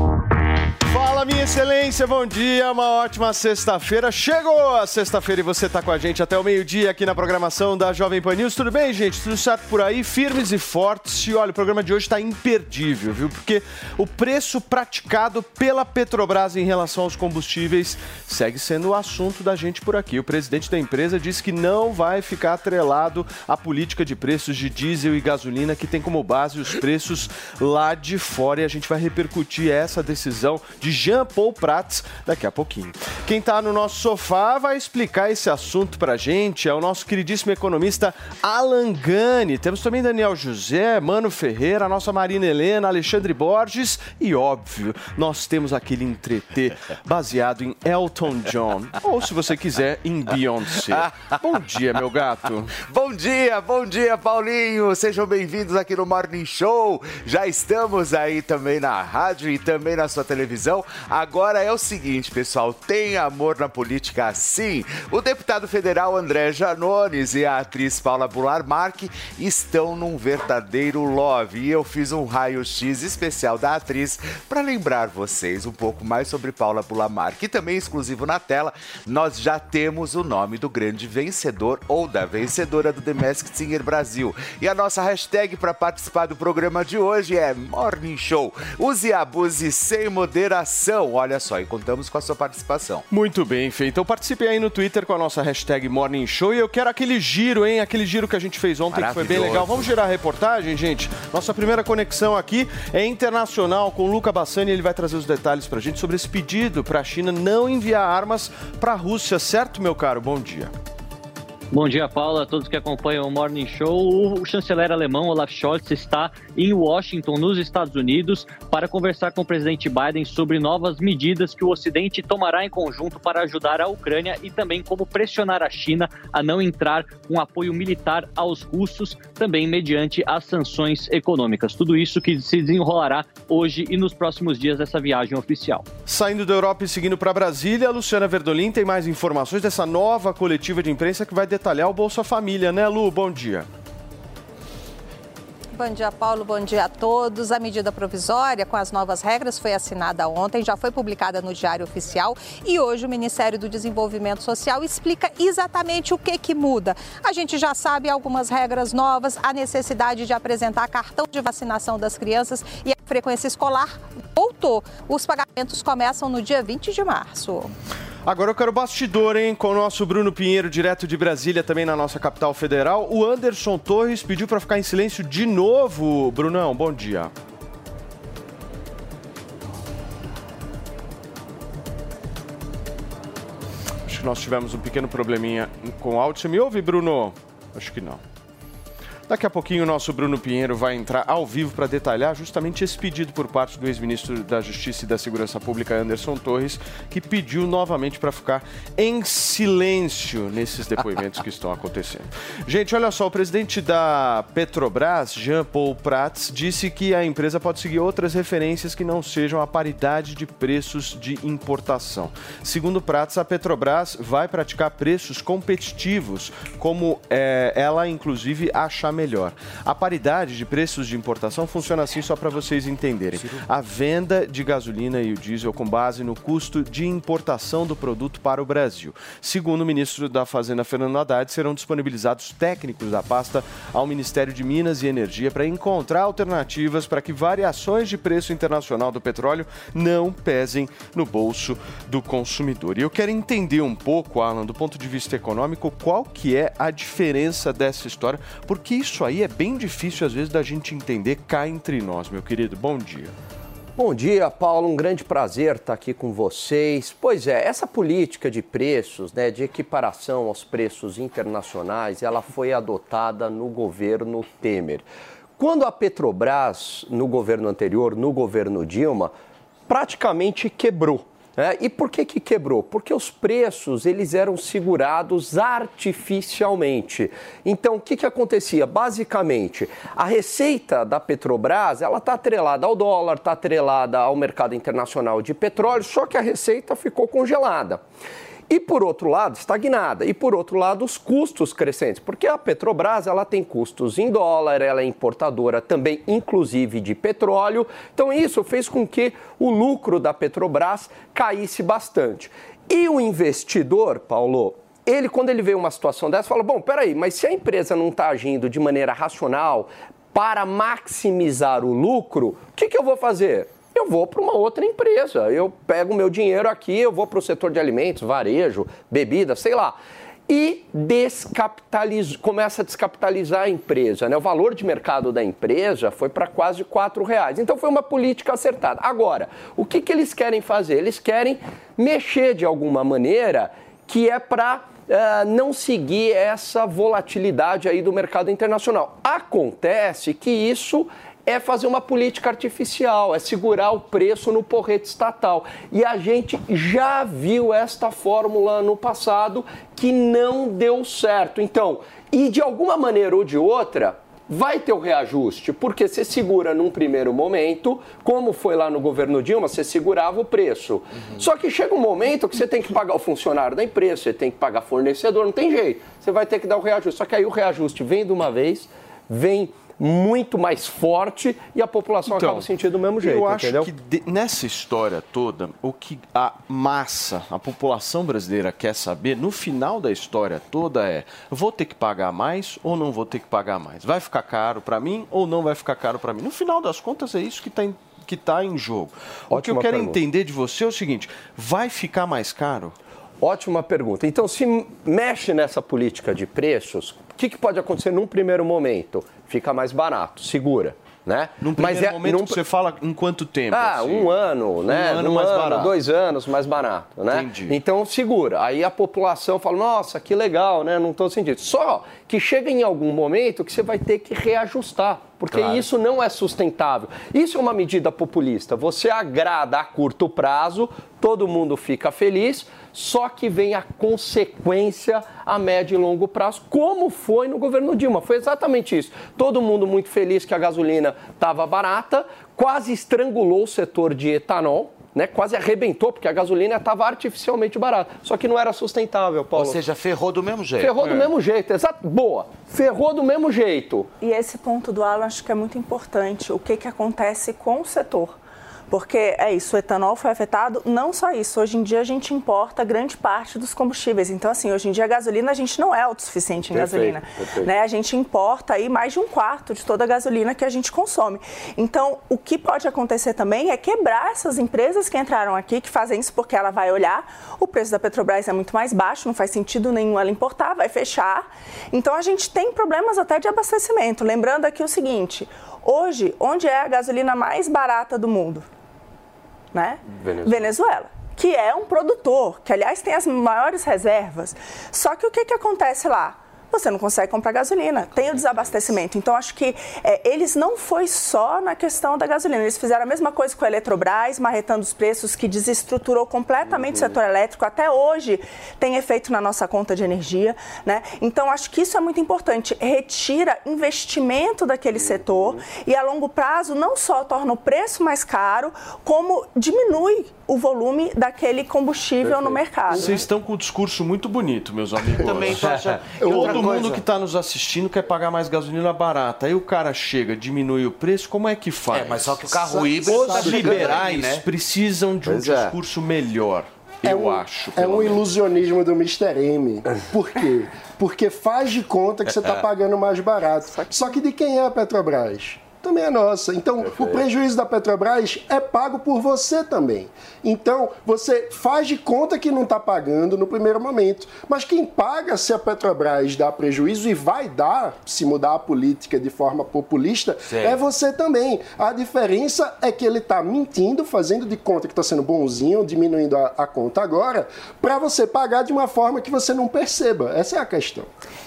Thank. Fala, minha excelência, bom dia, uma ótima sexta-feira. Chegou a sexta-feira e você está com a gente até o meio-dia aqui na programação da Jovem Pan News. Tudo bem, gente? Tudo certo por aí? Firmes e fortes. E olha, o programa de hoje está imperdível, viu? Porque o preço praticado pela Petrobras em relação aos combustíveis segue sendo o assunto da gente por aqui. O presidente da empresa disse que não vai ficar atrelado à política de preços de diesel e gasolina, que tem como base os preços lá de fora. E a gente vai repercutir essa decisão de Jean Paul Prats daqui a pouquinho. Quem está no nosso sofá vai explicar esse assunto para a gente é o nosso queridíssimo economista Alan Gani. Temos também Daniel José, Mano Ferreira, a nossa Marina Helena, Alexandre Borges e, óbvio, nós temos aquele entretê baseado em Elton John. Ou, se você quiser, em Beyoncé. Bom dia, meu gato. Bom dia, bom dia, Paulinho. Sejam bem-vindos aqui no Morning Show. Já estamos aí também na rádio e também na sua televisão. Agora é o seguinte, pessoal, tem amor na política sim. O deputado federal André Janones e a atriz Paula Bular Marque estão num verdadeiro love. E eu fiz um raio-x especial da atriz para lembrar vocês um pouco mais sobre Paula Bular Marque. E também exclusivo na tela, nós já temos o nome do grande vencedor ou da vencedora do The Masked Singer Brasil. E a nossa hashtag para participar do programa de hoje é Morning Show. Use e abuse sem moderação. Olha só, e contamos com a sua participação. Muito bem, Fê. Então participe aí no Twitter com a nossa hashtag Morning Show. E eu quero aquele giro, hein? Aquele giro que a gente fez ontem, que foi bem legal. Vamos girar a reportagem, gente? Nossa primeira conexão aqui é internacional com o Luca Bassani. Ele vai trazer os detalhes pra gente sobre esse pedido para a China não enviar armas para a Rússia, certo, meu caro? Bom dia. Bom dia, Paula, a todos que acompanham o Morning Show. O chanceler alemão Olaf Scholz está em Washington, nos Estados Unidos, para conversar com o presidente Biden sobre novas medidas que o Ocidente tomará em conjunto para ajudar a Ucrânia e também como pressionar a China a não entrar com apoio militar aos russos, também mediante as sanções econômicas. Tudo isso que se desenrolará hoje e nos próximos dias dessa viagem oficial. Saindo da Europa e seguindo para Brasília, a Luciana Verdolim tem mais informações dessa nova coletiva de imprensa que vai detalhar o Bolsa Família, né, Lu? Bom dia. Bom dia, Paulo. Bom dia a todos. A medida provisória com as novas regras foi assinada ontem, já foi publicada no Diário Oficial e hoje o Ministério do Desenvolvimento Social explica exatamente o que que muda. A gente já sabe algumas regras novas, a necessidade de apresentar cartão de vacinação das crianças e a frequência escolar voltou. Os pagamentos começam no dia 20 de março. Agora eu quero bastidor, hein? Com o nosso Bruno Pinheiro, direto de Brasília, também na nossa capital federal. O Anderson Torres pediu para ficar em silêncio de novo. Brunão, bom dia. Acho que nós tivemos um pequeno probleminha com o áudio. Você me ouve, Bruno? Acho que não. Daqui a pouquinho o nosso Bruno Pinheiro vai entrar ao vivo para detalhar justamente esse pedido por parte do ex-ministro da Justiça e da Segurança Pública, Anderson Torres, que pediu novamente para ficar em silêncio nesses depoimentos que estão acontecendo. Gente, olha só, o presidente da Petrobras, Jean Paul Prats, disse que a empresa pode seguir outras referências que não sejam a paridade de preços de importação. Segundo Prats, a Petrobras vai praticar preços competitivos, como eh, ela inclusive achar melhor. A paridade de preços de importação funciona assim só para vocês entenderem. A venda de gasolina e o diesel com base no custo de importação do produto para o Brasil. Segundo o ministro da Fazenda, Fernando Haddad, serão disponibilizados técnicos da pasta ao Ministério de Minas e Energia para encontrar alternativas para que variações de preço internacional do petróleo não pesem no bolso do consumidor. E eu quero entender um pouco, Alan, do ponto de vista econômico, qual que é a diferença dessa história, porque isso aí é bem difícil às vezes da gente entender cá entre nós, meu querido. Bom dia. Bom dia, Paulo. Um grande prazer estar aqui com vocês. Pois é, essa política de preços, né, de equiparação aos preços internacionais, ela foi adotada no governo Temer. Quando a Petrobras, no governo anterior, no governo Dilma, praticamente quebrou. Né? e por que, que quebrou? Porque os preços eles eram segurados artificialmente. Então, o que, que acontecia? Basicamente, a receita da Petrobras ela está atrelada ao dólar, está atrelada ao mercado internacional de petróleo, só que a receita ficou congelada. E por outro lado, estagnada. E por outro lado, os custos crescentes, porque a Petrobras ela tem custos em dólar, ela é importadora também, inclusive de petróleo. Então isso fez com que o lucro da Petrobras caísse bastante. E o investidor, Paulo, ele quando ele vê uma situação dessa, fala: bom, peraí, mas se a empresa não está agindo de maneira racional para maximizar o lucro, o que, que eu vou fazer? Eu vou para uma outra empresa. Eu pego meu dinheiro aqui, eu vou para o setor de alimentos, varejo, bebida, sei lá. E descapitaliza, começa a descapitalizar a empresa. Né? O valor de mercado da empresa foi para quase R$ reais. Então foi uma política acertada. Agora, o que, que eles querem fazer? Eles querem mexer de alguma maneira que é para Uh, não seguir essa volatilidade aí do mercado internacional. Acontece que isso é fazer uma política artificial, é segurar o preço no porrete estatal. E a gente já viu esta fórmula no passado que não deu certo. Então, e de alguma maneira ou de outra, vai ter o reajuste, porque você segura num primeiro momento, como foi lá no governo Dilma, você segurava o preço. Uhum. Só que chega um momento que você tem que pagar o funcionário da empresa, você tem que pagar fornecedor, não tem jeito. Você vai ter que dar o reajuste. Só que aí o reajuste vem de uma vez, vem muito mais forte e a população então, acaba sentindo do mesmo jeito. Eu acho entendeu? que de, nessa história toda, o que a massa, a população brasileira quer saber, no final da história toda, é: vou ter que pagar mais ou não vou ter que pagar mais? Vai ficar caro para mim ou não vai ficar caro para mim? No final das contas, é isso que está em, que tá em jogo. Ótima o que eu quero pergunta. entender de você é o seguinte: vai ficar mais caro? Ótima pergunta. Então, se mexe nessa política de preços, o que, que pode acontecer num primeiro momento? Fica mais barato, segura. Né? Num primeiro Mas é, momento num... você fala em quanto tempo? Ah, assim? um ano, né? Um ano um mais ano, barato. Dois anos mais barato, né? Entendi. Então segura. Aí a população fala, nossa, que legal, né? Não estou sentindo. Só que chega em algum momento que você vai ter que reajustar porque claro. isso não é sustentável. Isso é uma medida populista. Você agrada a curto prazo, todo mundo fica feliz, só que vem a consequência a médio e longo prazo, como foi no governo Dilma. Foi exatamente isso. Todo mundo muito feliz que a gasolina estava barata, quase estrangulou o setor de etanol né, quase arrebentou, porque a gasolina estava artificialmente barata. Só que não era sustentável, Paulo. Ou seja, ferrou do mesmo jeito. Ferrou é. do mesmo jeito, exato. Boa. Ferrou do mesmo jeito. E esse ponto do Alan acho que é muito importante. O que, que acontece com o setor? Porque é isso, o etanol foi afetado, não só isso, hoje em dia a gente importa grande parte dos combustíveis. Então, assim, hoje em dia a gasolina a gente não é autossuficiente em perfeito, gasolina. Perfeito. Né? A gente importa aí mais de um quarto de toda a gasolina que a gente consome. Então, o que pode acontecer também é quebrar essas empresas que entraram aqui, que fazem isso porque ela vai olhar, o preço da Petrobras é muito mais baixo, não faz sentido nenhum ela importar, vai fechar. Então, a gente tem problemas até de abastecimento. Lembrando aqui o seguinte, hoje, onde é a gasolina mais barata do mundo? Né? Venezuela. Venezuela. Que é um produtor, que aliás tem as maiores reservas. Só que o que, que acontece lá? Você não consegue comprar gasolina, tem o desabastecimento. Então, acho que é, eles não foi só na questão da gasolina, eles fizeram a mesma coisa com a Eletrobras, marretando os preços, que desestruturou completamente uhum. o setor elétrico, até hoje tem efeito na nossa conta de energia. Né? Então, acho que isso é muito importante, retira investimento daquele uhum. setor e a longo prazo não só torna o preço mais caro, como diminui o volume daquele combustível Perfeito. no mercado. Vocês estão com um discurso muito bonito, meus amigos. Também tô achando. Todo mundo que está nos assistindo quer pagar mais gasolina barata. Aí o cara chega, diminui o preço, como é que faz? É, mas só que o carro híbrido Os liberais né? precisam de um pois é. discurso é. melhor. É eu um, acho. É um menos. ilusionismo do Mr. M. Por quê? Porque faz de conta que você está é. pagando mais barato. Só que de quem é a Petrobras? Também é nossa. Então, Perfeito. o prejuízo da Petrobras é pago por você também. Então, você faz de conta que não está pagando no primeiro momento. Mas quem paga se a Petrobras dá prejuízo e vai dar, se mudar a política de forma populista, Sim. é você também. A diferença é que ele está mentindo, fazendo de conta que está sendo bonzinho, diminuindo a, a conta agora, para você pagar de uma forma que você não perceba. Essa é a questão.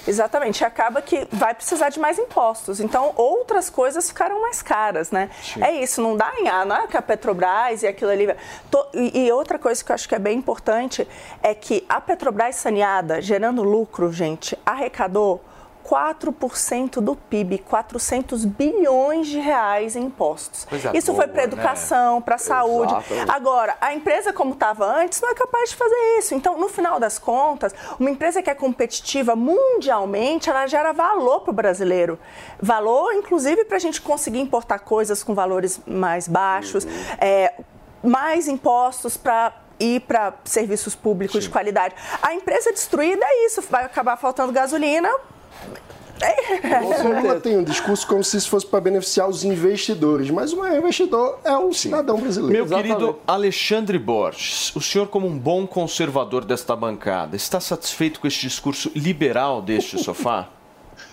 Exatamente. Acaba que vai precisar de mais impostos. Então, outras coisas ficam ficaram mais caras, né? É isso, não dá em ah, não é que a Petrobras e aquilo ali. Tô- e, e outra coisa que eu acho que é bem importante é que a Petrobras saneada, gerando lucro, gente, arrecadou 4% do PIB, 400 bilhões de reais em impostos. Coisa Isso foi boa, para né? educação, para saúde. Exato. Agora, a empresa como estava antes não é capaz de fazer isso. Então, no final das contas, uma empresa que é competitiva mundialmente, ela gera valor para o brasileiro. Valor, inclusive, para a gente conseguir importar coisas com valores mais baixos, é, mais impostos para ir para serviços públicos de qualidade. A empresa destruída é isso, vai acabar faltando gasolina. O Lula tem um discurso como se isso fosse para beneficiar os investidores, mas o maior investidor é o cidadão brasileiro. Meu Exatamente. querido Alexandre Borges, o senhor, como um bom conservador desta bancada, está satisfeito com este discurso liberal deste sofá?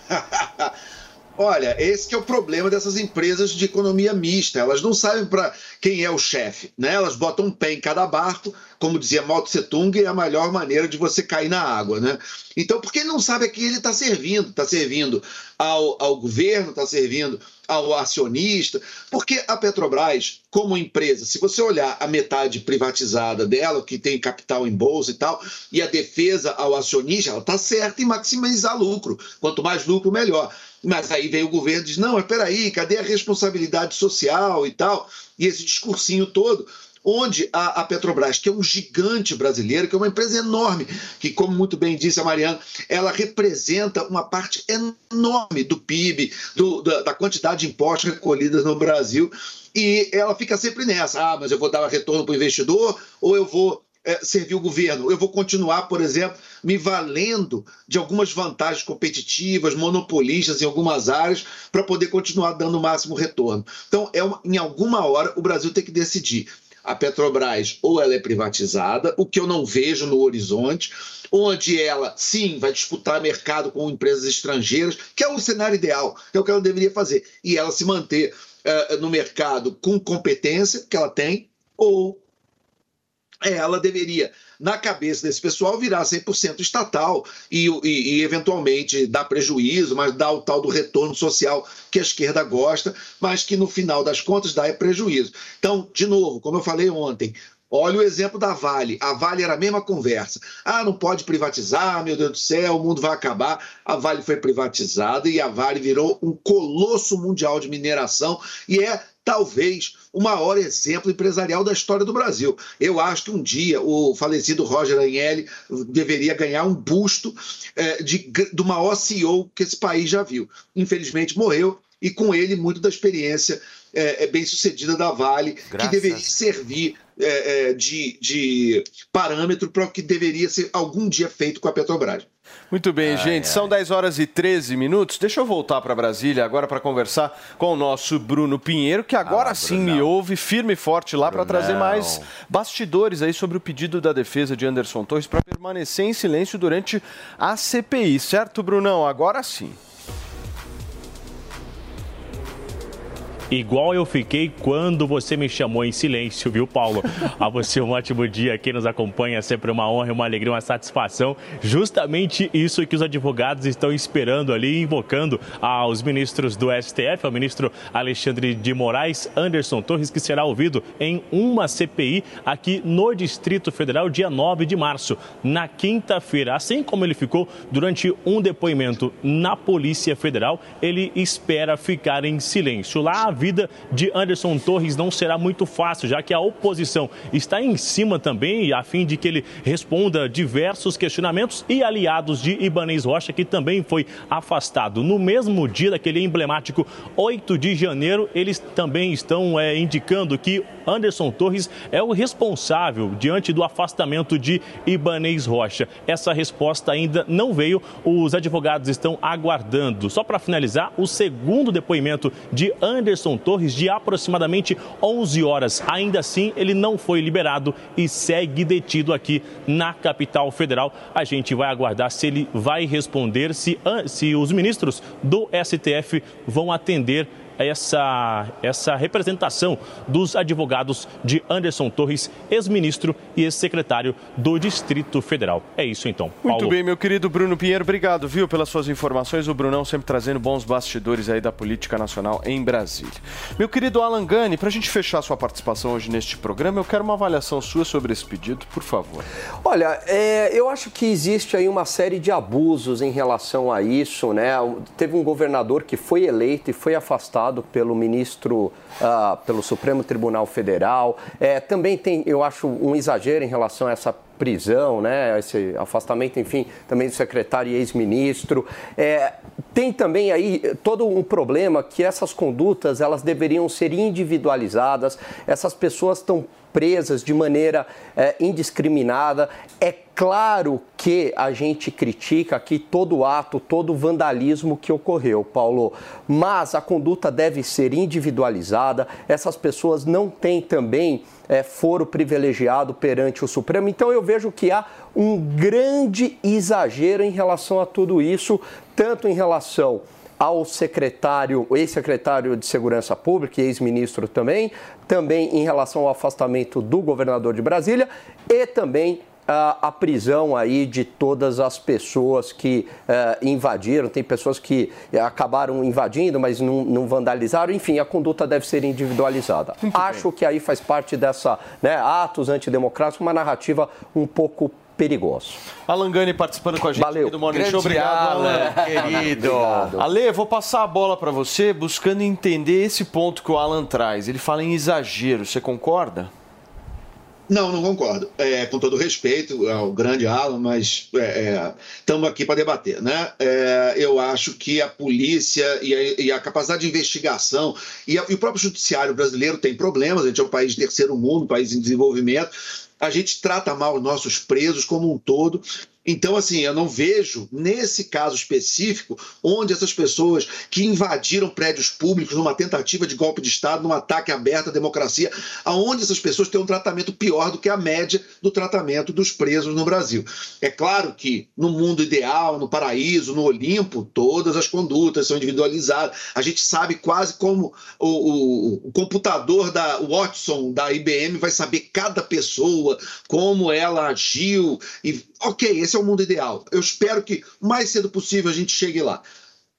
Olha, esse é o problema dessas empresas de economia mista. Elas não sabem para quem é o chefe, né? Elas botam um pé em cada barco, como dizia Mao Tse Tung, é a melhor maneira de você cair na água, né? Então, porque não sabe a quem ele está servindo? Está servindo ao, ao governo, está servindo ao acionista, porque a Petrobras, como empresa, se você olhar a metade privatizada dela, que tem capital em bolsa e tal, e a defesa ao acionista, ela está certa em maximizar lucro. Quanto mais lucro, melhor. Mas aí vem o governo e diz: não, mas peraí, cadê a responsabilidade social e tal? E esse discursinho todo. Onde a, a Petrobras, que é um gigante brasileiro, que é uma empresa enorme, que, como muito bem disse a Mariana, ela representa uma parte enorme do PIB, do- da, da quantidade de impostos recolhidos no Brasil, e ela fica sempre nessa: ah, mas eu vou dar retorno para o investidor ou eu vou eh, servir o governo. Eu vou continuar, por exemplo, me valendo de algumas vantagens competitivas, monopolistas em algumas áreas, para poder continuar dando o máximo retorno. Então, é uma- em alguma hora, o Brasil tem que decidir. A Petrobras ou ela é privatizada, o que eu não vejo no horizonte, onde ela, sim, vai disputar mercado com empresas estrangeiras, que é o cenário ideal, que é o que ela deveria fazer, e ela se manter eh, no mercado com competência que ela tem, ou ela deveria, na cabeça desse pessoal, virar 100% estatal e, e- e, eventualmente dar prejuízo, mas dar o tal do retorno social que a esquerda gosta, mas que no final das contas dá é prejuízo. Então, de novo, como eu falei ontem, olha o exemplo da Vale. A Vale era a mesma conversa. Ah, não pode privatizar, meu Deus do céu, o mundo vai acabar. A Vale foi privatizada e a Vale virou um colosso mundial de mineração e é talvez o maior exemplo empresarial da história do Brasil. Eu acho que um dia o falecido Roger Agnelli deveria ganhar um busto eh, de, do maior CEO que esse país já viu. Infelizmente morreu e com ele muito da experiência eh, bem sucedida da Vale, que Graças. deveria servir eh, eh, de, de parâmetro para o que deveria ser algum dia feito com a Petrobras. Muito bem, gente. São 10 horas e 13 minutos. Deixa eu voltar para Brasília agora para conversar com o nosso Bruno Pinheiro, que agora Ah, sim me ouve firme e forte lá para trazer mais bastidores aí sobre o pedido da defesa de Anderson Torres para permanecer em silêncio durante a CPI, certo, Brunão? Agora sim. Igual eu fiquei quando você me chamou em silêncio, viu, Paulo? A você um ótimo dia. Quem nos acompanha é sempre uma honra, uma alegria, uma satisfação. Justamente isso que os advogados estão esperando ali, invocando aos ministros do STF, ao ministro Alexandre de Moraes, Anderson Torres, que será ouvido em uma CPI aqui no Distrito Federal, dia 9 de março, na quinta-feira. Assim como ele ficou durante um depoimento na Polícia Federal, ele espera ficar em silêncio. Lá vida de Anderson Torres não será muito fácil, já que a oposição está em cima também, a fim de que ele responda diversos questionamentos e aliados de Ibanez Rocha, que também foi afastado. No mesmo dia daquele emblemático 8 de janeiro, eles também estão é, indicando que Anderson Torres é o responsável diante do afastamento de Ibanez Rocha. Essa resposta ainda não veio, os advogados estão aguardando. Só para finalizar, o segundo depoimento de Anderson Torres, de aproximadamente 11 horas. Ainda assim, ele não foi liberado e segue detido aqui na capital federal. A gente vai aguardar se ele vai responder, se, se os ministros do STF vão atender essa, essa representação dos advogados de Anderson Torres, ex-ministro e ex-secretário do Distrito Federal. É isso então. Muito Paulo. bem, meu querido Bruno Pinheiro, obrigado, viu, pelas suas informações. O Brunão sempre trazendo bons bastidores aí da política nacional em Brasília. Meu querido Alan Gani, para a gente fechar sua participação hoje neste programa, eu quero uma avaliação sua sobre esse pedido, por favor. Olha, é, eu acho que existe aí uma série de abusos em relação a isso, né? Teve um governador que foi eleito e foi afastado pelo ministro, ah, pelo Supremo Tribunal Federal. É, também tem, eu acho, um exagero em relação a essa prisão, né, esse afastamento, enfim, também do secretário e ex-ministro. É, tem também aí todo um problema que essas condutas elas deveriam ser individualizadas. Essas pessoas estão presas de maneira é, indiscriminada. É claro que a gente critica aqui todo ato, todo vandalismo que ocorreu, Paulo, mas a conduta deve ser individualizada. Essas pessoas não têm também é, foro privilegiado perante o Supremo. Então eu vejo que há um grande exagero em relação a tudo isso, tanto em relação ao secretário, ex-secretário de Segurança Pública e ex-ministro também, também em relação ao afastamento do governador de Brasília e também a, prisão aí de todas as pessoas que uh, invadiram. Tem pessoas que acabaram invadindo, mas não, não vandalizaram. Enfim, a conduta deve ser individualizada. Muito Acho bem. que aí faz parte dessa né, atos antidemocráticos, uma narrativa um pouco perigosa. Alan Gani participando com a gente Valeu. aqui do Morning Grande Show. Obrigado, Alan, Alan. querido. Obrigado. Ale, vou passar a bola para você buscando entender esse ponto que o Alan traz. Ele fala em exagero, você concorda? Não, não concordo. É, com todo respeito ao grande Alan, mas estamos aqui para debater. Né? É, eu acho que a polícia e a, e a capacidade de investigação e, a- e o próprio judiciário brasileiro tem problemas. A gente é um país de terceiro mundo, um país em desenvolvimento. A gente trata mal os nossos presos como um todo. Então, assim, eu não vejo, nesse caso específico, onde essas pessoas que invadiram prédios públicos numa tentativa de golpe de Estado, num ataque aberto à democracia, aonde essas pessoas têm um tratamento pior do que a média do tratamento dos presos no Brasil. É claro que no mundo ideal, no paraíso, no Olimpo, todas as condutas são individualizadas. A gente sabe quase como o, o- o computador da Watson, da IBM, vai saber cada pessoa, como ela agiu. E, ok, esse é o mundo ideal. Eu espero que o mais cedo possível a gente chegue lá.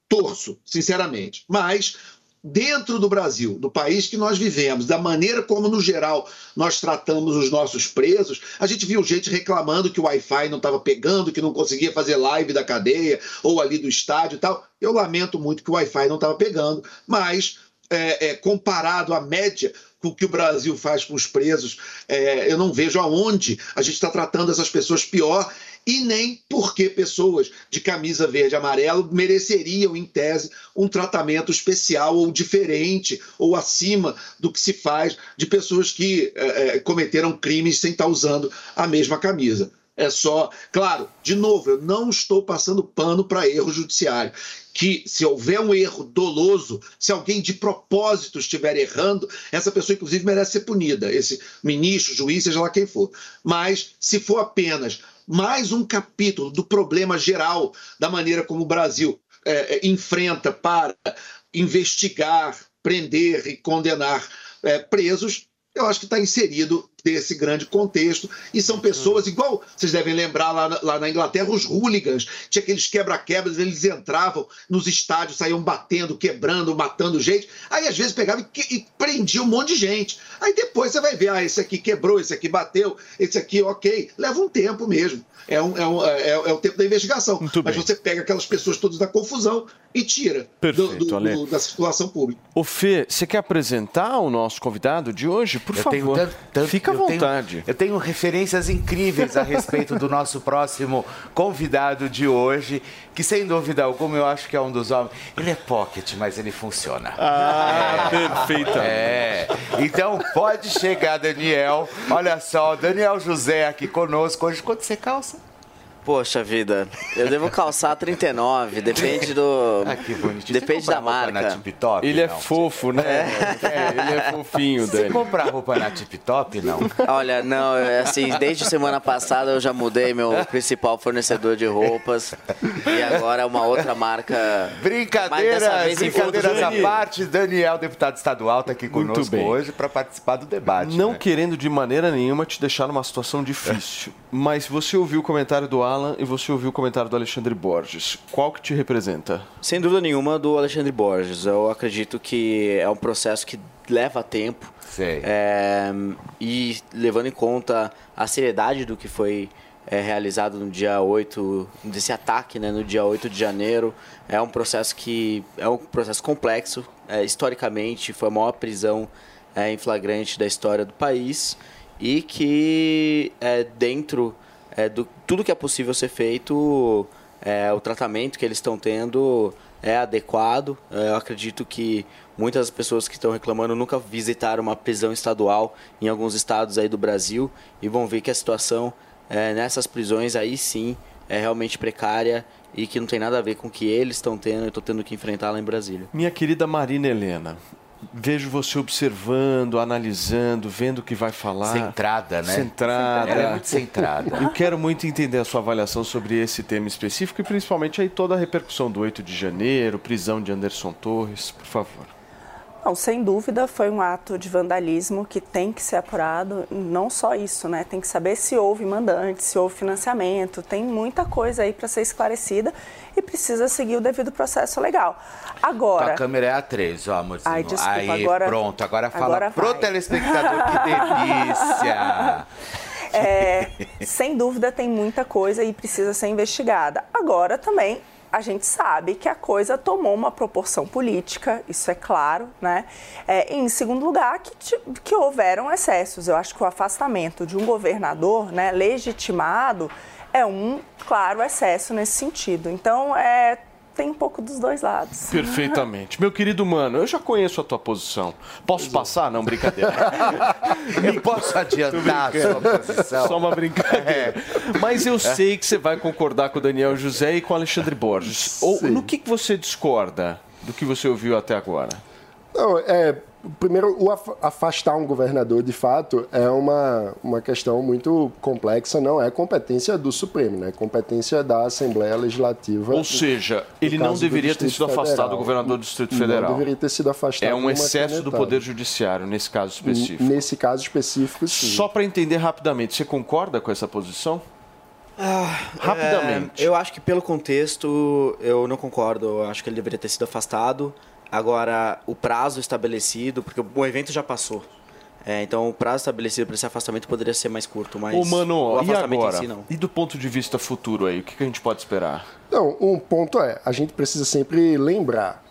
Torço, sinceramente. Mas dentro do Brasil, do país que nós vivemos, da maneira como, no geral, nós tratamos os nossos presos, a gente viu gente reclamando que o Wi-Fi não estava pegando, que não conseguia fazer live da cadeia ou ali do estádio e tal. Eu lamento muito que o Wi-Fi não estava pegando, mas é, é, comparado à média com o que o Brasil faz com os presos, é, eu não vejo aonde a gente está tratando essas pessoas pior e nem porque pessoas de camisa verde e amarelo mereceriam, em tese, um tratamento especial ou diferente ou acima do que se faz de pessoas que é, é, cometeram crimes sem estar usando a mesma camisa. É só, claro, de novo, eu não estou passando pano para erro judiciário. Que se houver um erro doloso, se alguém de propósito estiver errando, essa pessoa, inclusive, merece ser punida. Esse ministro, juiz, seja lá quem for. Mas se for apenas mais um capítulo do problema geral da maneira como o Brasil é, é, enfrenta para investigar, prender e condenar é, presos, eu acho que está inserido desse grande contexto. E são pessoas, igual vocês devem lembrar lá na, lá na Inglaterra, os hooligans, tinha aqueles quebra-quebras, eles entravam nos estádios, saíam batendo, quebrando, matando gente. Aí às vezes pegavam e, e prendiam um monte de gente. Aí depois você vai ver, ah, esse aqui quebrou, esse aqui bateu, esse aqui, ok. Leva um tempo mesmo. É, um, é, um, é, é o tempo da investigação. Muito Mas bem. você pega aquelas pessoas todas da confusão e tira do- Perfeito, do- Ale. do- da circulação pública. Ô Fê, você quer apresentar o nosso convidado de hoje? Por Eu favor. tenho tanto- tanto- Fica à eu tenho- vontade. eu tenho referências incríveis a respeito do nosso próximo convidado de hoje, que sem dúvida alguma eu acho que é um dos homens. Ele é pocket, mas ele funciona. Ah, perfeita. É. Então pode chegar, Daniel. Olha só, Daniel José aqui conosco hoje. Quanto você calça? Poxa vida, eu devo calçar 39, depende do. Ah, que bonitinho. Depende da marca. na Tip Top? Ele é Não. fofo, né? É, ele é fofinho, Você Dani. comprar roupa na Tip Top, não? Olha, não, é assim, desde semana passada eu já mudei meu principal fornecedor de roupas e agora é uma outra marca. Mas Brincadeiras, à parte. Daniel, deputado estadual, está aqui conosco hoje para participar do debate. Não né? querendo de maneira nenhuma te deixar numa situação difícil, mas você ouviu o comentário do Alan e você ouviu o comentário do Alexandre Borges. Qual que te representa? Sem dúvida nenhuma do Alexandre Borges. Eu acredito que é um processo que leva tempo. Sei. É, e levando em conta a seriedade do que foi é, realizado no dia 8, desse ataque né, no dia 8 de janeiro, é um processo que é um processo complexo. É, historicamente, foi a maior prisão é, em flagrante da história do país e que é, dentro é, do tudo que é possível ser feito, é, o tratamento que eles estão tendo é adequado. É, Eu acredito que muitas pessoas que estão reclamando nunca visitaram uma prisão estadual em alguns estados aí do Brasil e vão ver que a situação é, nessas prisões aí sim é realmente precária e que não tem nada a ver com o que eles estão tendo e estão tendo que enfrentar lá em Brasília. Minha querida Marina Helena, vejo você observando, analisando, vendo o que vai falar. Centrada, né? Centrada. Ela é muito centrada. Eu quero muito entender a sua avaliação sobre esse tema específico e principalmente aí toda a repercussão do 8 de janeiro, prisão de Anderson Torres, por favor. Não, sem dúvida foi um ato de vandalismo que tem que ser apurado. Não só isso, né? Tem que saber se houve mandante, se houve financiamento. Tem muita coisa aí para ser esclarecida e precisa seguir o devido processo legal. Agora, Tua câmera é a 3, ó, amorzinho. Ai, desculpa, Aí, agora- pronto. Agora fala agora pro telespectador que delícia. É, sem dúvida tem muita coisa e precisa ser investigada. Agora também a gente sabe que a coisa tomou uma proporção política, isso é claro, né? É, em segundo lugar, que, que houveram excessos. Eu acho que o afastamento de um governador, né, legitimado, é um claro excesso nesse sentido. Então, é, tem um pouco dos dois lados. Perfeitamente. Meu querido mano, eu já conheço a tua posição. Posso passar? Não, brincadeira. Eu posso adiantar a sua posição? Só uma brincadeira. Mas eu sei que você vai concordar com o Daniel José e com o Alexandre Borges. Ou no que, que você discorda do que você ouviu até agora? Não, é, primeiro, o af- afastar um governador, de fato, é uma, uma questão muito complexa, não é competência do Supremo, né? é competência da Assembleia Legislativa. Ou seja, ele não deveria ter sido afastado Federal. do governador do Distrito Não Federal. deveria ter sido afastado. É um excesso do. Poder Judiciário, nesse caso específico. Nesse caso específico, sim. Só para entender rapidamente, você concorda com essa posição? Rapidamente. É, eu acho que pelo contexto eu não concordo. Eu acho que ele deveria ter sido afastado. Agora, o prazo estabelecido, porque o evento já passou. É, então, o prazo estabelecido para esse afastamento poderia ser mais curto, mas Ô, mano, o e afastamento agora? em si não. E do ponto de vista futuro aí, o que que a gente pode esperar? Não, um ponto é, a gente precisa sempre lembrar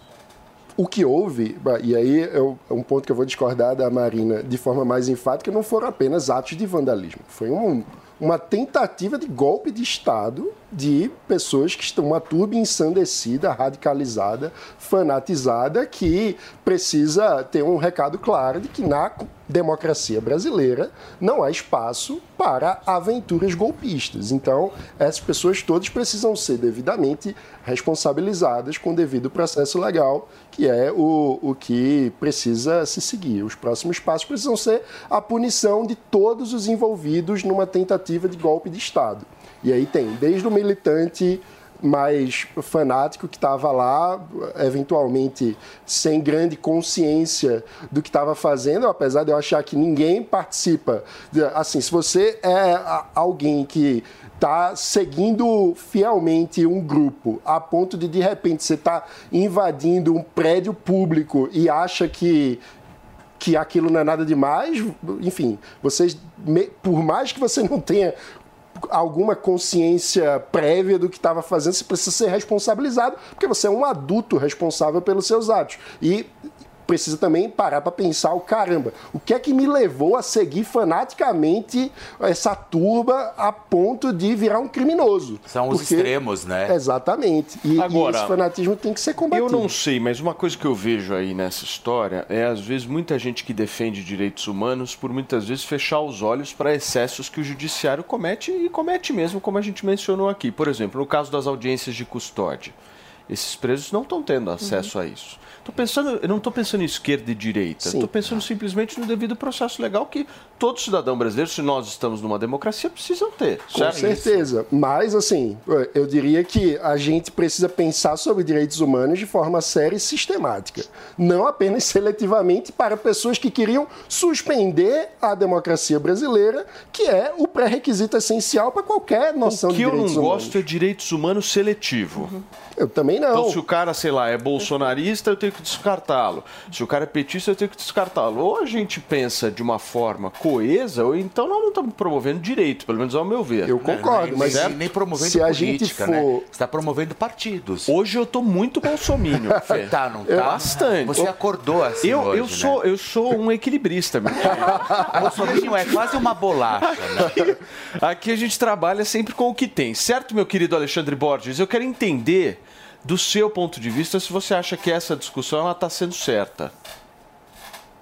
o que houve, e aí eu- é um ponto que eu vou discordar da Marina de forma mais enfática, não foram apenas atos de vandalismo. Foi um- uma tentativa de golpe de Estado de pessoas que estão, uma turba ensandecida, radicalizada, fanatizada, que precisa ter um recado claro de que na democracia brasileira não há espaço para aventuras golpistas. Então, essas pessoas todas precisam ser devidamente responsabilizadas com o devido processo legal, que é o, o que precisa se seguir. Os próximos passos precisam ser a punição de todos os envolvidos numa tentativa de golpe de Estado. E aí tem desde o militante mais fanático que estava lá, eventualmente sem grande consciência do que estava fazendo, apesar de eu achar que ninguém participa. Assim, se você é alguém que está seguindo fielmente um grupo a ponto de de repente você está invadindo um prédio público e acha que que aquilo não é nada demais, enfim, vocês, por mais que você não tenha alguma consciência prévia do que estava fazendo, você precisa ser responsabilizado, porque você é um adulto responsável pelos seus atos. E precisa também parar para pensar o caramba, o que é que me levou a seguir fanaticamente essa turba a ponto de virar um criminoso? São os Porque- extremos, né? Exatamente. E, e Agora, esse fanatismo tem que ser combatido. Eu não sei, mas uma coisa que eu vejo aí nessa história é, às vezes, muita gente que defende direitos humanos por muitas vezes fechar os olhos para excessos que o judiciário comete e comete mesmo, como a gente mencionou aqui. Por exemplo, no caso das audiências de custódia. Esses presos não estão tendo acesso a isso. Tô pensando, eu não estou pensando em esquerda e direita. Estou pensando simplesmente no devido processo legal que todo cidadão brasileiro, se nós estamos numa democracia, precisam ter. Com certeza. Mas, assim, eu diria que a gente precisa pensar sobre direitos humanos de forma séria e sistemática. Não apenas seletivamente para pessoas que queriam suspender a democracia brasileira, que é o pré-requisito essencial para qualquer noção O que de eu não direitos humanos. gosto é direitos humanos seletivo. Eu também não. Então, se o cara, sei lá, é bolsonarista, eu tenho que descartá-lo. Se o cara é petista, eu tenho que descartá-lo. Ou a gente pensa de uma forma coesa, ou então nós não estamos promovendo direito, pelo menos ao meu ver. Eu concordo, mas nem, nem promovendo se a gente política, for- né? Você está promovendo partidos. Hoje eu tô muito bolsomínio. Tá, não tá? Bastante. Você acordou assim eu, hoje, eu, sou, eu sou um equilibrista, meu querido. né? Bolsonaro é quase uma bolacha, né? Aqui a gente trabalha sempre com o que tem, certo, meu querido Alexandre Borges? Eu quero entender, do seu ponto de vista, se você acha que essa discussão está sendo certa.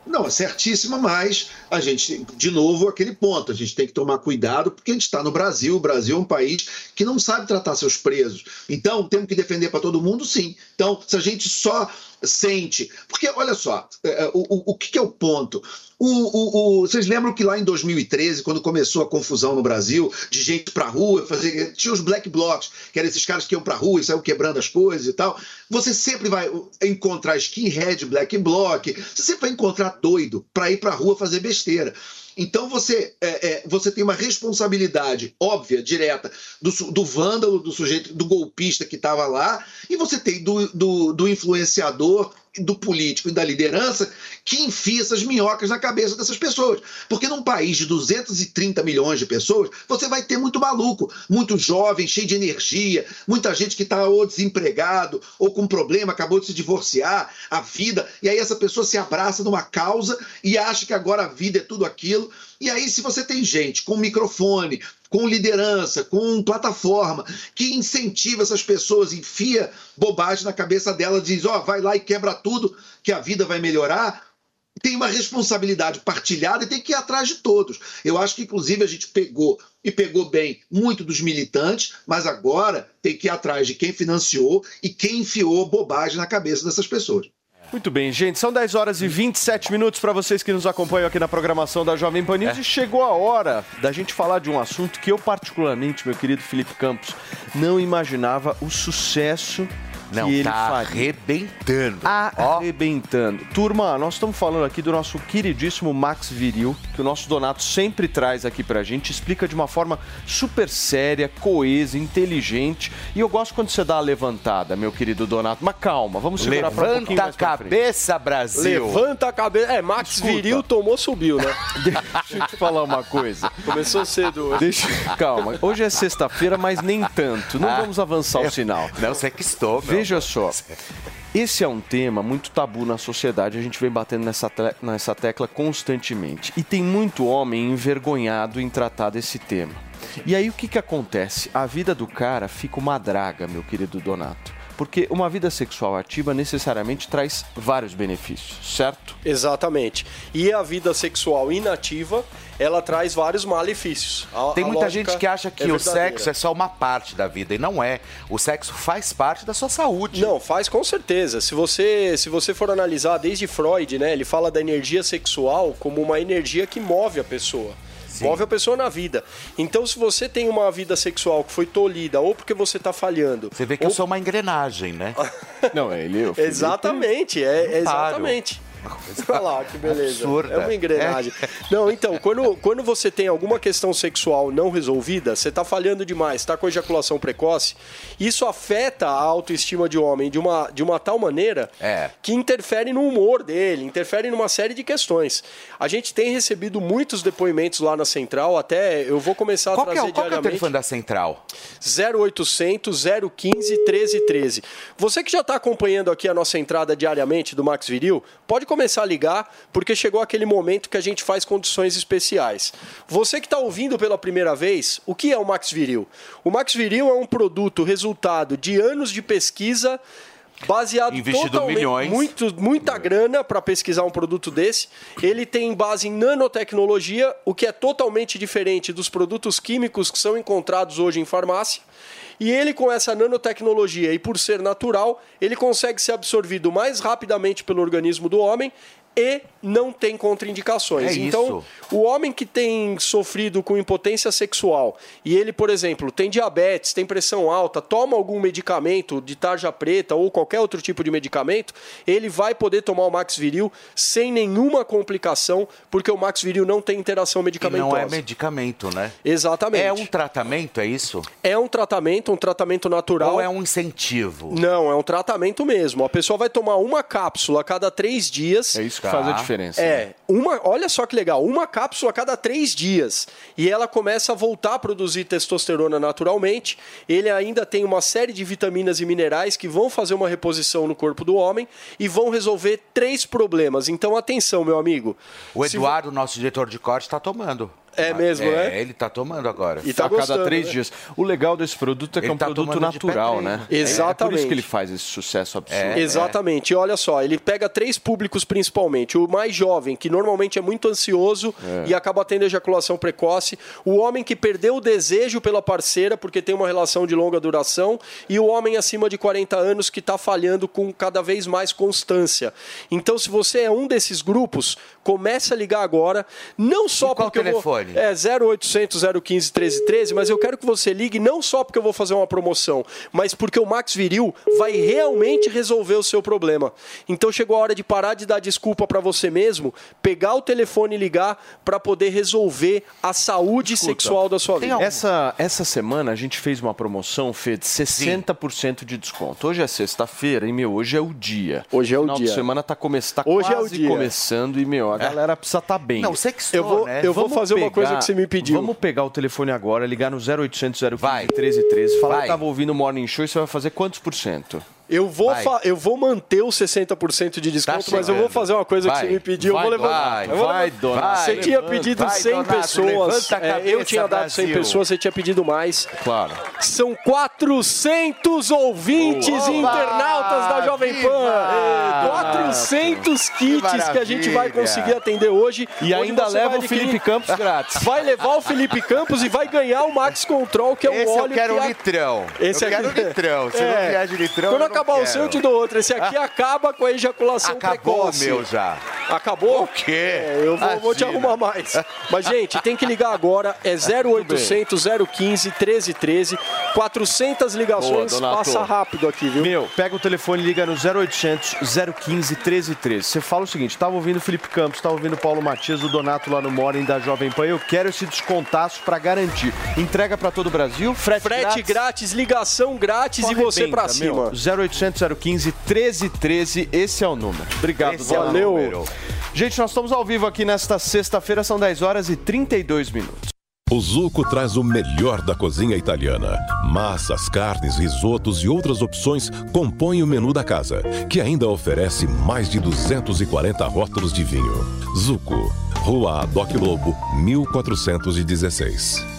Não, é certíssima, mas a gente, de novo, aquele ponto, a gente tem que tomar cuidado, porque a gente está no Brasil, o Brasil é um país que não sabe tratar seus presos. Então, temos que defender para todo mundo, sim. Então, se a gente só sente. Porque, olha só, é, o, o, o que, que é o ponto? O, o, o- vocês lembram que lá em 2013, quando começou a confusão no Brasil, de gente pra rua, fazer, tinha os black blocs, que eram esses caras que iam pra rua e saíam quebrando as coisas e tal. Você sempre vai encontrar skinhead, black bloc, você sempre vai encontrar doido pra ir pra rua fazer besteira. Então você, é, é, você tem uma responsabilidade óbvia, direta, do, do vândalo, do sujeito, do golpista que estava lá, e você tem do, do, do influenciador, do político e da liderança que enfia essas minhocas na cabeça dessas pessoas. Porque num país de 230 milhões de pessoas, você vai ter muito maluco, muito jovem, cheio de energia, muita gente que está ou desempregado, ou com problema, acabou de se divorciar, a vida, e aí essa pessoa se abraça numa causa e acha que agora a vida é tudo aquilo. E aí, se você tem gente com microfone, com liderança, com plataforma, que incentiva essas pessoas, enfia bobagem na cabeça dela, diz: ó, vai lá e quebra tudo, que a vida vai melhorar. Tem uma responsabilidade partilhada e tem que ir atrás de todos. Eu acho que, inclusive, a gente pegou e pegou bem muito dos militantes, mas agora tem que ir atrás de quem financiou e quem enfiou bobagem na cabeça dessas pessoas. Muito bem, gente. São 10 horas e 27 minutos para vocês que nos acompanham aqui na programação da Jovem Pan News. E chegou a hora da gente falar de um assunto que eu, particularmente, meu querido Felipe Campos, não imaginava o sucesso que Não, ele tá faria. arrebentando. Arrebentando. Turma, nós estamos falando aqui do nosso queridíssimo Max Viril, que o nosso Donato sempre traz aqui pra gente, explica de uma forma super séria, coesa, inteligente. E eu gosto quando você dá a levantada, meu querido Donato. Mas calma, vamos segurar pra um pouquinho Levanta a mais pra frente. cabeça, Brasil. Levanta a cabeça. É, Max Escuta. Viril tomou, subiu, né? Deixa eu te falar uma coisa. Começou cedo hoje. Deixa, calma. Hoje é sexta-feira, mas nem tanto. Não Ah, vamos avançar o eu- sinal. Não, você que estou, meu. Veja só. Esse é um tema muito tabu na sociedade, a gente vem batendo nessa, nessa tecla constantemente. E tem muito homem envergonhado em tratar desse tema. E aí o que, que acontece? A vida do cara fica uma draga, meu querido Donato. Porque uma vida sexual ativa necessariamente traz vários benefícios, certo? Exatamente. E a vida sexual inativa, ela traz vários malefícios. A- Tem a muita gente que acha que é o sexo é só uma parte da vida e não é. O sexo faz parte da sua saúde. Não, faz com certeza. Se você, se você for analisar desde Freud, né, ele fala da energia sexual como uma energia que move a pessoa. Move a pessoa na vida. Então, se você tem uma vida sexual que foi tolhida, ou porque você está falhando. Você vê que eu sou uma engrenagem, né? Não, é ele. Exatamente, é, é Olha lá, que beleza. Absurda. É uma engrenagem. Não, então, quando, quando você tem alguma questão sexual não resolvida, você está falhando demais, está com ejaculação precoce, isso afeta a autoestima de homem de uma, de uma tal maneira É. que interfere no humor dele, interfere numa série de questões. A gente tem recebido muitos depoimentos lá na central, até eu vou começar a Qual é, trazer o- qual que é o diariamente. telefone da central? 0800 015 1313. Você que já está acompanhando aqui a nossa entrada diariamente do Max Viril, pode começar começar a ligar, porque chegou aquele momento que a gente faz condições especiais. Você que está ouvindo pela primeira vez, o que é o Max Viril? O Max Viril é um produto resultado de anos de pesquisa baseado Investido totalmente milhões. muito muita grana para pesquisar um produto desse. Ele tem base em nanotecnologia, o que é totalmente diferente dos produtos químicos que são encontrados hoje em farmácia. E ele, com essa nanotecnologia e por ser natural, ele consegue ser absorvido mais rapidamente pelo organismo do homem e não tem contraindicações. É então, isso. o homem que tem sofrido com impotência sexual e ele, por exemplo, tem diabetes, tem pressão alta, toma algum medicamento de tarja preta ou qualquer outro tipo de medicamento, ele vai poder tomar o Max Viril sem nenhuma complicação, porque o Max Viril não tem interação E medicamentosa. não é medicamento, né? Exatamente. É um tratamento, é isso? É um tratamento, um tratamento natural. Ou é um incentivo? Não, é um tratamento mesmo. A pessoa vai tomar uma cápsula a cada três dias. É isso que faz a diferença. É, né? uma, olha só que legal, uma cápsula a cada três dias. E ela começa a voltar a produzir testosterona naturalmente. Ele ainda tem uma série de vitaminas e minerais que vão fazer uma reposição no corpo do homem e vão resolver três problemas. Então, atenção, meu amigo. O Se Eduardo, nosso diretor de corte, está tomando. É mesmo, é? né? Ele está tomando agora. E tá a cada três né? dias. O legal desse produto é que Ele é um tá produto natural, né? Exatamente. É por isso que ele faz esse sucesso absurdo. É. Exatamente. E olha só, ele pega três públicos principalmente. O mais jovem, que normalmente é muito ansioso É. e acaba tendo ejaculação precoce. O homem que perdeu o desejo pela parceira porque tem uma relação de longa duração. E o homem acima de 40 anos que está falhando com cada vez mais constância. Então, se você é um desses grupos, comece a ligar agora. Não só E qual porque eu vou- telefone? é 0800 015 1313, mas eu quero que você ligue não só porque eu vou fazer uma promoção, mas porque o Max Viril vai realmente resolver o seu problema. Então chegou a hora de parar de dar desculpa para você mesmo, pegar o telefone e ligar para poder resolver a saúde sexual da sua vida. Essa, essa semana a gente fez uma promoção, Fê, de 60% de desconto. Hoje é sexta-feira e, meu, hoje é o dia. Hoje é o Final dia. de semana tá, come... tá Hoje é o quase dia. começando e, meu, a galera precisa estar bem. Não, sextou, Eu vou- né? eu vou Vamos fazer uma coisa pegar- que você me pediu. Vamos pegar o telefone agora, ligar no 0800 015 Vai. 1313, falar Vai. que tava ouvindo o Morning Show e você vai fazer quantos por cento? Eu vou, eu vou manter os 60% de desconto, Tá mas eu vou fazer uma coisa Vai. que você me pediu. Vai, eu vou levantar. vai, Eu vou vai. Donato. Você tinha pedido Vai, 100 Donato, pessoas. é, eu tinha dado 100 Brasil. pessoas, você tinha pedido mais. Claro. São 400 ouvintes Oba! internautas da Jovem Pan. Viva! É, 400 kits que a gente vai conseguir atender hoje. E onde ainda leva o Felipe Campos grátis. Vai levar o Felipe Campos e vai ganhar o Max Control, que é um Esse óleo eu quero que um a- litrão. Esse eu aqui- quero litrão. Se É. não vier de litrão, Quando eu não acabar o quero. seu, eu te dou outro. Esse aqui acaba com a ejaculação Acabou precoce. o meu já. Acabou? O quê? É, eu vou, vou te arrumar mais. Mas, gente, tem que ligar agora. É 0800 015 1313. 400 ligações. Boa, passa rápido aqui, viu? Meu, pega o telefone e liga no 0800 015 1313. Você fala o seguinte: tava ouvindo o Felipe Campos, tava ouvindo o Paulo Matias, o Donato lá no Morning da Jovem Pan. Eu quero esse descontaço pra garantir. Entrega pra todo o Brasil, frete, Frete grátis, ligação grátis Só e você arrebenta, pra cima. meu. 0800 015 1313, esse é o número. Obrigado, Esse é o Donato. número. Gente, nós estamos ao vivo aqui nesta sexta-feira, são 10 horas e 32 minutos. O Zuco traz o melhor da cozinha italiana. Massas, carnes, risotos e outras opções compõem o menu da casa, que ainda oferece mais de 240 rótulos de vinho. Zuco, Rua Doc Lobo, 1416.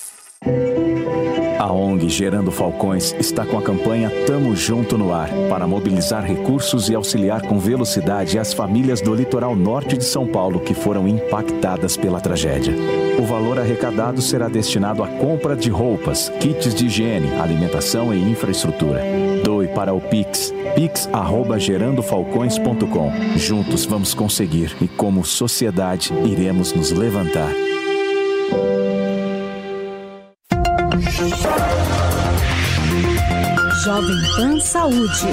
A ONG Gerando Falcões está com a campanha Tamo Junto no Ar para mobilizar recursos e auxiliar com velocidade as famílias do litoral norte de São Paulo que foram impactadas pela tragédia. O valor arrecadado será destinado à compra de roupas, kits de higiene, alimentação e infraestrutura. Doe para o Pix, pix@gerandofalcões.com. Juntos vamos conseguir e como sociedade iremos nos levantar. Jovem Pan Saúde.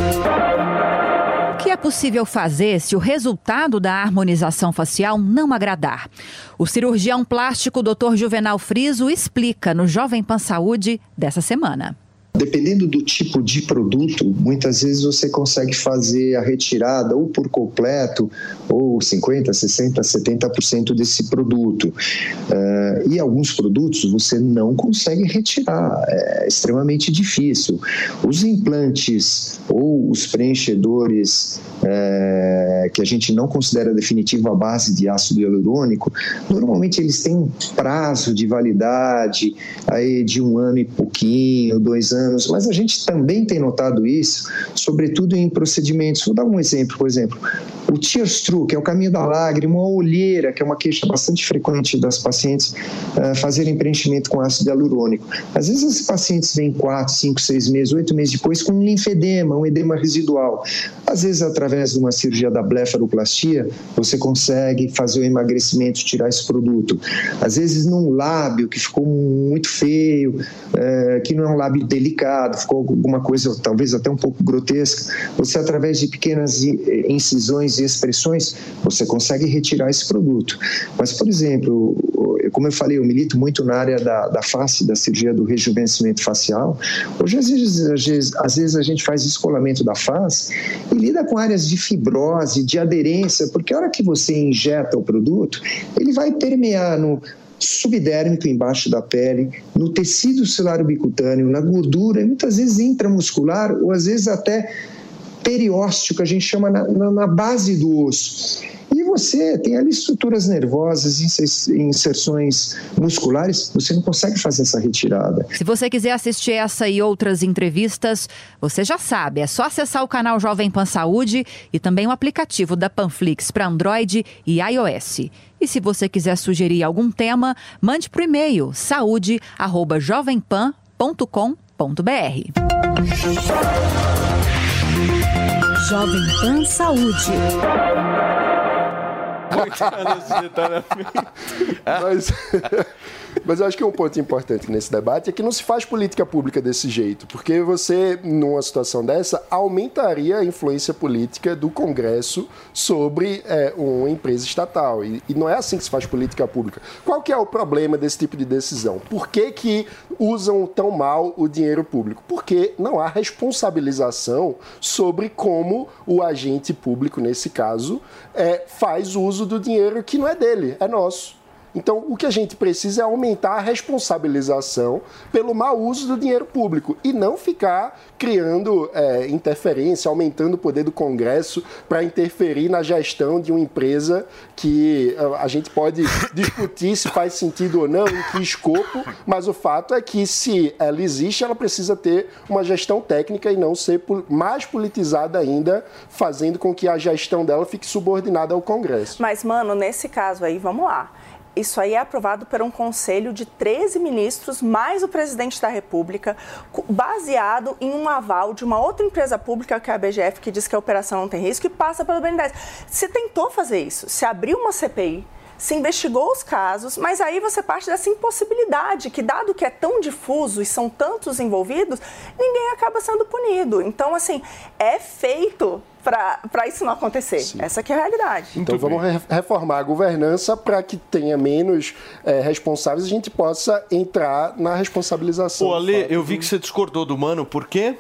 que é possível fazer se o resultado da harmonização facial não agradar? O cirurgião plástico Dr. Juvenal Friso explica no Jovem Pan Saúde dessa semana. Dependendo do tipo de produto, muitas vezes você consegue fazer a retirada ou por completo, ou 50%, 60%, 70% desse produto. Uh, e alguns produtos você não consegue retirar, é extremamente difícil. Os implantes ou os preenchedores é, que a gente não considera definitivo a base de ácido hialurônico, normalmente eles têm um prazo de validade aí de um ano e pouquinho, dois anos anos, mas a gente também tem notado isso, sobretudo em procedimentos. Vou dar um exemplo, por exemplo, o tears through, que é o caminho da lágrima, a olheira, que é uma queixa bastante frequente das pacientes uh, fazerem preenchimento com ácido hialurônico. Às vezes esses pacientes vêm 4, 5, 6 meses, 8 meses depois com um linfedema, um edema residual. Às vezes, através de uma cirurgia da blefaroplastia, você consegue fazer o emagrecimento, tirar esse produto. Às vezes, num lábio que ficou muito feio, uh, que não é um lábio delicado, ficou alguma coisa talvez até um pouco grotesca, você, através de pequenas incisões e expressões, você consegue retirar esse produto. Mas, por exemplo, como eu falei, eu milito muito na área da, da face, da cirurgia do rejuvenescimento facial. Hoje, às vezes, às vezes, às vezes a gente faz escolamento da face e lida com áreas de fibrose, de aderência, porque a hora que você injeta o produto, ele vai permear no subdérmico embaixo da pele, no tecido celular bicutâneo, na gordura, muitas vezes intramuscular ou às vezes até periósteo, que a gente chama na, na, na base do osso. Você tem ali estruturas nervosas, inserções musculares, você não consegue fazer essa retirada. Se você quiser assistir essa e outras entrevistas, você já sabe, é só acessar o canal Jovem Pan Saúde e também o aplicativo da Panflix para Android e iOS. E se você quiser sugerir algum tema, mande para o e-mail saúde@jovempan.com.br. Jovem Pan Saúde. mas, mas eu acho que um ponto importante nesse debate é que não se faz política pública desse jeito, porque você, numa situação dessa, aumentaria a influência política do Congresso sobre é, uma empresa estatal. E, e, não é assim que se faz política pública. Qual que é o problema desse tipo de decisão? Por que, que usam tão mal o dinheiro público? Porque não há responsabilização sobre como o agente público, nesse caso, é, faz uso do dinheiro que não é dele, é nosso. Então, o que a gente precisa é aumentar a responsabilização pelo mau uso do dinheiro público e não ficar criando é, interferência, aumentando o poder do Congresso para interferir na gestão de uma empresa que a gente pode discutir se faz sentido ou não, em que escopo, mas o fato é que se ela existe, ela precisa ter uma gestão técnica e não ser mais politizada ainda, fazendo com que a gestão dela fique subordinada ao Congresso. Mas, mano, nesse caso aí, vamos lá isso aí é aprovado por um conselho de 13 ministros, mais o presidente da República, baseado em um aval de uma outra empresa pública, que é a BGF, que diz que a operação não tem risco e passa pelo BNDES. Se tentou fazer isso, se abriu uma CPI, se investigou os casos, mas aí você parte dessa impossibilidade, que dado que é tão difuso e são tantos envolvidos, ninguém acaba sendo punido. Então, assim, é feito para isso não acontecer. Sim. Essa que é a realidade. Então Muito vamos bem. reformar a governança para que tenha menos é, responsáveis e a gente possa entrar na responsabilização. Pô, Ale, eu vi que você discordou do Mano, por quê?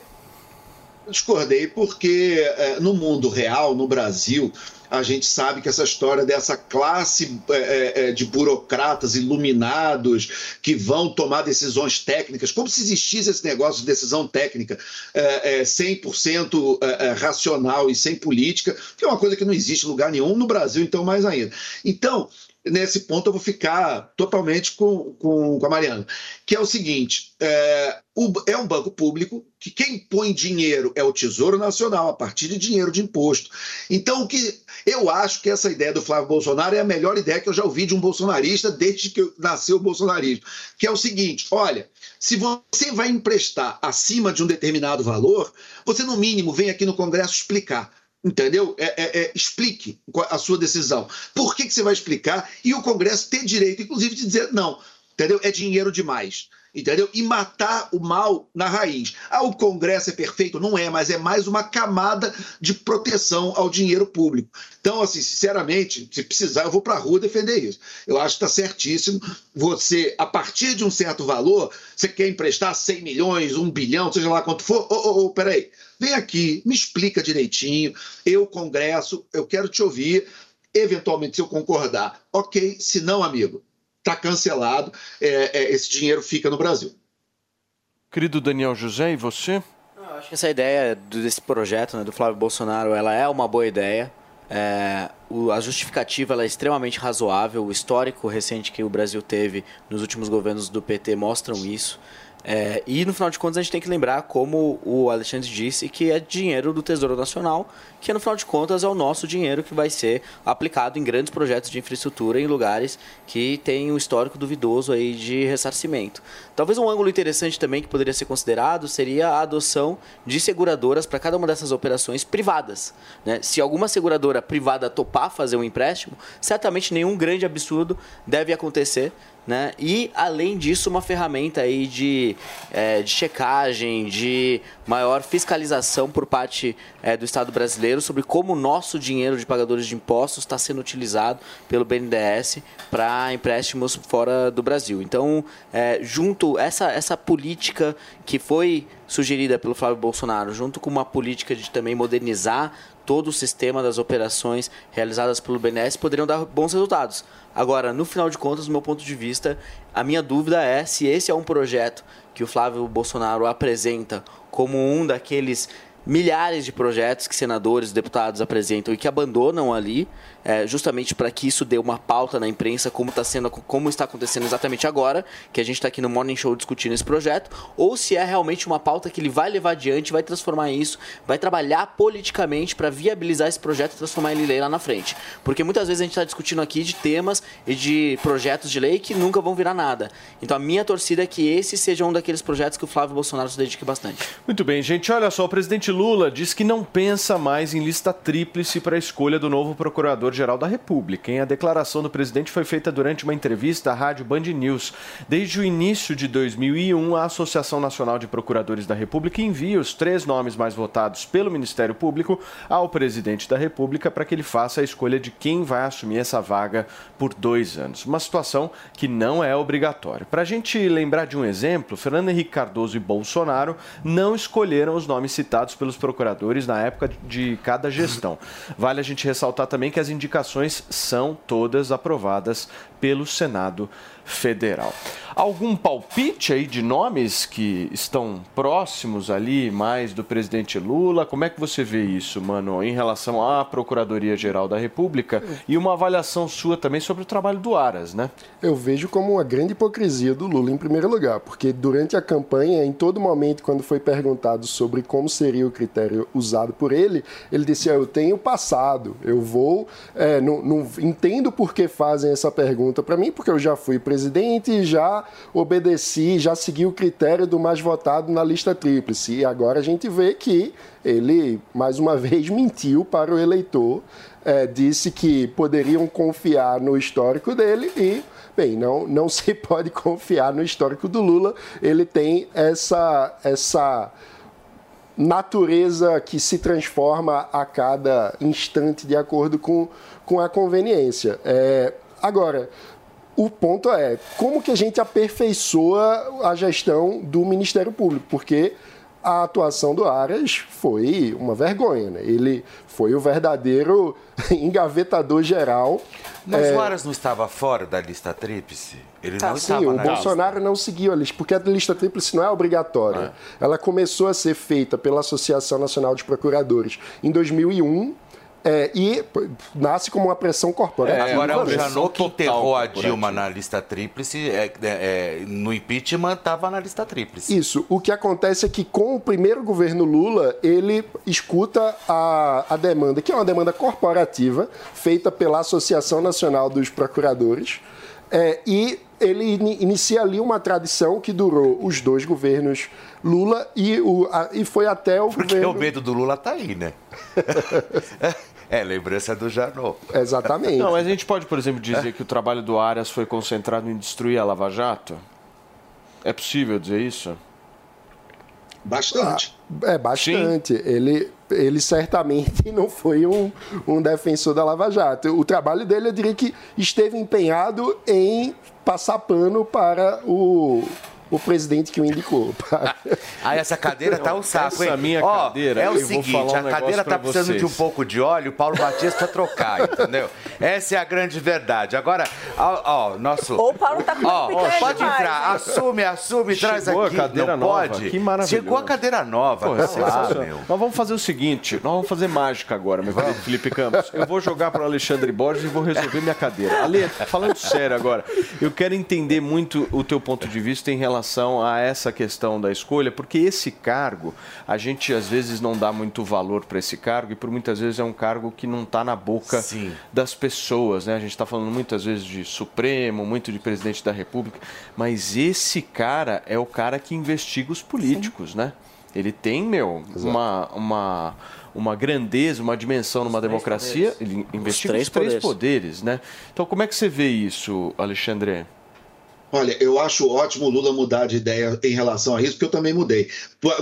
discordei porque é, no mundo real, no Brasil, a gente sabe que essa história dessa classe é, é, é de burocratas iluminados que vão tomar decisões técnicas, como se existisse esse negócio de decisão técnica é, é, 100% é, é, racional e sem política, que é uma coisa que não existe em lugar nenhum, no Brasil, então, mais ainda. Então, nesse ponto eu vou ficar totalmente com, com, com a Mariana, que é o seguinte: é, o, é um banco público que quem põe dinheiro é o Tesouro Nacional, a partir de dinheiro de imposto. Então, o que eu acho que essa ideia do Flávio Bolsonaro é a melhor ideia que eu já ouvi de um bolsonarista desde que nasceu o bolsonarismo, que é o seguinte: olha, se você vai emprestar acima de um determinado valor, você no mínimo vem aqui no Congresso explicar. Entendeu? É, é, é, explique a sua decisão. Por que, que você vai explicar? E o Congresso ter direito, inclusive, de dizer não. Entendeu? É dinheiro demais. Entendeu? E matar o mal na raiz. Ah, o Congresso é perfeito? Não é, mas é mais uma camada de proteção ao dinheiro público. Então, assim, sinceramente, se precisar, eu vou para a rua defender isso. Eu acho que está certíssimo. Você, a partir de um certo valor, você quer emprestar 100 milhões, 1 bilhão, seja lá quanto for. Ô, peraí, vem aqui, me explica direitinho. Eu, Congresso, eu quero te ouvir. Eventualmente, se eu concordar, ok. Se não, amigo, está cancelado. É, é, esse dinheiro fica no Brasil. Querido Daniel José, e você? Eu acho que essa ideia desse projeto né, do Flávio Bolsonaro, ela é uma boa ideia. É, o- a justificativa ela é extremamente razoável. O histórico recente que o Brasil teve nos últimos governos do PT mostram isso. É, e no final de contas a gente tem que lembrar, como o Alexandre disse, que é dinheiro do Tesouro Nacional, que no final de contas é o nosso dinheiro que vai ser aplicado em grandes projetos de infraestrutura em lugares que têm um histórico duvidoso aí de ressarcimento. Talvez um ângulo interessante também que poderia ser considerado seria a adoção de seguradoras para cada uma dessas operações privadas. né? Se alguma seguradora privada topar fazer um empréstimo, certamente nenhum grande absurdo deve acontecer né? E além disso, uma ferramenta aí de, eh, de checagem, de maior fiscalização por parte eh, do Estado brasileiro sobre como o nosso dinheiro de pagadores de impostos está sendo utilizado pelo BNDES para empréstimos fora do Brasil. Então, eh, junto essa essa política que foi sugerida pelo Flávio Bolsonaro, junto com uma política de também modernizar todo o sistema das operações realizadas pelo BNDES poderiam dar bons resultados. Agora, no final de contas, do meu ponto de vista, a minha dúvida é se esse é um projeto que o Flávio Bolsonaro apresenta como um daqueles milhares de projetos que senadores, deputados apresentam e que abandonam ali, é, justamente para que isso dê uma pauta na imprensa, como, tá sendo, como está acontecendo exatamente agora, que a gente está aqui no Morning Show discutindo esse projeto, ou se é realmente uma pauta que ele vai levar adiante, vai transformar isso, vai trabalhar politicamente para viabilizar esse projeto e transformar ele em lei lá na frente. Porque muitas vezes a gente está discutindo aqui de temas e de projetos de lei que nunca vão virar nada. Então a minha torcida é que esse seja um daqueles projetos que o Flávio Bolsonaro se dedique bastante. Muito bem, gente. Olha só, o presidente Lula diz que não pensa mais em lista tríplice para a escolha do novo procurador-geral da República. Hein? A declaração do presidente foi feita durante uma entrevista à rádio Band News. Desde o início de 2001, a Associação Nacional de Procuradores da República envia os três nomes mais votados pelo Ministério Público ao presidente da República para que ele faça a escolha de quem vai assumir essa vaga por dois anos. Uma situação que não é obrigatória. Para a gente lembrar de um exemplo, Fernando Henrique Cardoso e Bolsonaro não escolheram os nomes citados pelos procuradores na época de cada gestão. Vale a gente ressaltar também que as indicações são todas aprovadas pelo Senado Federal. Algum palpite aí de nomes que estão próximos ali mais do presidente Lula? Como é que você vê isso, mano, em relação à Procuradoria-Geral da República e uma avaliação sua também sobre o trabalho do Aras, né? Eu vejo como uma grande hipocrisia do Lula, em primeiro lugar, porque durante a campanha, em todo momento, quando foi perguntado sobre como seria o critério usado por ele, ele disse: "Ah, Eu tenho passado, eu vou. é, não, não entendo por que fazem essa pergunta para mim, porque eu já fui presidente e já obedeci, já segui o critério do mais votado na lista tríplice. E agora a gente vê que ele, mais uma vez, mentiu para o eleitor, é, disse que poderiam confiar no histórico dele e Bem, não, não se pode confiar no histórico do Lula. Ele tem essa, essa natureza que se transforma a cada instante de acordo com, com a conveniência. É, agora, o ponto é como que a gente aperfeiçoa a gestão do Ministério Público, porque a atuação do Aras foi uma vergonha. Né? Ele foi o verdadeiro engavetador geral. Mas É, o Aras não estava fora da lista tríplice? Ele não Sim, estava o na lista. Bolsonaro não seguiu a lista, porque a lista tríplice não é obrigatória. Ela começou a ser feita pela Associação Nacional de Procuradores em 2001 é, e nasce como uma pressão corporativa. Agora, o? Janot que enterrou a Dilma na lista tríplice, é, é, é, no impeachment estava na lista tríplice. Isso. O que acontece é que com o primeiro governo Lula, ele escuta a, a demanda, que é uma demanda corporativa, feita pela Associação Nacional dos Procuradores, é, e ele ini- inicia ali uma tradição que durou os dois governos Lula e, o, a- e foi até o Porque governo... o medo do Lula tá aí, né? é, lembrança do Janot. Exatamente. Não, mas a gente pode, por exemplo, dizer que o trabalho do Aras foi concentrado em destruir a Lava Jato? É possível dizer isso? Bastante. É, bastante. Ele, ele certamente não foi um, um defensor da Lava Jato. O trabalho dele, eu diria que esteve empenhado em passar pano para o, o presidente que o indicou. Ah, essa cadeira tá um saco, hein? Essa minha Ó, cadeira, é o eu vou seguinte, falar um a cadeira tá precisando vocês. de um pouco de óleo, o Paulo Batista trocar, entendeu? Essa é a grande verdade. Agora, ó, ó, nosso... Ou o Paulo tá comendo Ó, picanha pode demais, entrar, assume, assume, traz Chegou aqui. a cadeira não nova, pode? que maravilhoso. Chegou a cadeira nova, Pô, é lá. Nós vamos fazer o seguinte, nós vamos fazer mágica agora, meu querido Felipe Campos. Eu vou jogar para Alexandre Borges e vou resolver minha cadeira. Ale, falando sério agora, eu quero entender muito o teu ponto de vista em relação a essa questão da escolha, porque esse cargo, a gente às vezes não dá muito valor para esse cargo e por muitas vezes é um cargo que não está na boca das pessoas, né? A gente está falando muitas vezes de Supremo, muito de presidente da República, mas esse cara é o cara que investiga os políticos, né? Ele tem, meu, uma, uma, uma grandeza, uma dimensão numa democracia. Ele investiga três os três poderes. poderes, né? Então, como é que você vê isso, Alexandre? Olha, eu acho ótimo o Lula mudar de ideia em relação a isso, porque eu também mudei.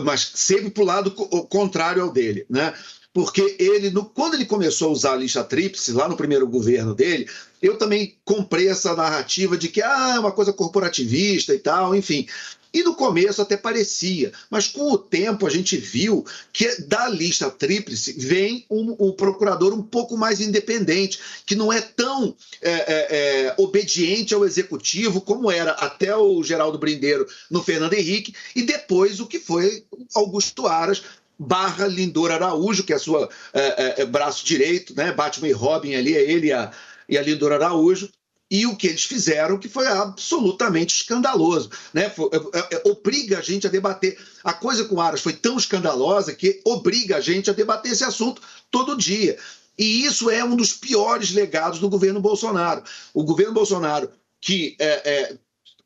Mas sempre para o lado contrário ao dele, né? Porque ele, no- quando ele começou a usar a lista tríplice, lá no primeiro governo dele, eu também comprei essa narrativa de que ah, é uma coisa corporativista e tal, enfim. E no começo até parecia, mas com o tempo a gente viu que da lista tríplice vem um, um procurador um pouco mais independente, que não é tão é, é, é, obediente ao executivo como era até o Geraldo Brindeiro no Fernando Henrique, e depois o que foi Augusto Aras barra Lindor Araújo, que é sua é, é, é, braço direito, né? Batman e Robin ali, é ele e a, e a Lindor Araújo, e o que eles fizeram que foi absolutamente escandaloso, né? Foi- é- é- obriga a gente a debater. A coisa com Aras foi tão escandalosa que obriga a gente a debater esse assunto todo dia. E isso é um dos piores legados do governo Bolsonaro. O governo Bolsonaro que é, é,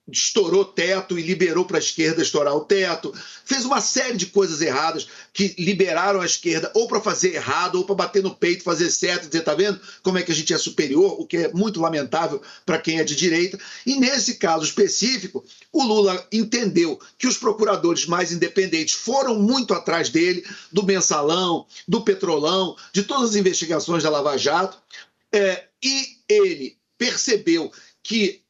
estourou teto e liberou para a esquerda estourar o teto, fez uma série de coisas erradas que liberaram a esquerda ou para fazer errado ou para bater no peito, fazer certo, dizer, tá vendo como é que a gente é superior, o que é muito lamentável para quem é de direita. E nesse caso específico, o Lula entendeu que os procuradores mais independentes foram muito atrás dele, do mensalão, do petrolão, de todas as investigações da Lava Jato, é, e ele percebeu que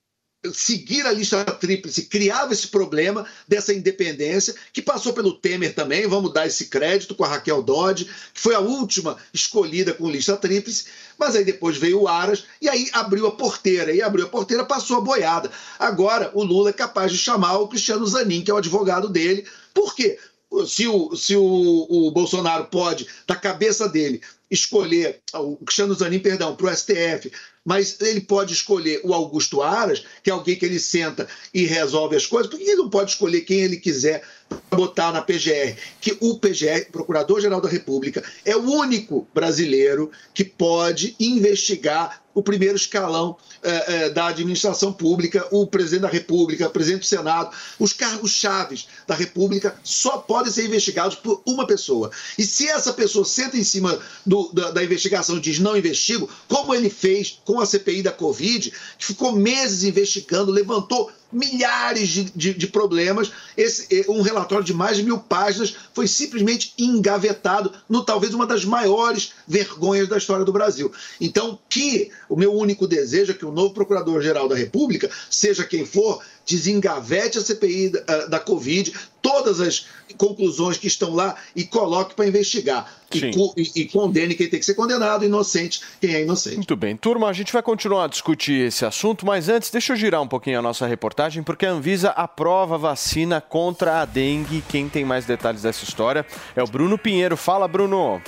seguir a lista tríplice criava esse problema dessa independência, que passou pelo Temer também, vamos dar esse crédito com a Raquel Dodge, que foi a última escolhida com lista tríplice, mas aí depois veio o Aras e aí abriu a porteira, e abriu a porteira, passou a boiada. Agora o Lula é capaz de chamar o Cristiano Zanin, que é o advogado dele. Por quê? Se o, se o, o Bolsonaro pode, da cabeça dele, escolher o Cristiano Zanin, perdão, para o STF, mas ele pode escolher o Augusto Aras, que é alguém que ele senta e resolve as coisas, por que ele não pode escolher quem ele quiser botar na PGR? Que o PGR, Procurador-Geral da República, é o único brasileiro que pode investigar o primeiro escalão eh, eh, da administração pública, o presidente da República, o presidente do Senado, os cargos chaves da República só podem ser investigados por uma pessoa. E se essa pessoa senta em cima do- da, da investigação diz não investigo, como ele fez com a CPI da Covid, que ficou meses investigando, levantou milhares de, de- de problemas. Esse, eh, um relatório de mais de mil páginas foi simplesmente engavetado no talvez uma das maiores vergonhas da história do Brasil. Então, que o meu único desejo é que o novo Procurador-Geral da República, seja quem for, desengavete a CPI da, ah, da Covid, todas as conclusões que estão lá e coloque para investigar. E, e- e condene quem tem que ser condenado, inocente quem é inocente. Muito bem. Turma, a gente vai continuar a discutir esse assunto, mas antes, deixa eu girar um pouquinho a nossa reportagem, porque a Anvisa aprova vacina contra a dengue. Quem tem mais detalhes dessa história é o Bruno Pinheiro. Fala, Bruno.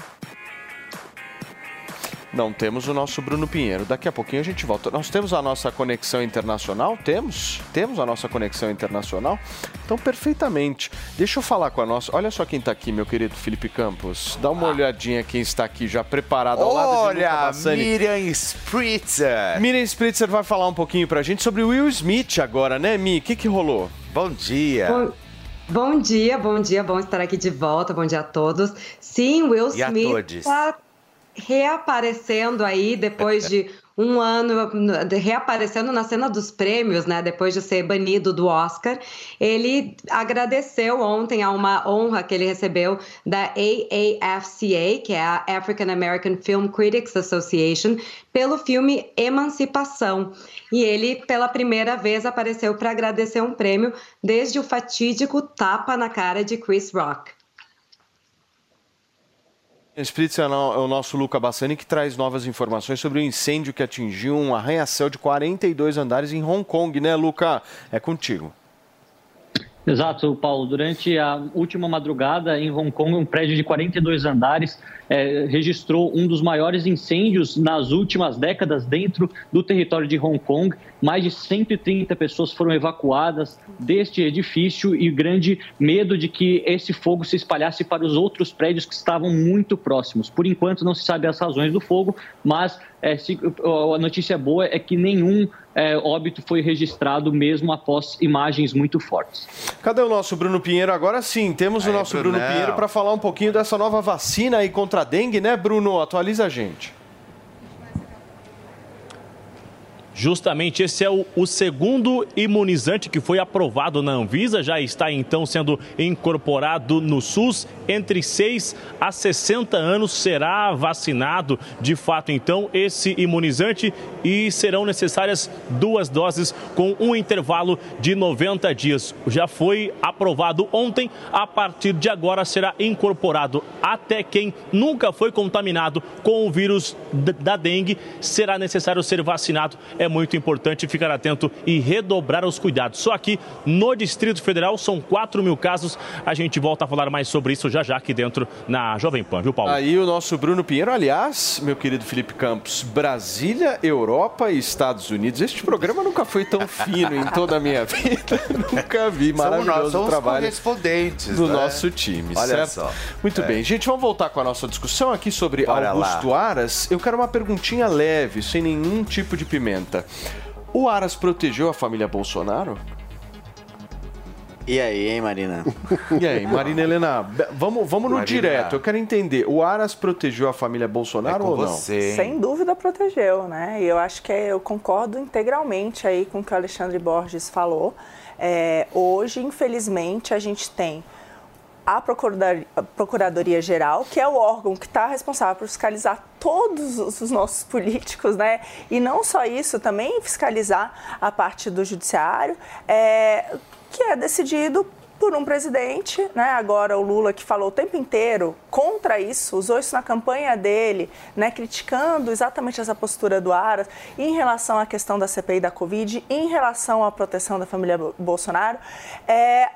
Não temos o nosso Bruno Pinheiro. Daqui a pouquinho a gente volta. Nós temos a nossa conexão internacional? Temos? Temos a nossa conexão internacional? Então, perfeitamente. Deixa eu falar com a nossa. Olha só quem está aqui, meu querido Felipe Campos. Dá uma olhadinha quem está aqui já preparado ao lado de Luca Olha, Bassani. Miriam Spritzer. Miriam Spritzer vai falar um pouquinho pra gente sobre o Will Smith agora, né, Mi? O que, que rolou? Bom dia. Bom, bom dia, bom dia, bom estar aqui de volta, bom dia a todos. Sim, Will E a Smith está reaparecendo aí depois de um ano reaparecendo na cena dos prêmios, né, depois de ser banido do Oscar, ele agradeceu ontem a uma honra que ele recebeu da AAFCA, que é a African American Film Critics Association, pelo filme Emancipação. E ele, pela primeira vez, apareceu para agradecer um prêmio desde o fatídico tapa na cara de Chris Rock. Spritz é o nosso Luca Bassani que traz novas informações sobre o incêndio que atingiu um arranha-céu de 42 andares em Hong Kong, né, Luca? É contigo. Exato, Paulo. Durante a última madrugada em Hong Kong, um prédio de 42 andares é, registrou um dos maiores incêndios nas últimas décadas dentro do território de Hong Kong. Mais de 130 pessoas foram evacuadas deste edifício e grande medo de que esse fogo se espalhasse para os outros prédios que estavam muito próximos. Por enquanto, não se sabe as razões do fogo, mas é, se, a notícia boa é que nenhum é, óbito foi registrado mesmo após imagens muito fortes. Cadê o nosso Bruno Pinheiro? Agora sim, temos Aí, o nosso Bruno Brunão. Pinheiro para falar um pouquinho dessa nova vacina aí contra a dengue, né, Bruno? Atualiza a gente. Justamente esse é o, o, segundo imunizante que foi aprovado na Anvisa, já está então sendo incorporado no SUS. Entre 6 a 60 anos será vacinado de fato então esse imunizante e serão necessárias duas doses com um intervalo de 90 dias. Já foi aprovado ontem, a partir de agora será incorporado até quem nunca foi contaminado com o vírus da dengue, será necessário ser vacinado é muito importante ficar atento e redobrar os cuidados. Só aqui no Distrito Federal são 4 mil casos. A gente volta a falar mais sobre isso já já aqui dentro na Jovem Pan, viu, Paulo? Aí o nosso Bruno Pinheiro, aliás, meu querido Felipe Campos, Brasília, Europa e Estados Unidos. Este programa nunca foi tão fino em toda a minha vida. nunca vi. Maravilhoso somos o trabalho correspondentes do né? nosso time, Olha certo? só. Muito É. bem, gente, vamos voltar com a nossa discussão aqui sobre Bora Augusto lá. Aras. Eu quero uma perguntinha leve, sem nenhum tipo de pimenta. O Aras protegeu a família Bolsonaro? E aí, hein, Marina? E aí, Marina Helena, vamos, vamos no Marina. direto. Eu quero entender, o Aras protegeu a família Bolsonaro ou não? Sem dúvida protegeu, né? E eu acho que eu concordo integralmente aí com o que o Alexandre Borges falou. É, hoje, infelizmente, a gente tem a Procuradoria, a Procuradoria Geral, que é o órgão que está responsável por fiscalizar todos os os nossos políticos, né? E não só isso, também fiscalizar a parte do judiciário, é, que é decidido por um presidente, né? Agora o Lula que falou o tempo inteiro contra isso, usou isso na campanha dele, né? Criticando exatamente essa postura do Aras em relação à questão da CPI da Covid, em relação à proteção da família Bo- Bolsonaro, é,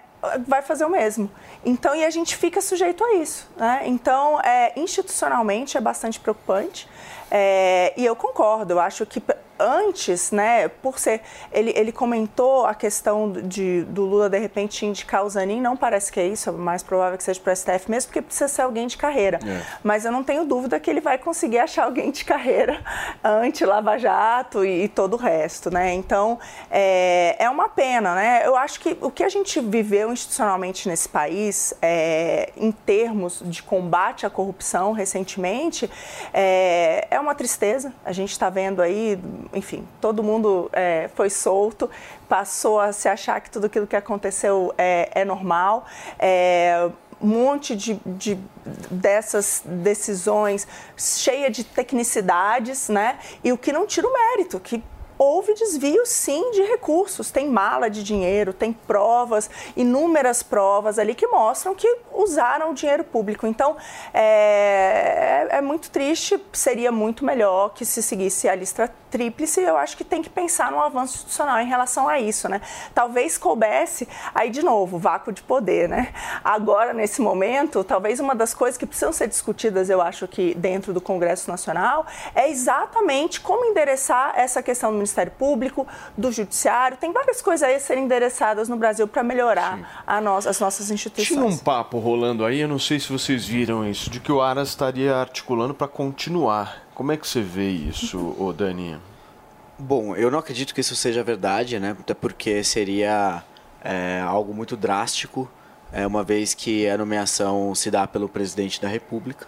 vai fazer o mesmo. Então, e a gente fica sujeito a isso, né? Então, é, institucionalmente é bastante preocupante. É, e eu concordo, eu acho que antes, né, por ser. Ele, ele comentou a questão de, do Lula de repente indicar o Zanin, não parece que é isso, é mais provável que seja para o STF mesmo, porque precisa ser alguém de carreira. É. Mas eu não tenho dúvida que ele vai conseguir achar alguém de carreira anti-Lava Jato e, e todo o resto, né? Então, é, é uma pena, né? Eu acho que o que a gente viveu institucionalmente nesse país, é, em termos de combate à corrupção recentemente, é, é uma tristeza. A gente está vendo aí, enfim, todo mundo é, foi solto, passou a se achar que tudo aquilo que aconteceu é, é normal. É, um monte de, de- dessas decisões cheia de tecnicidades, né? E o que não tira o mérito, que houve desvio sim de recursos, tem mala de dinheiro, tem provas, inúmeras provas ali que mostram que usaram o dinheiro público. Então é, é muito triste, seria muito melhor que se seguisse a lista tríplice. Eu acho que tem que pensar num avanço institucional em relação a isso, né? Talvez coubesse, aí de novo, vácuo de poder, né? Agora, nesse momento, talvez uma das coisas que precisam ser discutidas, eu acho que dentro do Congresso Nacional, é exatamente como endereçar essa questão do Ministério Público, do Judiciário. Tem várias coisas aí a serem endereçadas no Brasil para melhorar a nós- as nossas instituições. Tinha um papo rolando aí, eu não sei se vocês viram isso, de que o Aras estaria articulando para continuar. Como é que você vê isso, ô Dani? Bom, eu não acredito que isso seja verdade, né? Até porque seria é, algo muito drástico, é, uma vez que a nomeação se dá pelo presidente da República.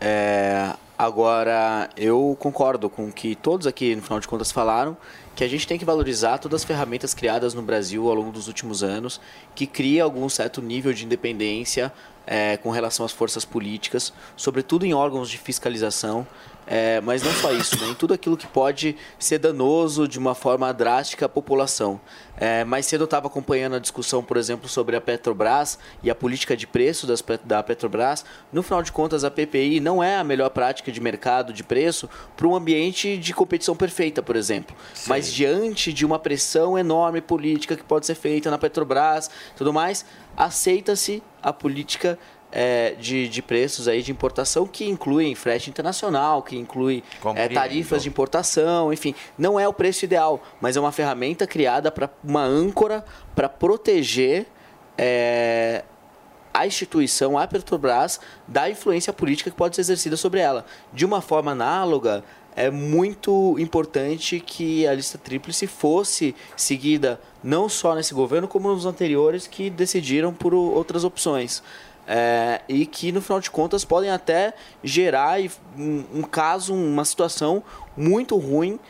É, Agora, eu concordo com o que todos aqui, no final de contas, falaram, que a gente tem que valorizar todas as ferramentas criadas no Brasil ao longo dos últimos anos, que cria algum certo nível de independência eh, com relação às forças políticas, sobretudo em órgãos de fiscalização, eh, mas não só isso, né, em tudo aquilo que pode ser danoso de uma forma drástica à população. É, mais cedo eu estava acompanhando a discussão, por exemplo, sobre a Petrobras e a política de preço das, da Petrobras. No final de contas, a PPI não é a melhor prática de mercado de preço para um ambiente de competição perfeita, por exemplo. Mas diante de uma pressão enorme política que pode ser feita na Petrobras e tudo mais, aceita-se a política é, de, de preços aí de importação que incluem frete internacional, que inclui é, tarifas de importação, enfim, não é o preço ideal, mas é uma ferramenta criada para uma âncora para proteger é, a instituição, a Petrobras, da influência política que pode ser exercida sobre ela. De uma forma análoga, é muito importante que a lista tríplice fosse seguida não só nesse governo, como nos anteriores que decidiram por outras opções. É, e que no final de contas podem até gerar um, um caso, uma situação muito ruim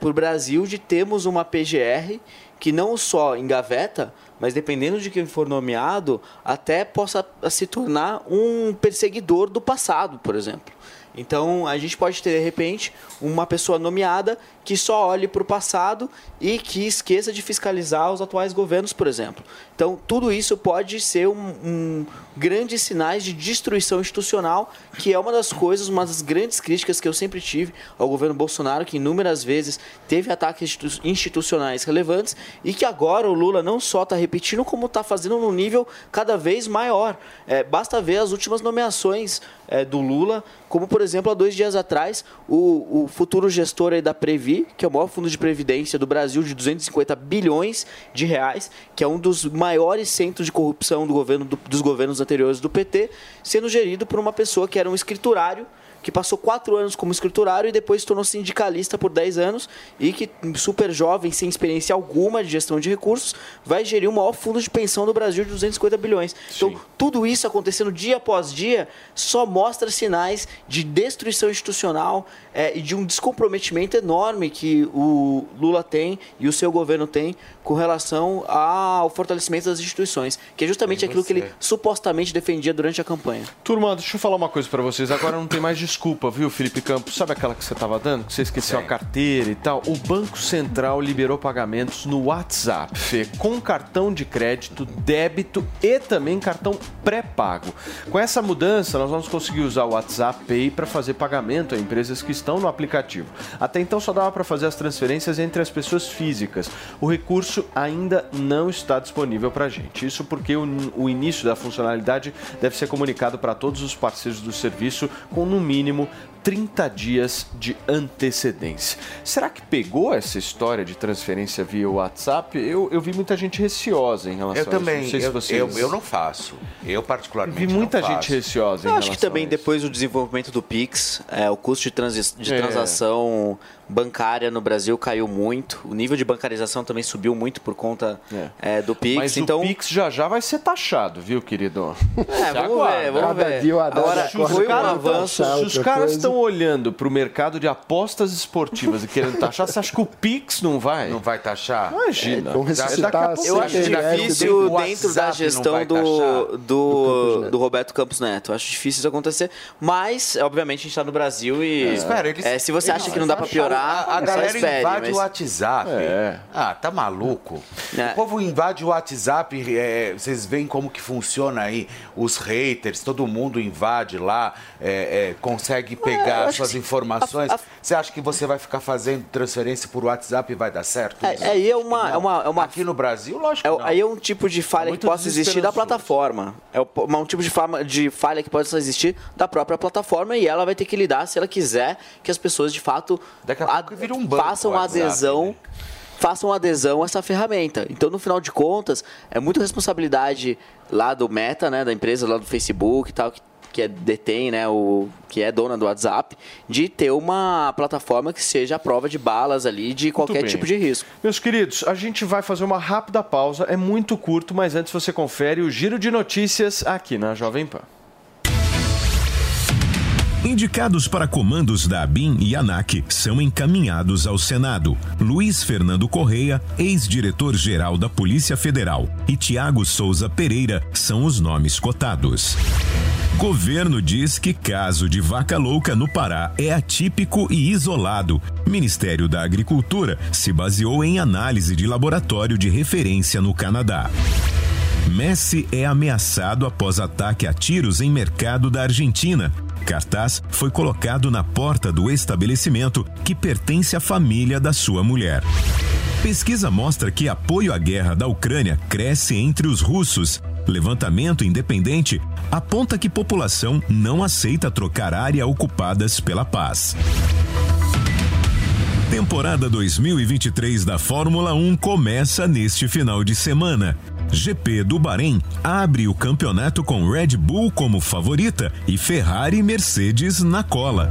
para o Brasil de termos uma PGR que não só engaveta, mas dependendo de quem for nomeado, até possa se tornar um perseguidor do passado, por exemplo. Então a gente pode ter de repente uma pessoa nomeada que só olhe para o passado e que esqueça de fiscalizar os atuais governos, por exemplo. Então tudo isso pode ser um, um grandes sinais de destruição institucional, que é uma das coisas, uma das grandes críticas que eu sempre tive ao governo Bolsonaro, que inúmeras vezes teve ataques institu- institucionais relevantes e que agora o Lula não só está repetindo, como está fazendo num nível cada vez maior. É, basta ver as últimas nomeações é, do Lula, como por exemplo, há dois dias atrás, o, o futuro gestor da Previ, que é o maior fundo de previdência do Brasil, de 250 bilhões de reais, que é um dos maiores centros de corrupção do governo, do- dos governos anteriores do PT, sendo gerido por uma pessoa que era um escriturário que passou quatro anos como escriturário e depois se tornou sindicalista por 10 anos e que, super jovem, sem experiência alguma de gestão de recursos, vai gerir o maior fundo de pensão do Brasil de 250 bilhões. Então, tudo isso acontecendo dia após dia só mostra sinais de destruição institucional eh, e de um descomprometimento enorme que o Lula tem e o seu governo tem com relação ao fortalecimento das instituições, que é justamente aquilo que ele supostamente defendia durante a campanha. Turma, deixa eu falar uma coisa pra vocês. Agora não tem mais desculpa, viu, Felipe Campos? Sabe aquela que você tava dando? Que você esqueceu a carteira e tal? O Banco Central liberou pagamentos no WhatsApp, Fê, com cartão de crédito, débito e também cartão pré-pago. Com essa mudança, nós vamos conseguir usar o WhatsApp Pay para fazer pagamento a empresas que estão no aplicativo. Até então só dava para fazer as transferências entre as pessoas físicas. O recurso ainda não está disponível para gente. Isso porque o, o início da funcionalidade deve ser comunicado para todos os parceiros do serviço com no mínimo 30 dias de antecedência. Será que pegou essa história de transferência via WhatsApp? Eu, eu vi muita gente receosa em relação Eu a isso. também, Não sei se eu, vocês... eu, eu não faço. Eu particularmente Vi muita não gente faço. receosa em Eu acho que relação também a isso. depois do desenvolvimento do Pix, é, o custo de, transi- de É. bancária no Brasil caiu muito. O nível de bancarização também subiu muito por conta é, do Pix. Mas então, o Pix já já vai ser taxado, viu, querido? É, vamos ver, vamos Cada ver. dia Agora, acorda foi um avanço. Se os caras estão olhando para o mercado de apostas esportivas e querendo taxar, você acha que o Pix não vai? Não vai taxar? Imagina. Vamos Daqui a ressuscitar pouco- a Eu acho difícil dentro da gestão do, do, do Roberto Campos Neto. Eu acho difícil isso acontecer. Mas, obviamente, a gente está no Brasil e. Espera, eles- é, se você acha que não dá para piorar, A, a só galera espere. invade mas- o WhatsApp. É. Ah, tá maluco? É. O povo invade o WhatsApp. é, vocês veem como que funciona aí. Os haters, todo mundo invade lá, é, é, consegue pegar suas que- informações. Você acha que você vai ficar fazendo transferência por WhatsApp e vai dar certo? É, é, aí é uma, é uma, é uma Aqui no Brasil, lógico É, que não. aí é um tipo de falha que possa existir da plataforma. É um tipo de, fama- de falha que possa existir da própria plataforma e ela vai ter que lidar se ela quiser que as pessoas de fato Um banco façam WhatsApp, adesão. né? Façam adesão a essa ferramenta. Então, no final de contas, é muita responsabilidade lá do Meta, né, da empresa lá do Facebook e tal, que, que é, detém, né, o que é dona do WhatsApp, de ter uma plataforma que seja a prova de balas ali de qualquer tipo de risco. Meus queridos, a gente vai fazer uma rápida pausa. É muito curto, mas antes você confere o giro de notícias aqui na Jovem Pan. Indicados para comandos da ABIN e ANAC são encaminhados ao Senado. Luiz Fernando Correia, ex-diretor-geral da Polícia Federal, e Tiago Souza Pereira são os nomes cotados. Governo diz que caso de vaca louca no Pará é atípico e isolado. Ministério da Agricultura se baseou em análise de laboratório de referência no Canadá. Messi é ameaçado após ataque a tiros em mercado da Argentina. Cartaz foi colocado na porta do estabelecimento que pertence à família da sua mulher. Pesquisa mostra que apoio à guerra da Ucrânia cresce entre os russos. Levantamento independente aponta que população não aceita trocar área ocupadas pela paz. Temporada 2023 da Fórmula 1 começa neste final de semana. GP do Bahrein abre o campeonato com Red Bull como favorita e Ferrari e Mercedes na cola.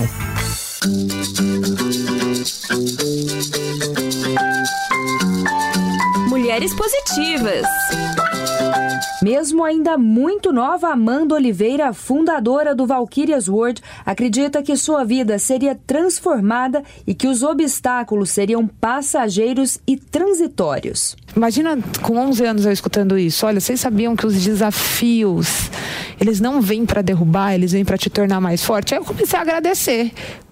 now. Mulheres positivas. Mesmo ainda muito nova, Amanda Oliveira, fundadora do Valkyrias World, acredita que sua vida seria transformada e que os obstáculos seriam passageiros e transitórios. Imagina com 11 anos eu escutando isso. Olha, vocês sabiam que os desafios, eles não vêm para derrubar, eles vêm para te tornar mais forte. Aí eu comecei a agradecer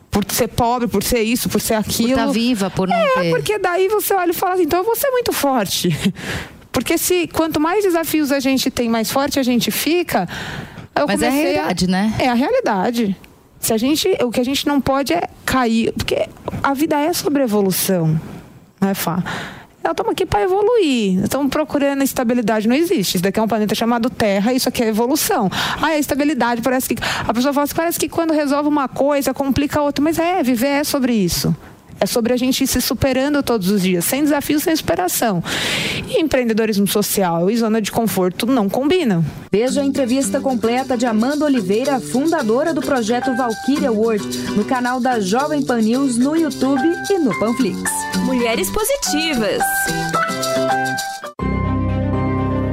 por ser pobre, por ser isso, por ser aquilo. tá viva, por não é, ter. porque daí você olha e fala assim, então eu vou ser muito forte. Porque se quanto mais desafios a gente tem, mais forte a gente fica. Mas é a realidade, né? É a realidade. Se a gente, o que a gente não pode é cair, porque a vida é sobre evolução, né, Fá? Nós estamos aqui para evoluir. Estamos procurando estabilidade. Não existe. Isso daqui é um planeta chamado Terra. Isso aqui é evolução. Ah, a estabilidade parece que. A pessoa fala assim, parece que quando resolve uma coisa, complica a outra. Mas é, viver é sobre isso. É sobre a gente ir se superando todos os dias, sem desafio, sem superação. E empreendedorismo social e zona de conforto não combinam. Veja a entrevista completa de Amanda Oliveira, fundadora do projeto Valkyria World, no canal da Jovem Pan News no YouTube e no Panflix. Mulheres positivas.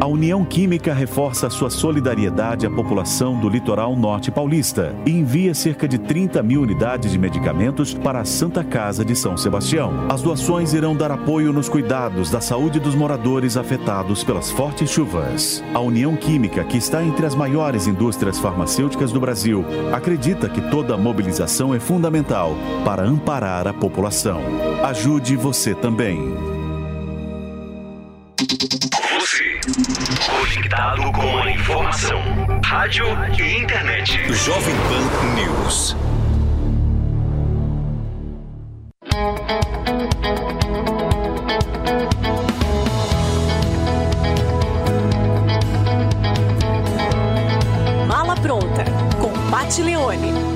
A União Química reforça sua solidariedade à população do litoral norte paulista e envia cerca de 30 mil unidades de medicamentos para a Santa Casa de São Sebastião. As doações irão dar apoio nos cuidados da saúde dos moradores afetados pelas fortes chuvas. A União Química, que está entre as maiores indústrias farmacêuticas do Brasil, acredita que toda mobilização é fundamental para amparar a população. Ajude você também. Você, conectado com a informação. Rádio e internet. Jovem Pan News. Mala pronta com Pat Leone.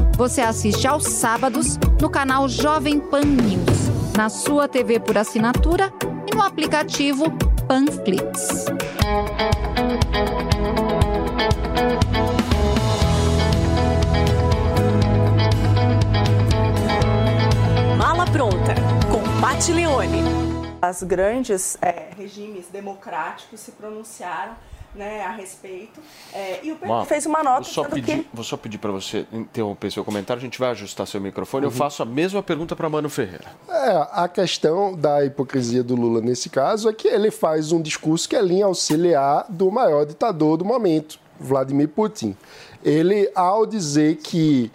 Você assiste aos sábados no canal Jovem Pan News, na sua TV por assinatura e no aplicativo Panflix. Mala Pronta, com Pat Leone. As grandes é, regimes democráticos se pronunciaram né, a respeito. É, e o Má, fez uma nota vou só pedir, que Vou só pedir para você interromper seu comentário, a gente vai ajustar seu microfone. Uhum. Eu faço a mesma pergunta para Mano Ferreira. É, a questão da hipocrisia do Lula nesse caso é que ele faz um discurso que é linha auxiliar do maior ditador do momento, Vladimir Putin. Ele, ao dizer que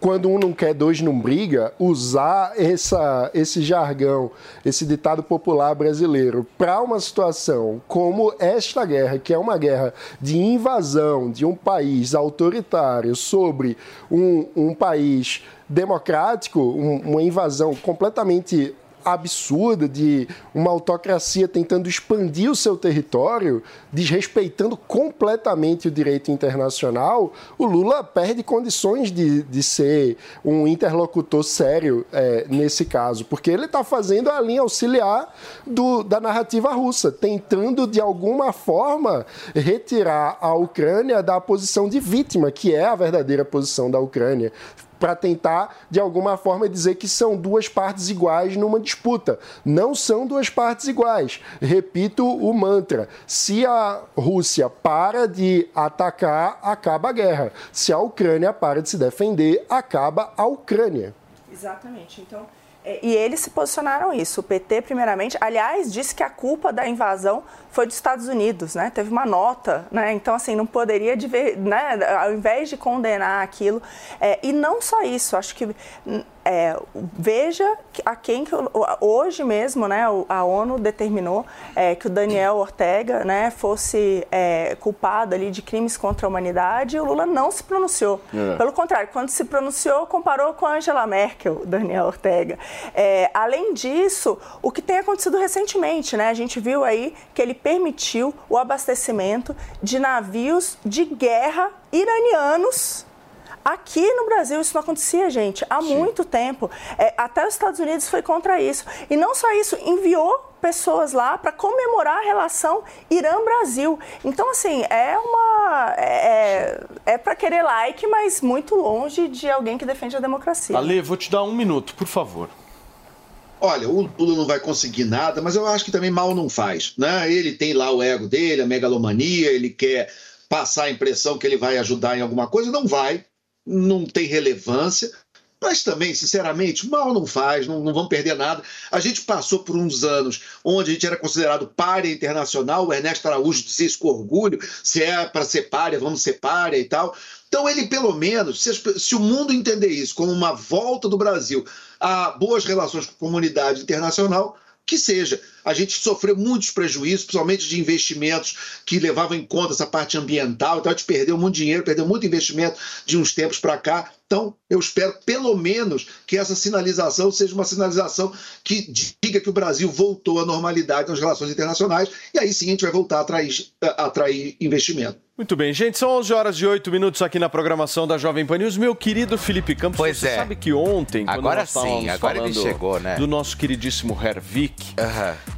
quando um não quer, dois não briga, usar essa, esse jargão, esse ditado popular brasileiro para uma situação como esta guerra, que é uma guerra de invasão de um país autoritário sobre um, um país democrático, um- uma invasão completamente absurda de uma autocracia tentando expandir o seu território, desrespeitando completamente o direito internacional, o Lula perde condições de, de ser um interlocutor sério é, nesse caso, porque ele está fazendo a linha auxiliar do- da narrativa russa, tentando de alguma forma retirar a Ucrânia da posição de vítima, que é a verdadeira posição da Ucrânia para tentar, de alguma forma, dizer que são duas partes iguais numa disputa. Não são duas partes iguais. Repito o mantra: se a Rússia para de atacar, acaba a guerra. Se a Ucrânia para de se defender, acaba a Ucrânia. Exatamente. Então, é, e eles se posicionaram isso. O PT, primeiramente, aliás, disse que a culpa da invasão foi dos Estados Unidos, né? Teve uma nota, né? Então, assim, não poderia, de ver, né? Ao invés de condenar aquilo. é, e não só isso, acho que é, veja a quem que hoje mesmo, né? A ONU determinou é, que o Daniel Ortega, né? Fosse é, culpado ali de crimes contra a humanidade. E o Lula não se pronunciou. É. Pelo contrário, quando se pronunciou, comparou com a Angela Merkel, Daniel Ortega. É, além disso, o que tem acontecido recentemente, né? A gente viu aí que ele permitiu o abastecimento de navios de guerra iranianos. Aqui no Brasil isso não acontecia, gente, há muito tempo. É, até os Estados Unidos foi contra isso. E não só isso, enviou pessoas lá para comemorar a relação Irã-Brasil. Então, assim, é uma. É, é para querer like, mas muito longe de alguém que defende a democracia. Ale, vou te dar um minuto, por favor. Olha, o Lula não vai conseguir nada, mas eu acho que também mal não faz. Né? Ele tem lá o ego dele, a megalomania, ele quer passar a impressão que ele vai ajudar em alguma coisa, não vai, não tem relevância. Mas também, sinceramente, mal não faz, não, não vamos perder nada. A gente passou por uns anos onde a gente era considerado párea internacional, o Ernesto Araújo dizia isso com orgulho, se é para ser párea, vamos ser párea e tal. Então ele, pelo menos, se, se o mundo entender isso como uma volta do Brasil a boas relações com a comunidade internacional, que seja. A gente sofreu muitos prejuízos, principalmente de investimentos que levavam em conta essa parte ambiental, então a gente perdeu muito dinheiro, perdeu muito investimento de uns tempos para cá. Então, eu espero, pelo menos, que essa sinalização seja uma sinalização que diga que o Brasil voltou à normalidade nas relações internacionais, e aí sim a gente vai voltar a atrair, a atrair investimento. Muito bem, gente, são 11 horas e 8 minutos aqui na programação da Jovem Pan News. Meu querido Felipe Campos, Pois você é. sabe que ontem, quando Agora nós sim, agora ele chegou, né? do nosso queridíssimo Hervik,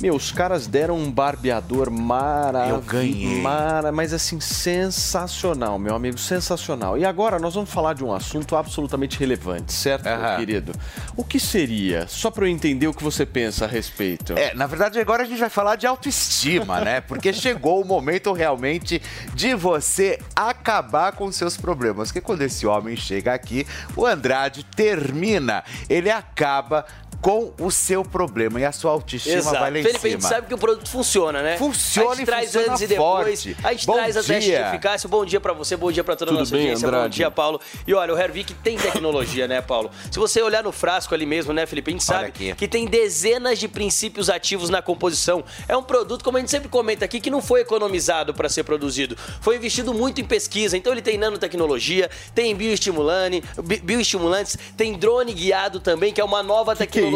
Meu, os caras deram um barbeador maravilhoso. Eu ganhei. Mara, mas assim, sensacional, meu amigo, sensacional. E agora nós vamos falar de um assunto absolutamente relevante, certo, meu Aham. querido? O que seria? Só para eu entender o que você pensa a respeito. É, na verdade, agora a gente vai falar de autoestima, né? Porque chegou o momento realmente de você acabar com seus problemas. Porque quando esse homem chega aqui, o Andrade termina, ele acaba com o seu problema e a sua autoestima Exato. vai lá em Felipe, a cima. gente sabe que o produto funciona, né? Funciona a gente e traz funciona antes e depois. forte. A gente Bom traz a teste de dia. eficácia. Bom dia pra você, bom dia pra toda a nossa bem, audiência. Bom Andrade? dia, Paulo. E olha, o Hervik tem tecnologia, né, Paulo? Se você olhar no frasco ali mesmo, né, Felipe, a gente sabe que tem dezenas de princípios ativos na composição. É um produto, como a gente sempre comenta aqui, que não foi economizado para ser produzido. Foi investido muito em pesquisa. Então ele tem nanotecnologia, tem bioestimulante, bi- bioestimulantes, tem drone guiado também, que é uma nova tecnologia,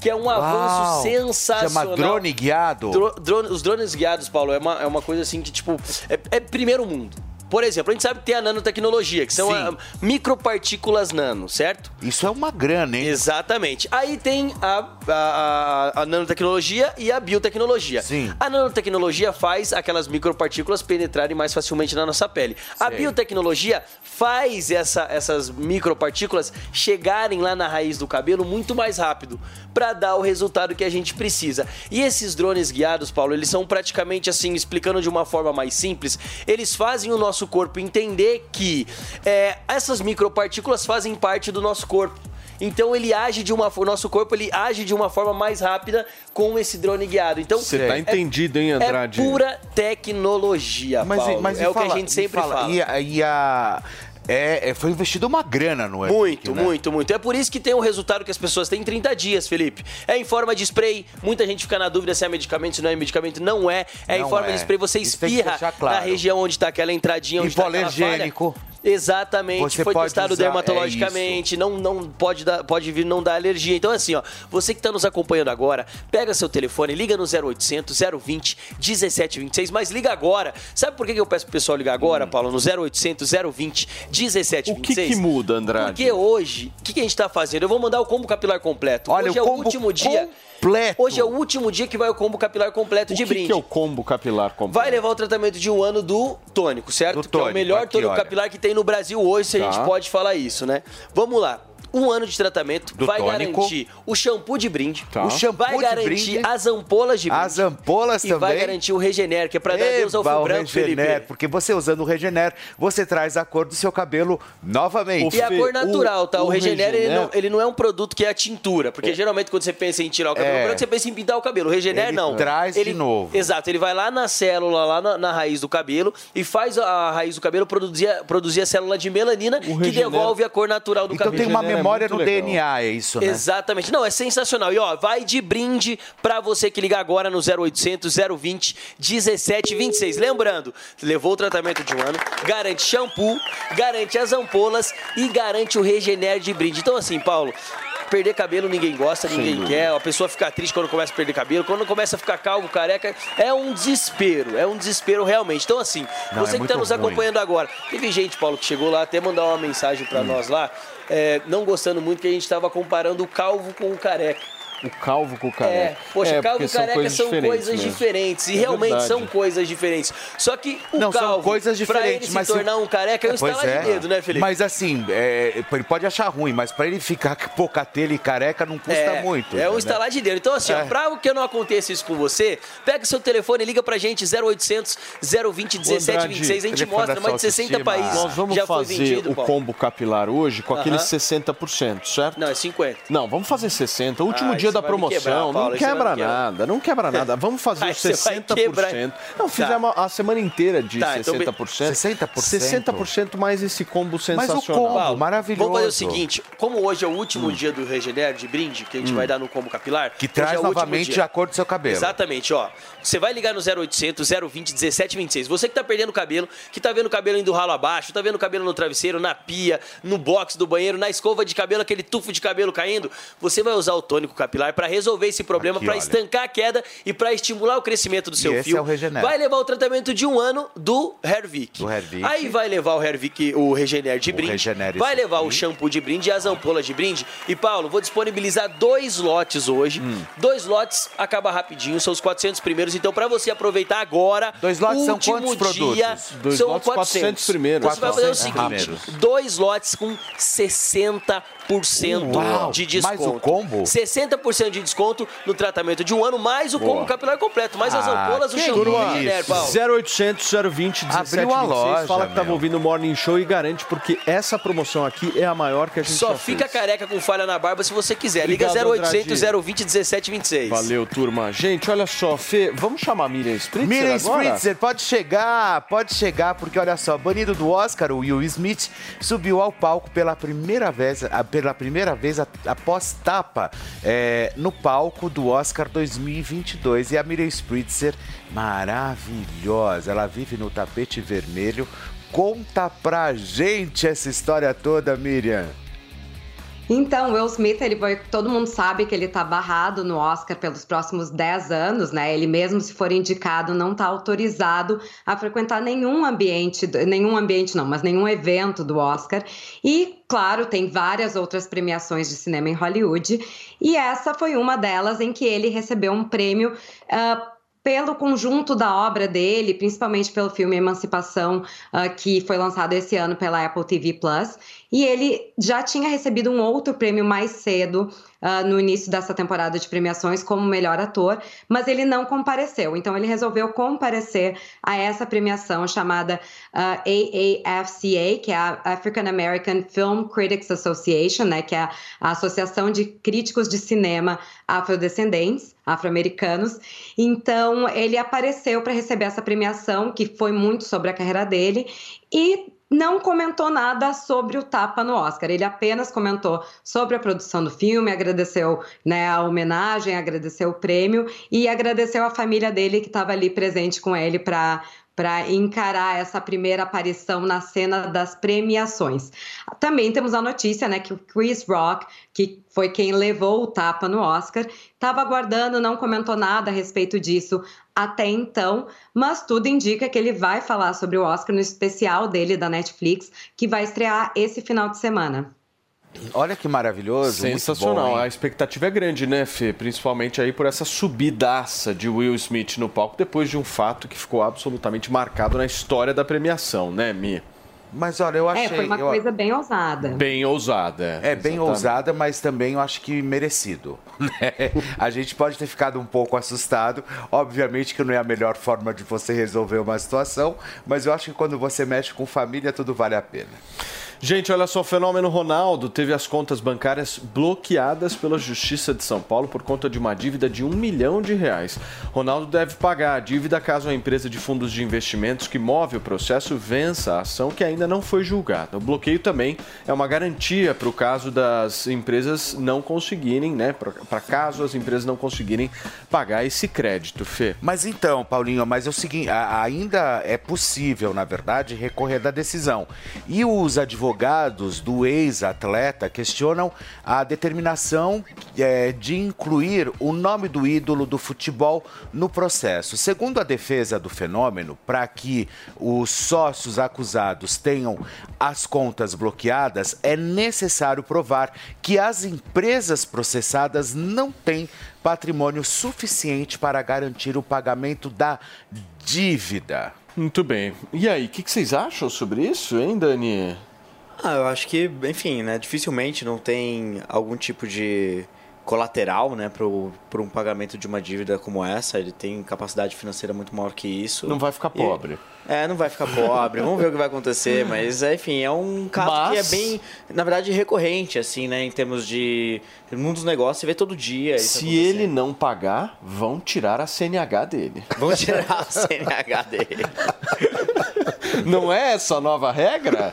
que é um avanço Uau, sensacional. Chama drone guiado. Dro- drone- os drones guiados, Paulo, é uma, é uma coisa assim que, tipo, é, é primeiro mundo. Por exemplo, a gente sabe que tem a nanotecnologia, que são Sim. ah, micropartículas nano, certo? Isso é uma grana, hein? Exatamente. Aí tem a, a, a- a nanotecnologia e a biotecnologia. Sim. A nanotecnologia faz aquelas micropartículas penetrarem mais facilmente na nossa pele. A biotecnologia faz essa- essas micropartículas chegarem lá na raiz do cabelo muito mais rápido para dar o resultado que a gente precisa. E esses drones guiados, Paulo, eles são praticamente assim, explicando de uma forma mais simples, eles fazem o nosso corpo entender que é, essas micropartículas fazem parte do nosso corpo. Então ele age de uma o nosso corpo ele age de uma forma mais rápida com esse drone guiado. Então Você tá é- entendido, hein, Andrade? É pura tecnologia, Mas, Paulo. mas é e o que a gente sempre fala, fala. E a, e a- é, é, foi investido uma grana no Muito, Epic, né? muito, muito. É por isso que tem um resultado que as pessoas têm em 30 dias, Felipe. É em forma de spray. Muita gente fica na dúvida se é medicamento, se não é medicamento. Não é. É Não em forma é. de spray. Você espirra claro. na região onde está aquela entradinha, onde tá aquela falha. Exatamente, Você foi testado usar- é dermatologicamente, não, não pode, dar, pode vir não dar alergia. Então, assim, ó, você que está nos acompanhando agora, pega seu telefone, liga no 0800 020 1726, mas liga agora. Sabe por que eu peço pro pessoal ligar agora, Paulo? No 0800 020 1726. O que, que muda, Andrade? Porque hoje, o que, que a gente tá fazendo? Eu vou mandar o combo capilar completo. Olha, hoje o é o último dia. Completo. Hoje é o último dia que vai o combo capilar completo O de que, brinde. que é o combo capilar completo? Vai levar o tratamento de um ano do tônico, certo? que é tônico, o melhor aqui, tônico olha. capilar que tem no Brasil hoje, se a Tá. gente pode falar isso, né? Vamos lá. Um ano de tratamento Do vai tônico. garantir o shampoo de brinde, Tá. O shampoo vai de garantir brinde. as ampolas de brinde As ampolas e também. vai garantir o Regener, que é pra dar Deus ao o branco, Regener, Felipe. porque você usando o Regener, você traz a cor do seu cabelo novamente. E a cor natural, tá? O, Regener, Ele, Regener- não, ele não é um produto que é a tintura. Porque geralmente quando você pensa em tirar o cabelo É. branco, você pensa em pintar o cabelo. O Regener Ele não. traz ele, de novo. Exato, ele vai lá na célula, lá na, na raiz do cabelo e faz a, raiz do cabelo produzir, a- produzir a célula de melanina que Regener- devolve a cor natural do Então cabelo. tem uma memória no DNA, é isso, né? Exatamente. Não, é sensacional. E ó, vai de brinde pra você que liga agora no 0800 020 1726. Lembrando, levou o tratamento de um ano, garante shampoo, garante as ampolas e garante o Regener de brinde. Então assim, Paulo, perder cabelo ninguém gosta, ninguém quer. A pessoa fica triste quando começa a perder cabelo, quando começa a ficar calvo, careca, é um desespero, é um desespero realmente. Então assim, Não, você é que tá muito nos ruim. acompanhando agora, teve gente, Paulo, que chegou lá até mandar uma mensagem pra nós lá, é, não gostando muito que a gente tava comparando o calvo com o careca. O calvo com o careca. É, poxa, calvo porque e careca coisas são diferentes coisas diferentes. E É realmente verdade. são coisas diferentes. Só que o Não, calvo, são coisas pra ele diferentes, se mas tornar um careca é um estalar de dedo, né, Felipe? Mas assim, é, ele pode achar ruim, mas pra ele ficar com pouca telha e careca não custa é, muito. É um entendeu? estalar de dedo. Então, assim, ó, É. pra que não aconteça isso com você, pega seu telefone e liga pra gente 0800 020 1726. A gente mostra mais de 60 autoestima. países. Nós vamos já foi fazer vendido, o Paulo. combo capilar hoje com Aham. aqueles 60%, certo? Não, é 50. Não, vamos fazer 60. O último Ah, dia da promoção. quebrar, Paulo, não quebra nada, não quebra nada. Vamos fazer os você vai 60%. quebrar. Não, fizemos a semana inteira de Tá, então be- 60%. 60%? 60% mais esse combo Mas o sensacional. combo, Paulo, maravilhoso. Vamos fazer o seguinte: como hoje é o último dia do Regener de brinde, que a gente vai dar no combo capilar, Que hoje traz é o novamente a cor do seu cabelo. Exatamente, ó. Você vai ligar no 0800 020 1726. Você que tá perdendo cabelo, que tá vendo o cabelo indo ralo abaixo, tá vendo o cabelo no travesseiro, na pia, no box do banheiro, na escova de cabelo, aquele tufo de cabelo caindo, você vai usar o tônico capilar capilar para resolver esse problema, para estancar a queda e para estimular o crescimento do seu esse fio. é o. Vai levar o tratamento de um ano do Hervik. Do Hervik. Aí vai levar o Hervik, o Regener de O brinde. Regener, vai esse levar o aqui. shampoo de brinde e as ampolas de brinde. E Paulo, vou disponibilizar dois lotes hoje. Hum. Dois lotes acaba rapidinho, são os 400 primeiros. Então, para você aproveitar agora, Dois lotes são quantos dia, produtos? Dois são lotes, 400. 400 primeiros. Então, você vai fazer o 400 seguinte: primeiros. dois lotes com 60% Uau, de mais desconto. o combo? 60% de desconto no tratamento de um ano, mais o Boa. combo capilar completo, mais as Ah, ampolas, o shampoo e o isso. Regener, Paulo. 0800 020 17 Abriu a 26. loja, Fala que tava meu. ouvindo o Morning Show e garante, porque essa promoção aqui é a maior que a gente Só já fica fez. careca com falha na barba se você quiser. Liga Obrigado, 0800 Andrade. 020 1726. Valeu, turma. Gente, olha só, Fê, vamos chamar a Miriam Spritzer Miriam agora? Spritzer, pode chegar, pode chegar, porque olha só, banido do Oscar, o Will Smith, subiu ao palco pela primeira vez, pela primeira vez após tapa é, no palco do Oscar 2022. E a Miriam Spritzer, maravilhosa, ela vive no tapete vermelho. Conta pra gente essa história toda, Miriam. Então, Will Smith, ele foi, todo mundo sabe que ele tá barrado no Oscar pelos próximos 10 anos, né? Ele mesmo se for indicado, não tá autorizado a frequentar nenhum ambiente, nenhum ambiente não, mas nenhum evento do Oscar. E, claro, tem várias outras premiações de cinema em Hollywood, e essa foi uma delas em que ele recebeu um prêmio ah, pelo conjunto da obra dele, principalmente pelo filme Emancipação, ah, que foi lançado esse ano pela Apple TV Plus. E ele já tinha recebido um outro prêmio mais cedo, ah, no início dessa temporada de premiações, como melhor ator, mas ele não compareceu. Então ele resolveu comparecer a essa premiação chamada ah, AAFCA, que é a African American Film Critics Association, né, que é a Associação de Críticos de Cinema Afrodescendentes, afro-americanos. Então, ele apareceu para receber essa premiação, que foi muito sobre a carreira dele, e não comentou nada sobre o tapa no Oscar. Ele apenas comentou sobre a produção do filme, agradeceu né, a homenagem, agradeceu o prêmio e agradeceu a família dele que estava ali presente com ele para para encarar essa primeira aparição na cena das premiações. Também temos a notícia, né, que o Chris Rock, que foi quem levou o tapa no Oscar, estava aguardando, não comentou nada a respeito disso até então, mas tudo indica que ele vai falar sobre o Oscar no especial dele da Netflix, que vai estrear esse final de semana. Olha que maravilhoso. Sensacional. bom, a expectativa é grande, né, Fê? Principalmente aí por essa subidaça de Will Smith no palco, depois de um fato que ficou absolutamente marcado na história da premiação, né, Mia? Mas olha, eu achei. é, foi uma eu- coisa bem ousada. Bem ousada. É bem Exatamente. ousada, mas também eu acho que merecido. né? A gente pode ter ficado um pouco assustado. Obviamente que não é a melhor forma de você resolver uma situação, mas eu acho que quando você mexe com família, tudo vale a pena. Gente, olha só, o fenômeno Ronaldo teve as contas bancárias bloqueadas pela Justiça de São Paulo por conta de uma dívida de um milhão de reais. Ronaldo deve pagar a dívida caso a empresa de fundos de investimentos que move o processo vença a ação que ainda não foi julgada. O bloqueio também é uma garantia para o caso das empresas não conseguirem, né? Para caso as empresas não conseguirem pagar esse crédito, Fê. Mas então, Paulinho, mas é o seguinte, ainda é possível, na verdade, recorrer da decisão. E os advogados do ex-atleta questionam a determinação eh, de incluir o nome do ídolo do futebol no processo. Segundo a defesa do fenômeno, para que os sócios acusados tenham as contas bloqueadas, é necessário provar que as empresas processadas não têm patrimônio suficiente para garantir o pagamento da dívida. Muito bem. E aí, o que, que vocês acham sobre isso, hein, Dani? Ah, eu acho que, enfim, né, dificilmente não tem algum tipo de colateral, né, para um pagamento de uma dívida como essa. Ele tem capacidade financeira muito maior que isso. Não vai ficar E- pobre. É, não vai ficar pobre. Vamos ver o que vai acontecer, mas enfim, é um caso Mas- que é bem, na verdade, recorrente, assim, né, em termos de no mundo dos negócios, você vê todo dia. Se ele não pagar, vão tirar a CNH dele. Vão tirar a CNH dele. Não é essa a nova regra?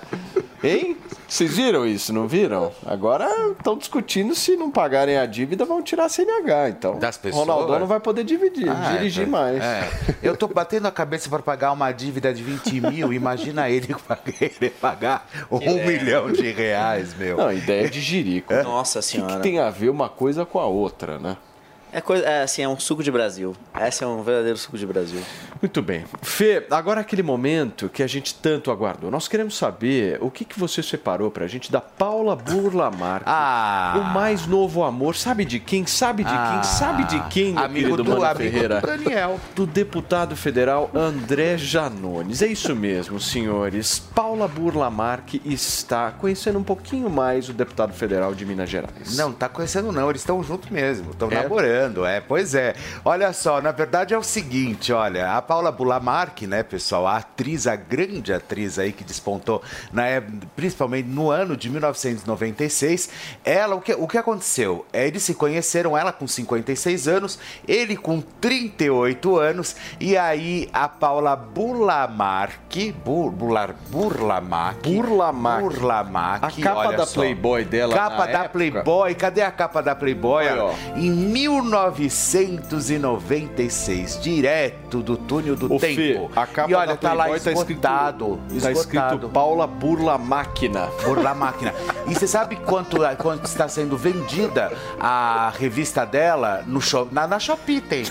Hein? Vocês viram isso, não viram? Agora estão discutindo se não pagarem a dívida, vão tirar a CNH. Então, Das pessoas? Ronaldo não vai poder dividir, Ah, dirigir é, mais. é. Eu tô batendo a cabeça para pagar uma dívida de 20 mil. Imagina ele querer pagar um É. milhão de reais, meu. Não, ideia de jirico. Nossa O que, senhora. que tem a ver uma coisa com a outra, né? É, coisa, é assim, é um suco de Brasil. Esse é um verdadeiro suco de Brasil. Muito bem. Fê, agora aquele momento que a gente tanto aguardou. Nós queremos saber o que, que você separou pra gente da Paula Burlamar. Ah! O mais novo amor. Sabe de quem? Sabe de Ah, quem? Sabe de quem, meu amigo querido do- Mano amigo Ferreira? do Daniel. Do deputado federal André Janones. É isso mesmo, senhores. Paula Burlamark está conhecendo um pouquinho mais o deputado federal de Minas Gerais. Não, tá conhecendo não, eles estão juntos mesmo, estão É? namorando, é, pois é. Olha só, na verdade é o seguinte, olha, a Paula Bulamark, né, pessoal, a atriz, a grande atriz aí que despontou, na, principalmente no ano de 1996, ela, o que, o que aconteceu? Eles se conheceram, ela com 56 anos, ele com 38 anos, e aí a Paula Bulamark, Bur, Bular, Burlamac, Burlamac. Burlamac, A capa da só. Playboy dela Capa da época. Playboy, cadê a capa da Playboy? Aí, ó. Em 1996, direto do túnel do Ô, tempo. Fê, a capa e olha, da tá lá Playboy tá escrito- esgotado. Tá escrito Paula Burla Máquina. Burla Máquina. E você sabe quanto, quanto está sendo vendida a revista dela no shop, na, na Shopee tem.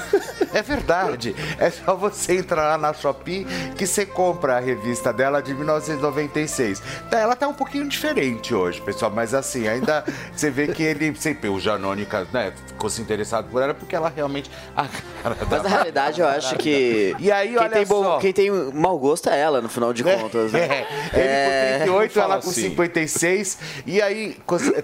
É verdade. É só você entrar lá na Shopee que você compra a revista dela de 1996. Tá, Ela tá um pouquinho diferente hoje, pessoal, mas assim, ainda você vê que ele sempre, o Janone, né, ficou se interessado por ela porque ela realmente. a cara Mas na realidade eu acho que. E aí, quem olha tem bom- só. Quem tem mau gosto é ela, no final de contas. né? É, ele com 38, Fala ela com assim. 56. E aí,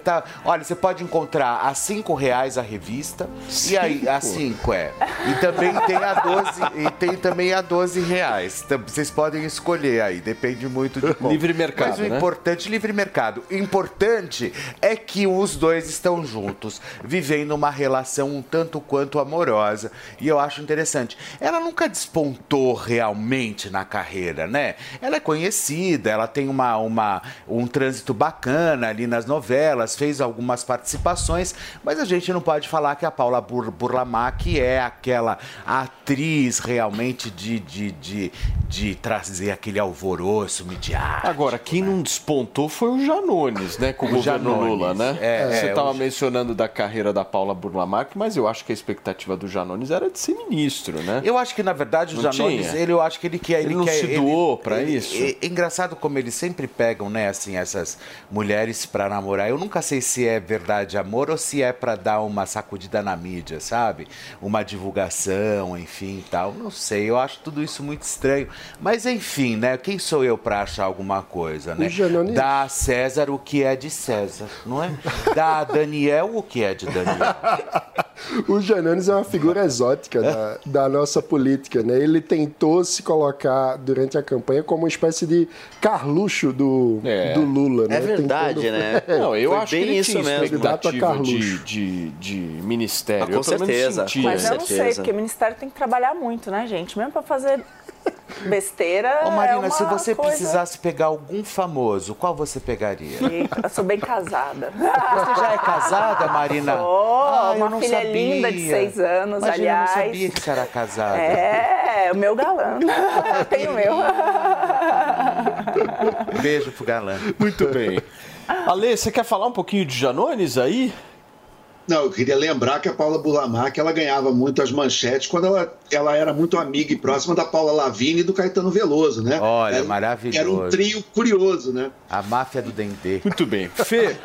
tá, olha, você pode encontrar a 5 reais a revista. E aí, a 5 é. E também tem a 12, e tem também a 12 reais. Vocês podem escolher aí, depende muito de como. Livre mercado, Mas o né? importante, livre mercado. O importante é que os dois estão juntos, vivendo uma relação um tanto quanto amorosa. E eu acho interessante. Ela nunca despontou realmente na carreira, né? Ela é conhecida, ela tem uma, uma, um trânsito bacana ali nas novelas, fez algumas participações, mas a gente não pode falar que a Paula Bur Burlamac é aquela atriz realmente de, de, de, de trazer aquele alvoroço midiático. Agora, quem não despontou foi o Janones, né? Com o, governo Janones. Lula, né? É, Você é, estava o- mencionando da carreira da Paula Burlamac, mas eu acho que a expectativa do Janones era de ser ministro, né? Eu acho que, na verdade, o Não Janones, tinha? ele, eu acho que ele quer. Ele não quer, se doou pra isso? É, é engraçado como eles sempre pegam, né, assim, essas mulheres pra namorar. Eu nunca sei se é verdade amor ou se é pra dar uma sacudida na mídia, sabe? Uma divulgação, enfim, tal. Não sei, eu acho tudo isso muito estranho. Mas, enfim, né, quem sou eu pra achar alguma coisa, né? O Janones- Dá a César o que é de César, não é? Dá a Daniel o que é de Daniel. O Janones é uma figura exótica da, da nossa política, né? Ele tentou se colocar durante a campanha como uma espécie de Carluxo do, É. do Lula, né? É verdade, Tentando- né? Não, eu Foi acho que bem ele isso tinha mesmo. Candidato a expectativa de, Carluxo. de, de ministério. Ah, com eu, certeza. Mas eu não certeza. sei, porque o Ministério tem que trabalhar muito, né, gente? Mesmo pra fazer besteira. Ô Marina, é se você coisa- precisasse pegar algum famoso, qual você pegaria? Eita, Eu sou bem casada. Você já é casada, Marina? Sou, Ah, eu uma não filha sabia. linda de seis anos, Imagina, aliás. eu não sabia que você era casada. É, o meu galã. Tem o meu. Beijo pro galã. Muito bem. Ale, você quer falar um pouquinho de Janones aí? Não, eu queria lembrar que a Paula Burlamac, ela ganhava muito as manchetes quando ela, ela era muito amiga e próxima da Paula Lavigne e do Caetano Veloso, né? Olha, era, maravilhoso. Era um trio curioso, né? A máfia do Dendê. Muito bem. Fê,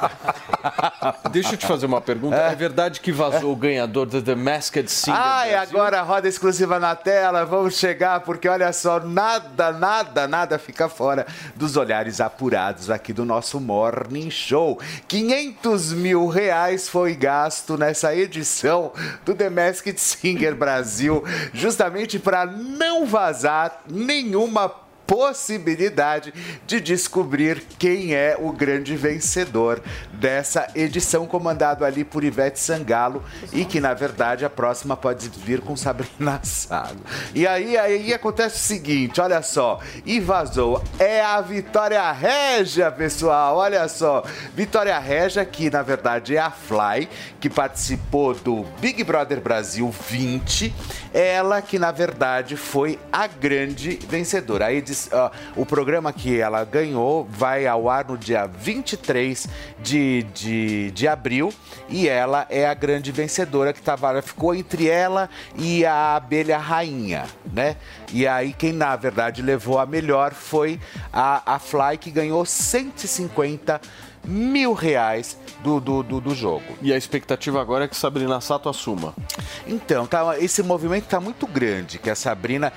deixa eu te fazer uma pergunta. É, verdade que vazou o ganhador do The Masked Singer Ah, e Brasil? agora a roda exclusiva na tela, vamos chegar, porque olha só, nada, nada, nada fica fora dos olhares apurados aqui do nosso Morning Show. 500 mil reais foi gasto nessa edição do The Masked Singer Brasil, justamente para não vazar nenhuma possibilidade de descobrir quem é o grande vencedor dessa edição, comandado ali por Ivete Sangalo, e que na verdade a próxima pode vir com Sabrina Sago. E aí, aí acontece o seguinte: olha só, e vazou. É a Vitória Régia, pessoal, olha só. Vitória Régia, que na verdade é a Fly, que participou do Big Brother Brasil 20, ela que na verdade foi a grande vencedora. A edi- ó, o programa que ela ganhou vai ao ar no dia 23 de, de, de abril e ela é a grande vencedora que tava, ela ficou entre ela e a abelha rainha, né? E aí quem na verdade levou a melhor foi a, a Fly que ganhou 150 mil reais do, do, do, do jogo. E a expectativa agora é que Sabrina Sato assuma. Então, tá, esse movimento tá muito grande, que a Sabrina,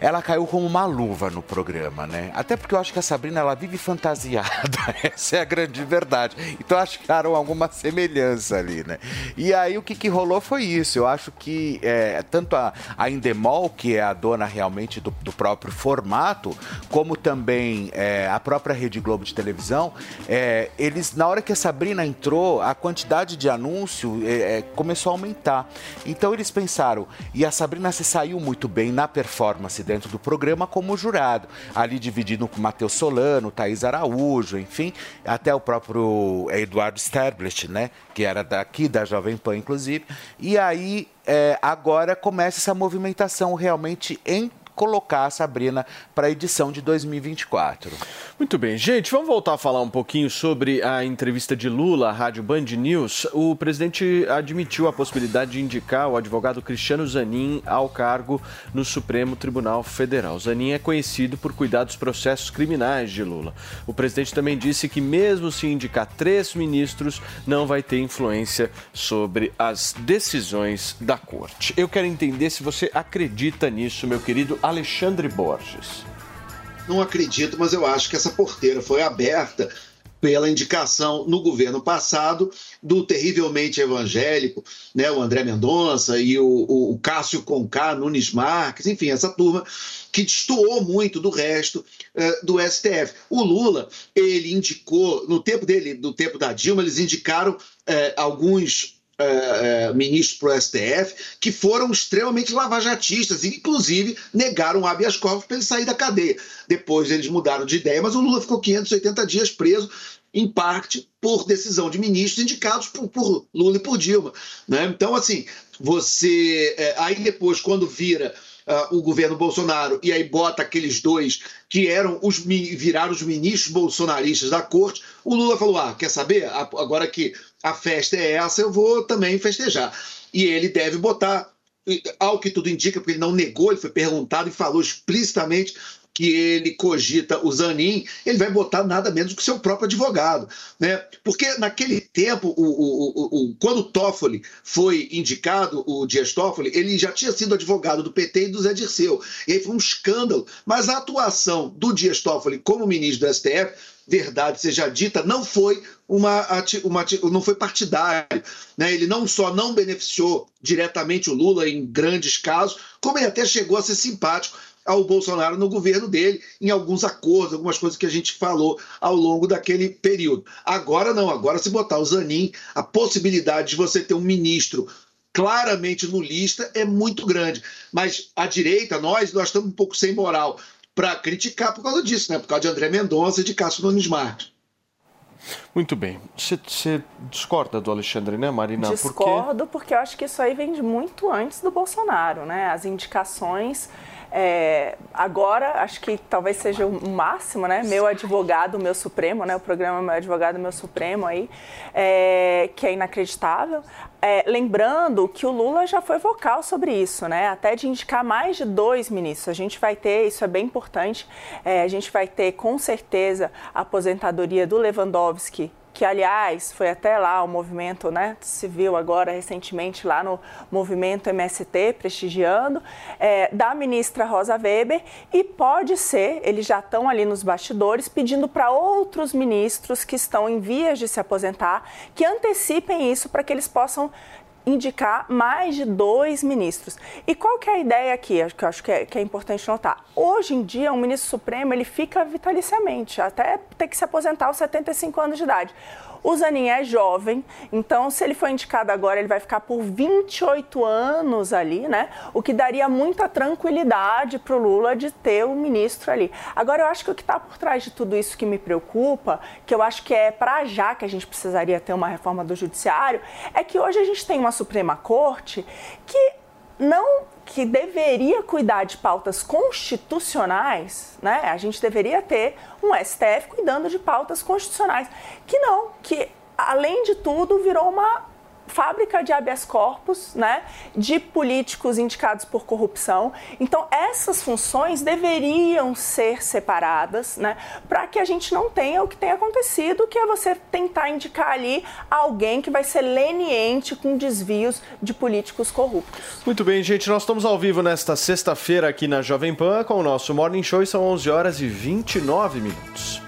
ela caiu como uma luva no programa, né? Até porque eu acho que a Sabrina, ela vive fantasiada, essa é a grande verdade. Então, acharam alguma semelhança ali, né? E aí, o que, que rolou foi isso. Eu acho que é, tanto a, a Endemol, que é a dona realmente do, do próprio formato, como também é, a própria Rede Globo de televisão, é, eles, na hora que a Sabrina entrou, a quantidade de anúncio é, é, começou a aumentar. Então eles pensaram, e a Sabrina se saiu muito bem na performance dentro do programa como jurado, ali dividido com Matheus Solano, Thaís Araújo, enfim, até o próprio Eduardo Sterblich, né? Que era daqui da Jovem Pan, inclusive. E aí é, agora começa essa movimentação realmente em colocar a Sabrina para a edição de 2024. Muito bem, gente, vamos voltar a falar um pouquinho sobre a entrevista de Lula à Rádio Band News. O presidente admitiu a possibilidade de indicar o advogado Cristiano Zanin ao cargo no Supremo Tribunal Federal. Zanin é conhecido por cuidar dos processos criminais de Lula. O presidente também disse que, mesmo se indicar três ministros, não vai ter influência sobre as decisões da corte. Eu quero entender se você acredita nisso, meu querido Alexandre Borges. Não acredito, mas eu acho que essa porteira foi aberta pela indicação no governo passado do terrivelmente evangélico, né, o André Mendonça e o, o, Cássio Conká, Nunes Marques, enfim, essa turma que destoou muito do resto eh, do STF. O Lula, ele indicou, no tempo dele, do tempo da Dilma, eles indicaram eh, alguns eh, ministros para o STF que foram extremamente lavajatistas e, inclusive, negaram habeas corpus para ele sair da cadeia. Depois eles mudaram de ideia, mas o Lula ficou 580 dias preso, em parte por decisão de ministros indicados por, por Lula e por Dilma. Né? Então, assim, você. eh, aí depois, quando vira ah, o governo Bolsonaro e aí bota aqueles dois que eram os viraram os ministros bolsonaristas da corte, o Lula falou: ah, quer saber? Agora que a festa é essa, eu vou também festejar. E ele deve botar, ao que tudo indica, porque ele não negou, ele foi perguntado e falou explicitamente que ele cogita o Zanin, ele vai botar nada menos que seu próprio advogado. Né? Porque naquele tempo, o, o, o, o- quando o Toffoli foi indicado, o Dias Toffoli, ele já tinha sido advogado do PT e do Zé Dirceu. E aí foi um escândalo. Mas a atuação do Dias Toffoli como ministro do STF, verdade seja dita, não foi uma, uma não foi partidário. Né? Ele não só não beneficiou diretamente o Lula em grandes casos, como ele até chegou a ser simpático ao Bolsonaro no governo dele, em alguns acordos, algumas coisas que a gente falou ao longo daquele período. Agora não, agora se botar o Zanin, a possibilidade de você ter um ministro claramente lulista é muito grande. Mas a direita, nós, nós estamos um pouco sem moral para criticar por causa disso, né? por causa de André Mendonça e de Cássio Nunes Marques. Muito bem. Você- discorda do Alexandre, né, Marina? Discordo, porque eu acho que isso aí vem de muito antes do Bolsonaro, né? As indicações. É, agora, acho que talvez seja o máximo, né? Meu advogado, meu Supremo, né? O programa Meu Advogado, Meu Supremo aí, é, que é inacreditável. É, lembrando que o Lula já foi vocal sobre isso, né? Até de indicar mais de dois ministros. A gente vai ter, isso é bem importante, é, a gente vai ter com certeza a aposentadoria do Lewandowski que aliás foi até lá o movimento né, civil agora recentemente lá no movimento MST prestigiando é, da ministra Rosa Weber e pode ser eles já estão ali nos bastidores pedindo para outros ministros que estão em vias de se aposentar que antecipem isso para que eles possam indicar mais de dois ministros. E qual que é a ideia aqui, que eu acho que é, que é importante notar? Hoje em dia, um ministro supremo ele fica vitaliciamente, até ter que se aposentar aos 75 anos de idade. O Zanin é jovem, então se ele for indicado agora, ele vai ficar por 28 anos ali, né? O que daria muita tranquilidade para o Lula de ter o ministro ali. Agora, eu acho que o que está por trás de tudo isso que me preocupa, que eu acho que é para já que a gente precisaria ter uma reforma do judiciário, é que hoje a gente tem uma Suprema Corte que não que deveria cuidar de pautas constitucionais, né? A gente deveria ter um STF cuidando de pautas constitucionais, que não, que além de tudo virou uma fábrica de habeas corpus, né, de políticos indicados por corrupção. Então, essas funções deveriam ser separadas, né, para que a gente não tenha o que tem acontecido, que é você tentar indicar ali alguém que vai ser leniente com desvios de políticos corruptos. Muito bem, gente, nós estamos ao vivo nesta sexta-feira aqui na Jovem Pan com o nosso Morning Show e são 11 horas e 29 minutos.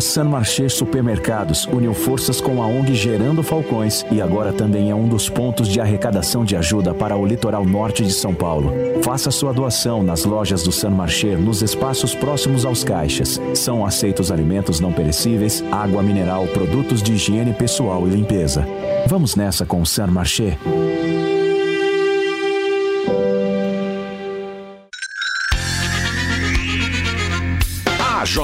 O San Marché Supermercados uniu forças com a ONG Gerando Falcões e agora também é um dos pontos de arrecadação de ajuda para o litoral norte de São Paulo. Faça sua doação nas lojas do San Marché nos espaços próximos aos caixas. São aceitos alimentos não perecíveis, água mineral, produtos de higiene pessoal e limpeza. Vamos nessa com o San Marché.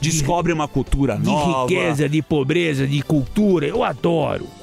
Descobre uma cultura de nova. riqueza, de pobreza, de cultura. Eu adoro.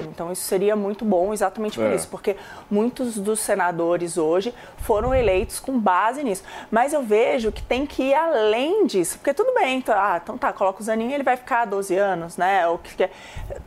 Então isso seria muito bom exatamente por É. isso, porque muitos dos senadores hoje foram eleitos com base nisso. Mas eu vejo que tem que ir além disso, porque tudo bem, então, ah, então tá, coloca o Zanin, ele vai ficar 12 anos, né? O que que é-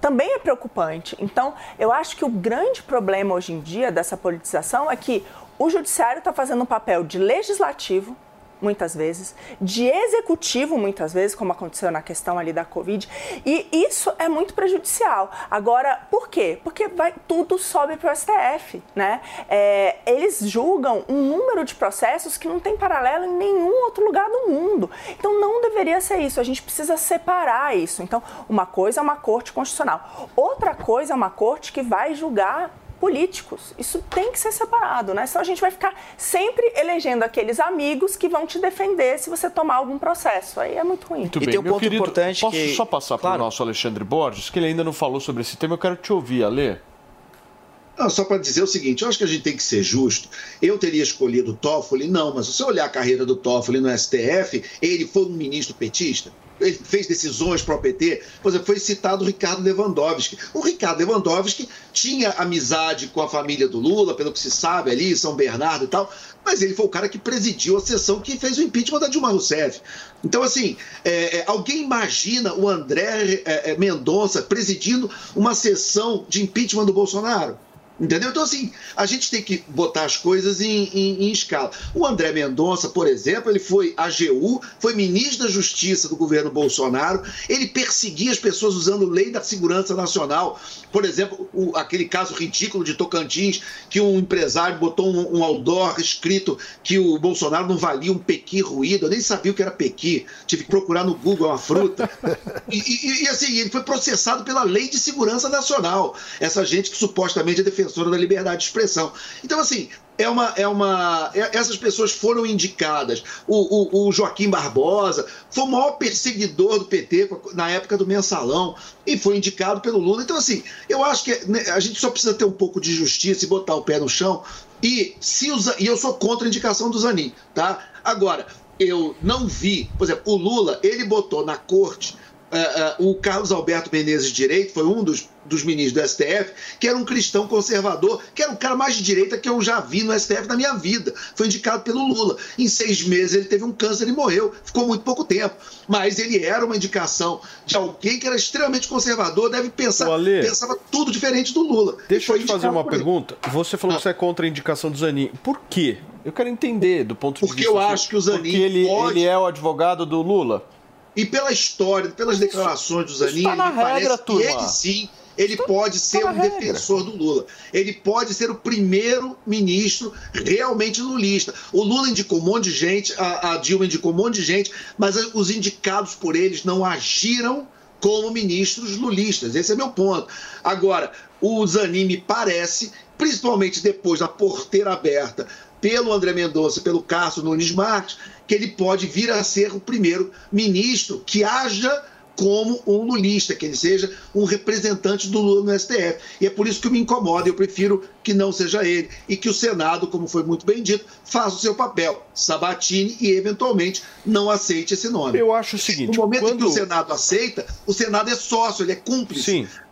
Também é preocupante. Então, eu acho que o grande problema hoje em dia dessa politização é que o judiciário está fazendo um papel de legislativo muitas vezes, de executivo muitas vezes, como aconteceu na questão ali da Covid, e isso é muito prejudicial. Agora, por quê? Porque vai, tudo sobe para o STF, né? É, eles julgam um número de processos que não tem paralelo em nenhum outro lugar do mundo. Então não deveria ser isso, a gente precisa separar isso. Então, uma coisa é uma corte constitucional, outra coisa é uma corte que vai julgar políticos. Isso tem que ser separado, né? Senão a gente vai ficar sempre elegendo aqueles amigos que vão te defender se você tomar algum processo. Aí é muito ruim. Muito bem, meu querido, posso só passar para o nosso Alexandre Borges, que ele ainda não falou sobre esse tema, eu quero te ouvir, Ale. Não, só para dizer o seguinte, eu acho que a gente tem que ser justo. Eu teria escolhido o Toffoli? Não, mas se você olhar a carreira do Toffoli no STF, ele foi um ministro petista? Fez decisões para o PT? Por exemplo, foi citado o Ricardo Lewandowski. O Ricardo Lewandowski tinha amizade com a família do Lula, pelo que se sabe ali, São Bernardo e tal, mas ele foi o cara que presidiu a sessão que fez o impeachment da Dilma Rousseff. Então, assim, é, é, alguém imagina o André é, é, Mendonça presidindo uma sessão de impeachment do Bolsonaro? Entendeu? Então, assim, a gente tem que botar as coisas em, em- em escala. O André Mendonça, por exemplo, ele foi AGU, foi ministro da Justiça do governo Bolsonaro, ele perseguia as pessoas usando lei da segurança nacional. Por exemplo, o- aquele caso ridículo de Tocantins, que um empresário botou um, um outdoor escrito que o Bolsonaro não valia um pequi ruído. Eu nem sabia o que era pequi, tive que procurar no Google, é uma fruta. E, e- e, assim, ele foi processado pela Lei de Segurança Nacional. Essa gente que supostamente é defensora da liberdade de expressão. Então, assim, é uma. É uma é- essas pessoas foram indicadas. O, o- o Joaquim Barbosa foi o maior perseguidor do PT na época do mensalão e foi indicado pelo Lula. Então, assim, eu acho que né, a gente só precisa ter um pouco de justiça e botar o pé no chão. E, se usa, e eu sou contra a indicação do Zanin, tá? Agora, eu não vi, por exemplo, o Lula, ele botou na corte eh, eh, o Carlos Alberto Menezes de Direito, foi um dos, dos ministros do STF, que era um cristão conservador, que era o cara mais de direita que eu já vi no STF na minha vida. Foi indicado pelo Lula. Em seis meses ele teve um câncer e morreu. Ficou muito pouco tempo. Mas ele era uma indicação de alguém que era extremamente conservador, deve pensar, pensava tudo diferente do Lula. Deixa eu te fazer uma pergunta. Você falou que você é contra a indicação do Zanin. Por quê? Eu quero entender do ponto de Porque vista. eu acho que o Zanin Porque ele, pode- ele é o advogado do Lula. E pela história, pelas declarações do Zanin, tá na me parece regra, que turma. ele sim, ele pode ser na um regra. defensor do Lula. Ele pode ser o primeiro ministro realmente lulista. O Lula indicou um monte de gente, a, a Dilma indicou um monte de gente, mas os indicados por eles não agiram como ministros lulistas. Esse é meu ponto. Agora, o Zanin me parece, principalmente depois da porteira aberta pelo André Mendonça, pelo Cássio Nunes Marques, que ele pode vir a ser o primeiro ministro que haja como um lulista, que ele seja um representante do Lula no STF. E é por isso que me incomoda, eu prefiro que não seja ele e que o Senado, como foi muito bem dito, faça o seu papel, sabatine e eventualmente não aceite esse nome. Eu acho o seguinte, no momento em que quando- o Senado aceita, o Senado é sócio, ele é cúmplice.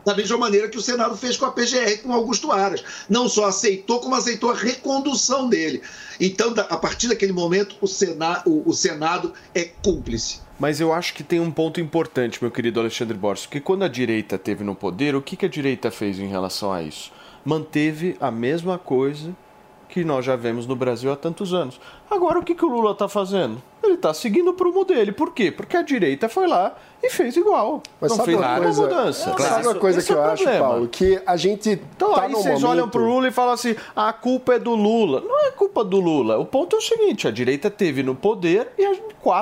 Da mesma maneira que o Senado fez com a PGR, com Augusto Aras. Não só aceitou, como aceitou a recondução dele. Então, a partir daquele momento, o Senado, o Senado é cúmplice. Mas eu acho que tem um ponto importante, meu querido Alexandre Borges, porque quando a direita teve no poder, o que, que a direita fez em relação a isso? manteve a mesma coisa que nós já vemos no Brasil há tantos anos. Agora, o que, que o Lula está fazendo? Ele está seguindo o prumo dele. Por quê? Porque a direita foi lá e fez igual. Mas não sabe fez uma coisa, mudança. sabe uma coisa Esse que é eu o acho, problema. Paulo? Que a gente Então tá aí vocês momento... olham pro Lula e falam assim: a culpa é do Lula. Não é culpa do Lula. O ponto é o seguinte: a direita teve no poder e a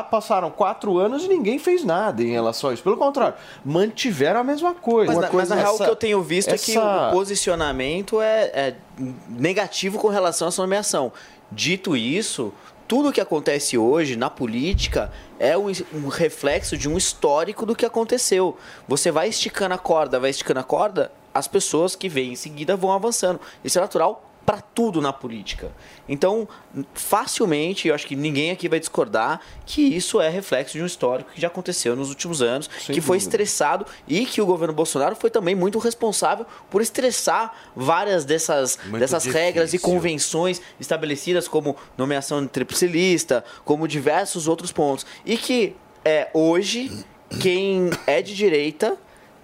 passaram quatro anos e ninguém fez nada em relação a isso. Pelo contrário, mantiveram a mesma coisa. Mas, na, mas na real, o que eu tenho visto é que essa- o posicionamento é, é negativo com relação a essa nomeação. Dito isso, tudo que acontece hoje na política é um, um reflexo de um histórico do que aconteceu. Você vai esticando a corda, vai esticando a corda, as pessoas que vêm em seguida vão avançando. Isso é natural para tudo na política. Então, facilmente, eu acho que ninguém aqui vai discordar que isso é reflexo de um histórico que já aconteceu nos últimos anos, Sem que foi dúvida. estressado e que o governo Bolsonaro foi também muito responsável por estressar várias dessas, Muito dessas regras e convenções estabelecidas como nomeação de tríplice lista, como diversos outros pontos. E que é, hoje quem é de direita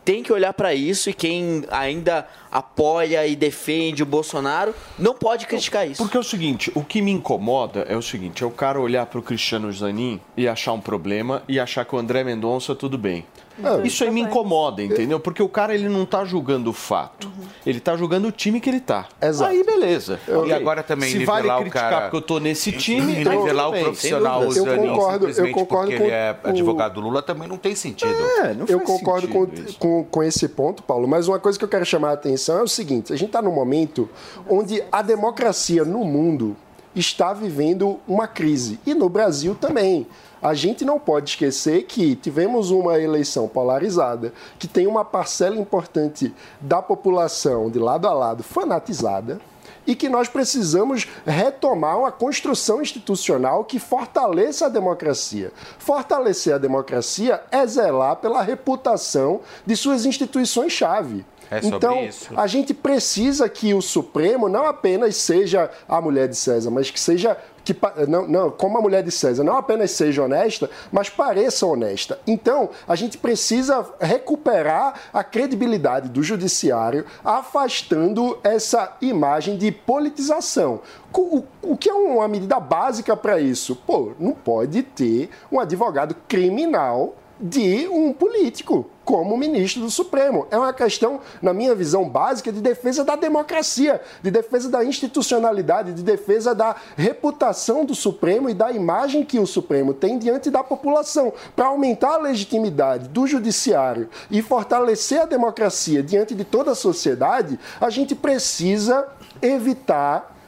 tem que olhar para isso e quem ainda apoia e defende o Bolsonaro não pode criticar isso. Porque é o seguinte, o que me incomoda é o seguinte, é o cara olhar pro Cristiano Zanin e achar um problema e achar que o André Mendonça tudo bem. Ah, Isso aí me incomoda, entendeu? Porque o cara ele não tá julgando o fato. Ele tá julgando o time que ele tá. Exato. Aí beleza. E Ok. agora também Se vale nivelar o criticar cara- porque eu tô nesse time, E nivelar o profissional dúvida. Zanin concordo- eu concordo porque com ele é advogado do Lula também não tem sentido. É, não eu concordo com, com, com esse ponto, Paulo, mas uma coisa que eu quero chamar a atenção é o seguinte: a gente está num momento onde a democracia no mundo está vivendo uma crise e no Brasil também. A gente não pode esquecer que tivemos uma eleição polarizada, que tem uma parcela importante da população de lado a lado fanatizada, e que nós precisamos retomar uma construção institucional que fortaleça a democracia. Fortalecer a democracia é zelar pela reputação de suas instituições-chave. É então, a gente precisa que o Supremo não apenas seja a mulher de César, mas que seja que não, não, como a mulher de César, não apenas seja honesta, mas pareça honesta. Então, a gente precisa recuperar a credibilidade do judiciário, afastando essa imagem de politização. O- o que é uma medida básica para isso? Pô, não pode ter um advogado criminal de um político como ministro do Supremo. É uma questão, na minha visão básica, de defesa da democracia, de defesa da institucionalidade, de defesa da reputação do Supremo e da imagem que o Supremo tem diante da população. Para aumentar a legitimidade do judiciário e fortalecer a democracia diante de toda a sociedade, a gente precisa evitar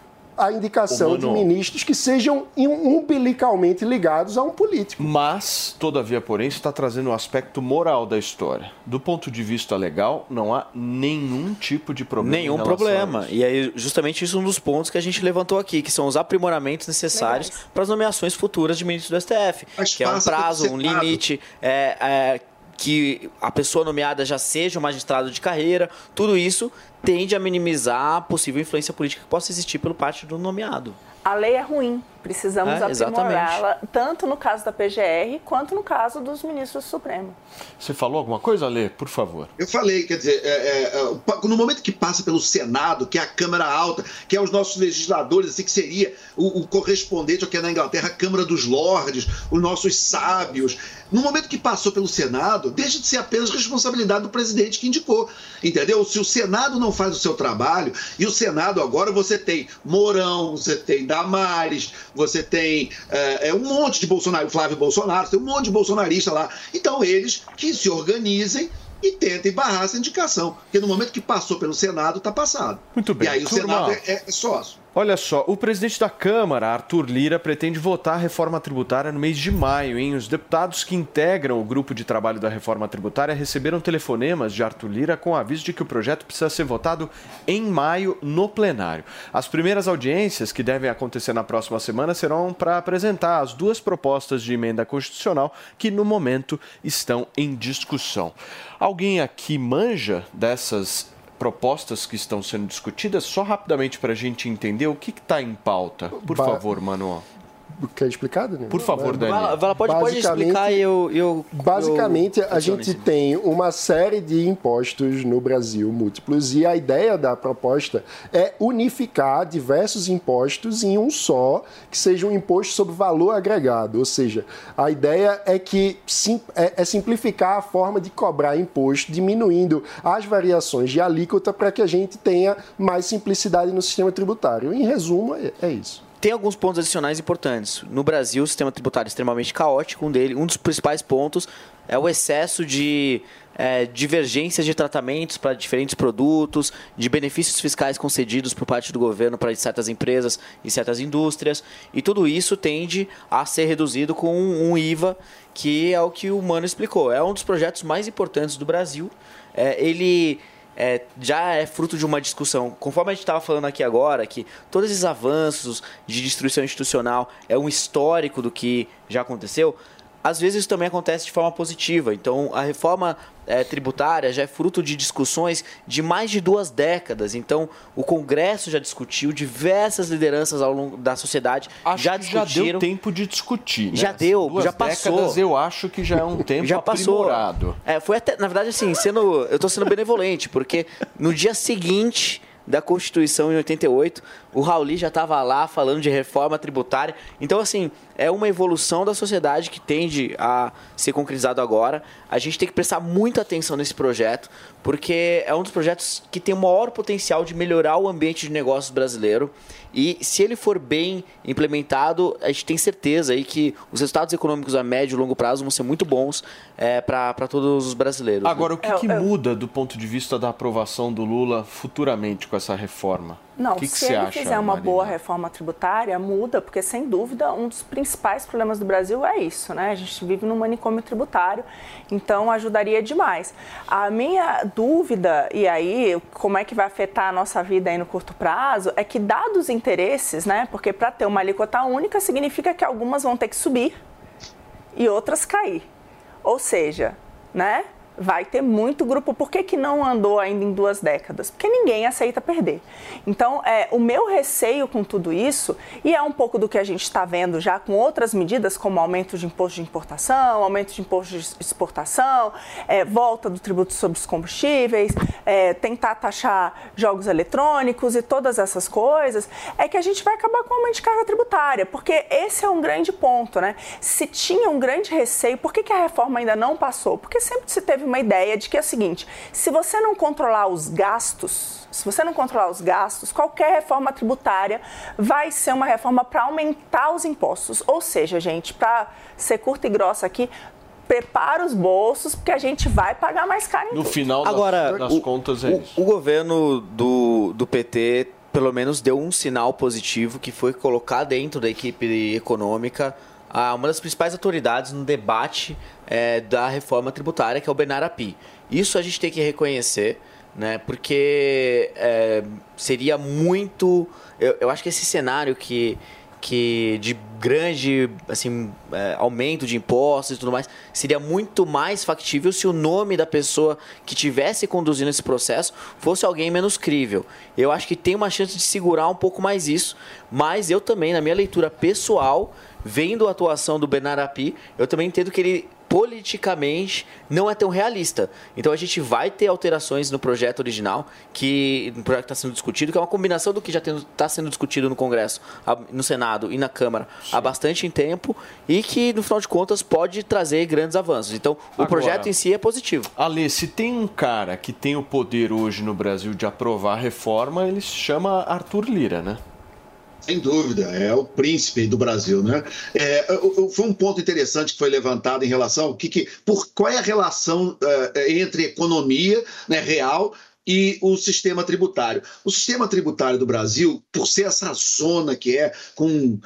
a indicação de ministros que sejam umbilicalmente ligados a um político. Mas, todavia, porém, isso está trazendo o aspecto moral da história. Do ponto de vista legal, não há nenhum tipo de problema. em Nenhum problema. isso. E aí, justamente isso é um dos pontos que a gente levantou aqui, que são os aprimoramentos necessários para as nomeações futuras de ministro do STF. Mas que é um prazo, um limite, é, é, que a pessoa nomeada já seja um magistrado de carreira. Tudo isso tende a minimizar a possível influência política que possa existir pelo parte do nomeado. A lei é ruim, precisamos É, aprimorá-la, tanto no caso da PGR quanto no caso dos ministros do Supremo. Você falou alguma coisa, Lê? Por favor. Eu falei, quer dizer, é, é, pa- no momento que passa pelo Senado, que é a Câmara Alta, que é os nossos legisladores, assim, que seria o, o correspondente ao que é na Inglaterra, a Câmara dos Lordes, os nossos sábios. No momento que passou pelo Senado, deixa de ser apenas responsabilidade do presidente que indicou. Entendeu? Se o Senado não faz o seu trabalho, e o Senado agora você tem Mourão, você tem Damares, você tem é, é, um monte de Bolsonaro, Flávio Bolsonaro, tem um monte de bolsonarista lá. Então, eles que se organizem e tentem barrar essa indicação. Porque no momento que passou pelo Senado, está passado. Muito bem. E aí o Turma, Senado é, é sócio. Olha só, o presidente da Câmara, Arthur Lira, pretende votar a reforma tributária no mês de maio, hein? Os deputados que integram o grupo de trabalho da reforma tributária receberam telefonemas de Arthur Lira com aviso de que o projeto precisa ser votado em maio no plenário. As primeiras audiências, que devem acontecer na próxima semana, serão para apresentar as duas propostas de emenda constitucional que, no momento, estão em discussão. Alguém aqui manja dessas propostas que estão sendo discutidas, só rapidamente para a gente entender o que está em pauta. Por Ba- favor, Manuel. Quer explicar, Danilo? Por favor, Dani. Vai lá, vai lá, pode, pode Basicamente- explicar e eu, eu. Basicamente, eu a gente tem uma série de impostos no Brasil múltiplos e a ideia da proposta é unificar diversos impostos em um só, que seja um imposto sobre valor agregado. Ou seja, a ideia é que sim- é, é simplificar a forma de cobrar imposto, diminuindo as variações de alíquota para que a gente tenha mais simplicidade no sistema tributário. Em resumo, é, é isso. Tem alguns pontos adicionais importantes. No Brasil, o sistema tributário é extremamente caótico. Um, dele, um dos principais pontos é o excesso de é, divergências de tratamentos para diferentes produtos, de benefícios fiscais concedidos por parte do governo para certas empresas e certas indústrias. E tudo isso tende a ser reduzido com um IVA, que é o que o Mano explicou. É um dos projetos mais importantes do Brasil. É, ele é, já é fruto de uma discussão. Conforme a gente estava falando aqui agora, que todos esses avanços de destruição institucional é um histórico do que já aconteceu, às vezes isso também acontece de forma positiva. Então, a reforma é, tributária já é fruto de discussões de mais de duas décadas. Então, o Congresso já discutiu, diversas lideranças ao longo da sociedade Acho já que já discutiram. deu tempo de discutir. né? Já deu, Duas já passou. décadas, eu acho que já é um tempo já passou. aprimorado. É, foi até, na verdade, assim, sendo, eu tô sendo benevolente, porque no dia seguinte da Constituição em 88, o Rauli já estava lá falando de reforma tributária. Então, assim, é uma evolução da sociedade que tende a ser concretizado agora. A gente tem que prestar muita atenção nesse projeto, porque é um dos projetos que tem o maior potencial de melhorar o ambiente de negócios brasileiro. E se ele for bem implementado, a gente tem certeza aí que os resultados econômicos a médio e longo prazo vão ser muito bons para todos os brasileiros. né? Agora, o que, que muda do ponto de vista da aprovação do Lula futuramente com essa reforma? Não, que, que se ele acha, fizer uma Marina? boa reforma tributária, muda, porque sem dúvida um dos principais problemas do Brasil é isso, né? A gente vive num manicômio tributário, então ajudaria demais. A minha dúvida, e aí como é que vai afetar a nossa vida aí no curto prazo, é que dados os interesses, né? Porque para ter uma alíquota única significa que algumas vão ter que subir e outras cair. Ou seja, né? Vai ter muito grupo. Por que, que não andou ainda em duas décadas? Porque ninguém aceita perder. Então, é, o meu receio com tudo isso, e é um pouco do que a gente está vendo já com outras medidas, como aumento de imposto de importação, aumento de imposto de exportação, é, volta do tributo sobre os combustíveis, é, tentar taxar jogos eletrônicos e todas essas coisas, é que a gente vai acabar com o aumento de carga tributária, porque esse é um grande ponto, né? Se tinha um grande receio, por que, que a reforma ainda não passou? Porque sempre se teve uma ideia de que é o seguinte: se você não controlar os gastos, se você não controlar os gastos, qualquer reforma tributária vai ser uma reforma para aumentar os impostos. Ou seja, gente, para ser curta e grossa aqui, prepara os bolsos, porque a gente vai pagar mais caro em No tudo. final das, Agora, das o- contas é o, isso. o governo do, do PT, pelo menos, deu um sinal positivo que foi colocar dentro da equipe econômica uma das principais autoridades no debate eh, da reforma tributária, que é o Bernard Api. Isso a gente tem que reconhecer, né? Porque eh, seria muito. Eu, eu acho que esse cenário que que de grande assim é, aumento de impostos e tudo mais seria muito mais factível se o nome da pessoa que tivesse conduzindo esse processo fosse alguém menos crível. Eu acho que tem uma chance de segurar um pouco mais isso, mas eu também na minha leitura pessoal, vendo a atuação do Bernard Api, eu também entendo que ele politicamente não é tão realista. Então a gente vai ter alterações no projeto original, que no projeto que está sendo discutido, que é uma combinação do que já está sendo discutido no Congresso, no Senado e na Câmara há bastante tempo e que no final de contas pode trazer grandes avanços. Então o Agora- projeto em si é positivo. Ale, se tem um cara que tem o poder hoje no Brasil de aprovar a reforma, ele se chama Arthur Lira, né? Sem dúvida, é o príncipe do Brasil, né? É, foi um ponto interessante que foi levantado em relação ao que, que por qual é a relação eh, entre economia né, real e o sistema tributário. O sistema tributário do Brasil, por ser essa zona que é, com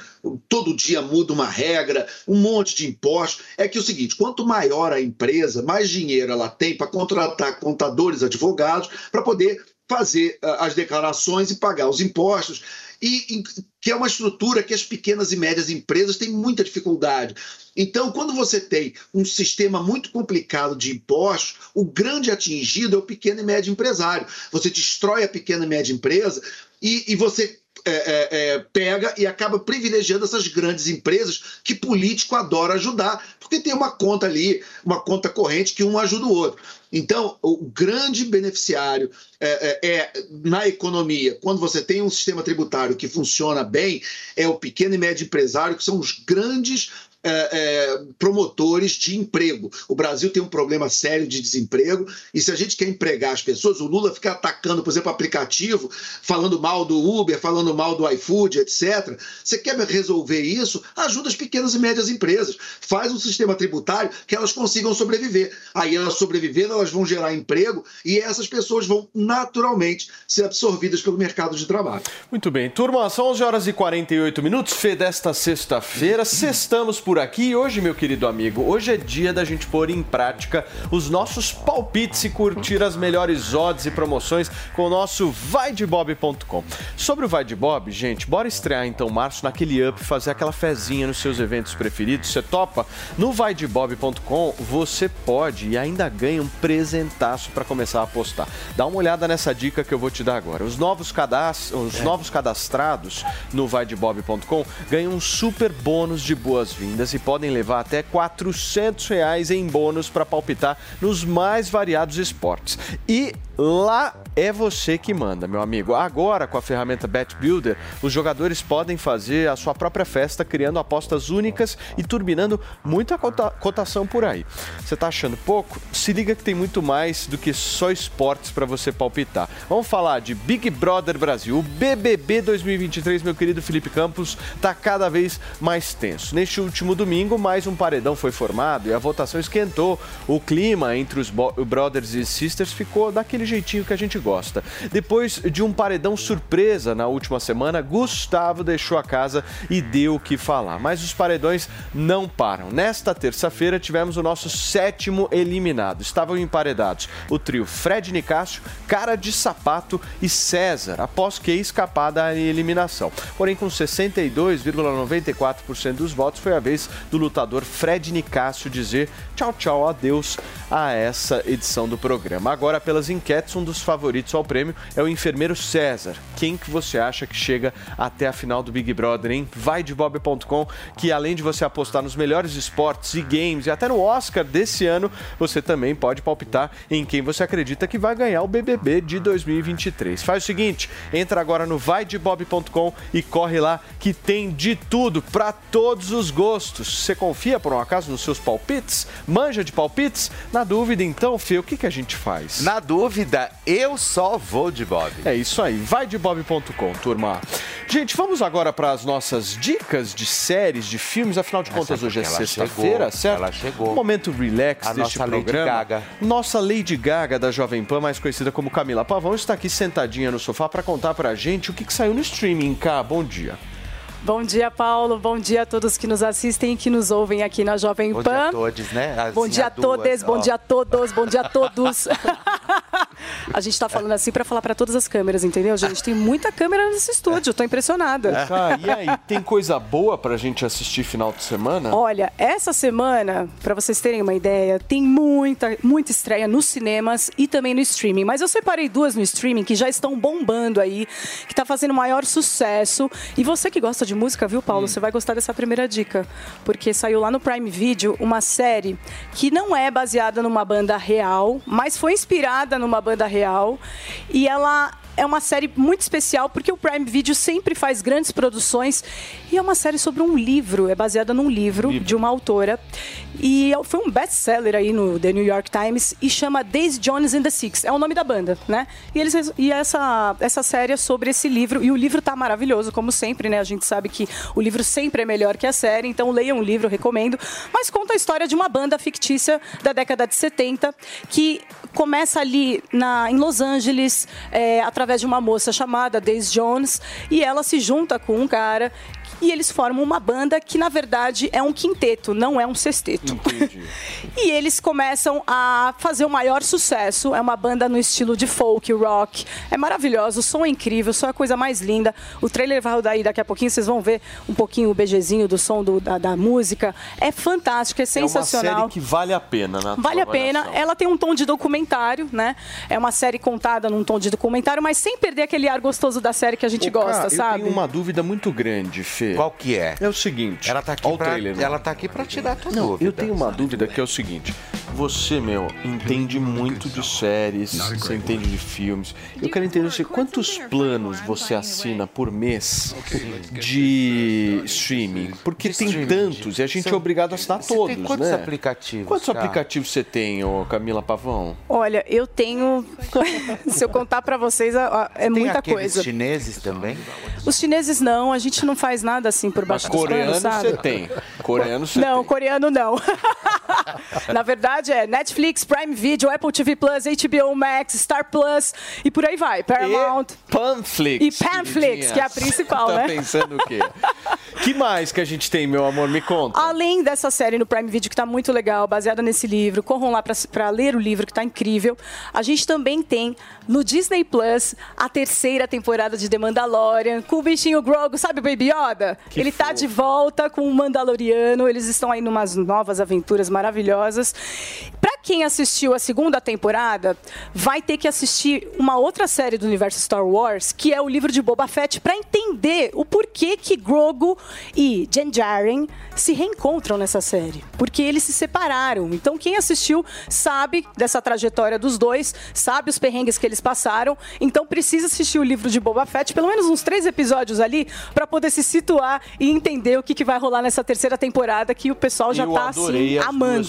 todo dia muda uma regra, um monte de impostos, é que é o seguinte: quanto maior a empresa, mais dinheiro ela tem para contratar contadores, advogados, para poder fazer ah, as declarações e pagar os impostos e, e que é uma estrutura que as pequenas e médias empresas têm muita dificuldade. Então, quando você tem um sistema muito complicado de impostos, o grande atingido é o pequeno e médio empresário. Você destrói a pequena e média empresa e, e você é, é, é, pega e acaba privilegiando essas grandes empresas que político adora ajudar, porque tem uma conta ali, uma conta corrente que um ajuda o outro. Então, o grande beneficiário é, é, é, na economia, quando você tem um sistema tributário que funciona bem, é o pequeno e médio empresário, que são os grandes é, é, promotores de emprego. O Brasil tem um problema sério de desemprego e se a gente quer empregar as pessoas, o Lula fica atacando, por exemplo, aplicativo, falando mal do Uber, falando mal do iFood, etc. Você quer resolver isso? Ajuda as pequenas e médias empresas. Faz um sistema tributário que elas consigam sobreviver. Aí elas sobrevivendo, elas vão gerar emprego e essas pessoas vão naturalmente ser absorvidas pelo mercado de trabalho. Muito bem, turma, são 11 horas e 48 minutos, Fê, desta sexta-feira. Sextamos por aqui e hoje, meu querido amigo, hoje é dia da gente pôr em prática os nossos palpites e curtir as melhores odds e promoções com o nosso vaidebob.com. Sobre o Vai de Bob, gente, bora estrear então março naquele up, fazer aquela fezinha nos seus eventos preferidos. Você topa? No vaidebob.com você pode e ainda ganha um presentaço para começar a apostar. Dá uma olhada nessa dica que eu vou te dar agora. Os novos, cadast... os novos cadastrados no vaidebob.com ganham um super bônus de boas-vindas e podem levar até 400 reais em bônus para palpitar nos mais variados esportes. E lá é você que manda, meu amigo. Agora, com a ferramenta Bet Builder, os jogadores podem fazer a sua própria festa, criando apostas únicas e turbinando muita cota- cotação por aí. Você tá achando pouco? Se liga que tem muito mais do que só esportes para você palpitar. Vamos falar de Big Brother Brasil. O BBB 2023, meu querido Felipe Campos, tá cada vez mais tenso. Neste último domingo, mais um paredão foi formado e a votação esquentou. O clima entre os brothers e sisters ficou daquele jeitinho que a gente gosta. Depois de um paredão surpresa na última semana, Gustavo deixou a casa e deu o que falar. Mas os paredões não param. Nesta terça-feira tivemos o nosso sétimo eliminado. Estavam emparedados o trio Fred Nicásio, Cara de Sapato e César, após que escapar da eliminação. Porém, com 62,94% dos votos, foi a vez do lutador Fred Nicásio dizer tchau, tchau, adeus a essa edição do programa. Agora, pelas enquetes, um dos favoritos ao prêmio é o enfermeiro César. Quem que você acha que chega até a final do Big Brother, hein? Vai de bob.com, que além de você apostar nos melhores esportes e games e até no Oscar desse ano, você também pode palpitar em quem você acredita que vai ganhar o BBB de 2023. Faz o seguinte, entra agora no vaidebob.com e corre lá que tem de tudo para todos os gostos. Você confia por um acaso nos seus palpites? Manja de palpites? Na dúvida, então, Fê, o que, que a gente faz? Na dúvida, eu só vou de Bob. É isso aí, vai de bob.com, turma. Gente, vamos agora para as nossas dicas de séries, de filmes. Afinal de contas, hoje é sexta-feira, certo? ela chegou. Um momento relax A deste nossa Lady programa. Gaga. Nossa Lady Gaga da Jovem Pan, mais conhecida como Camila Pavão, está aqui sentadinha no sofá para contar pra gente o que, que saiu no streaming. Cá, bom dia. Bom dia, Paulo. Bom dia a todos que nos assistem e que nos ouvem aqui na Jovem Bom Pan. dia a todos, né? Assim, Bom dia a todos, bom dia a todos, bom dia a todos. a gente tá falando assim pra falar pra todas as câmeras, entendeu, gente? Tem muita câmera nesse estúdio, tô impressionada. Cá, e aí, tem coisa boa pra gente assistir final de semana? Olha, essa semana, pra vocês terem uma ideia, tem muita, muita estreia nos cinemas e também no streaming. Mas eu separei duas no streaming que já estão bombando aí, que tá fazendo maior sucesso. E você que gosta de música, viu, Paulo? Você vai gostar dessa primeira dica. Porque saiu lá no Prime Video uma série que não é baseada numa banda real, mas foi inspirada numa banda real. E ela é uma série muito especial porque o Prime Video sempre faz grandes produções e é uma série sobre um livro, é baseada num livro, de uma autora e é- foi um best-seller aí no The New York Times e chama Daisy Jones and the Six, é o nome da banda, né? E eles e essa essa série é sobre esse livro e o livro tá maravilhoso, como sempre, né? A gente sabe que o livro sempre é melhor que a série, então leiam o livro, recomendo. Mas conta a história de uma banda fictícia da década de 70 que começa ali na, em Los Angeles, é, através de uma moça chamada Daisy Jones, e ela se junta com um cara e eles formam uma banda que na verdade é um quinteto, não é um sexteto. e eles começam a fazer o maior sucesso. É uma banda no estilo de folk, rock. É maravilhoso, o som é incrível, só a coisa mais linda. O trailer vai rodar aí daqui a pouquinho, vocês vão ver um pouquinho o BGzinho do som do- da, da música. É fantástico, é É uma sensacional. série que vale a pena, né? Vale a pena. Ela tem um tom de documentário, né? É uma série contada num tom de documentário, mas sem perder aquele ar gostoso da série que a gente Ô, cara, gosta, sabe? Eu tenho uma dúvida muito grande, Fê. Qual que é? É o seguinte. Ela tá aqui pra- trailer, ela tá aqui pra tirar a tua Não, dúvida. eu tenho uma dúvida que é o seguinte. Você, meu, entende muito de séries, você entende de filmes. Eu quero entender assim, quantos planos você assina por mês de streaming? Porque tem tantos e a gente é obrigado a assinar Você todos, tem quantos né? aplicativos? Quantos cara? aplicativos você tem, ô Camila Pavão? Olha, eu tenho. Se eu contar pra vocês, é Tem muita aqueles coisa. chineses também? Os chineses não, a gente não faz nada assim por Mas baixo dos coreano panos, sabe? você tem. Coreano você não, coreano não. Na verdade é Netflix, Prime Video, Apple TV Plus, HBO Max, Star Plus e por aí vai. Paramount. Panflix. E Panflix, que é a principal, tá né? pensando o quê? que mais que a gente tem, meu amor? Me conta. Além dessa série no Prime Video, que tá muito legal, baseada nesse livro, corram lá pra- pra ler o livro, que tá incrível. A gente também tem no Disney Plus a terceira temporada de The Mandalorian, com o bichinho Grogu, sabe o Baby Yoda? Que Ele tá de volta com o Mandaloriano, eles estão aí numas novas aventuras maravilhosas. Pra quem assistiu a segunda temporada, vai ter que assistir uma outra série do universo Star Wars, que é o livro de Boba Fett, pra entender o porquê que Grogu e Jen Djarin se reencontram nessa série. Porque eles se separaram. Então quem assistiu sabe dessa trajetória dos dois, sabe os perrengues que eles passaram. Então precisa assistir o livro de Boba Fett, pelo menos uns três episódios ali, pra poder se situar e entender o que, que vai rolar nessa terceira temporada que o pessoal já Eu tá assim as amando.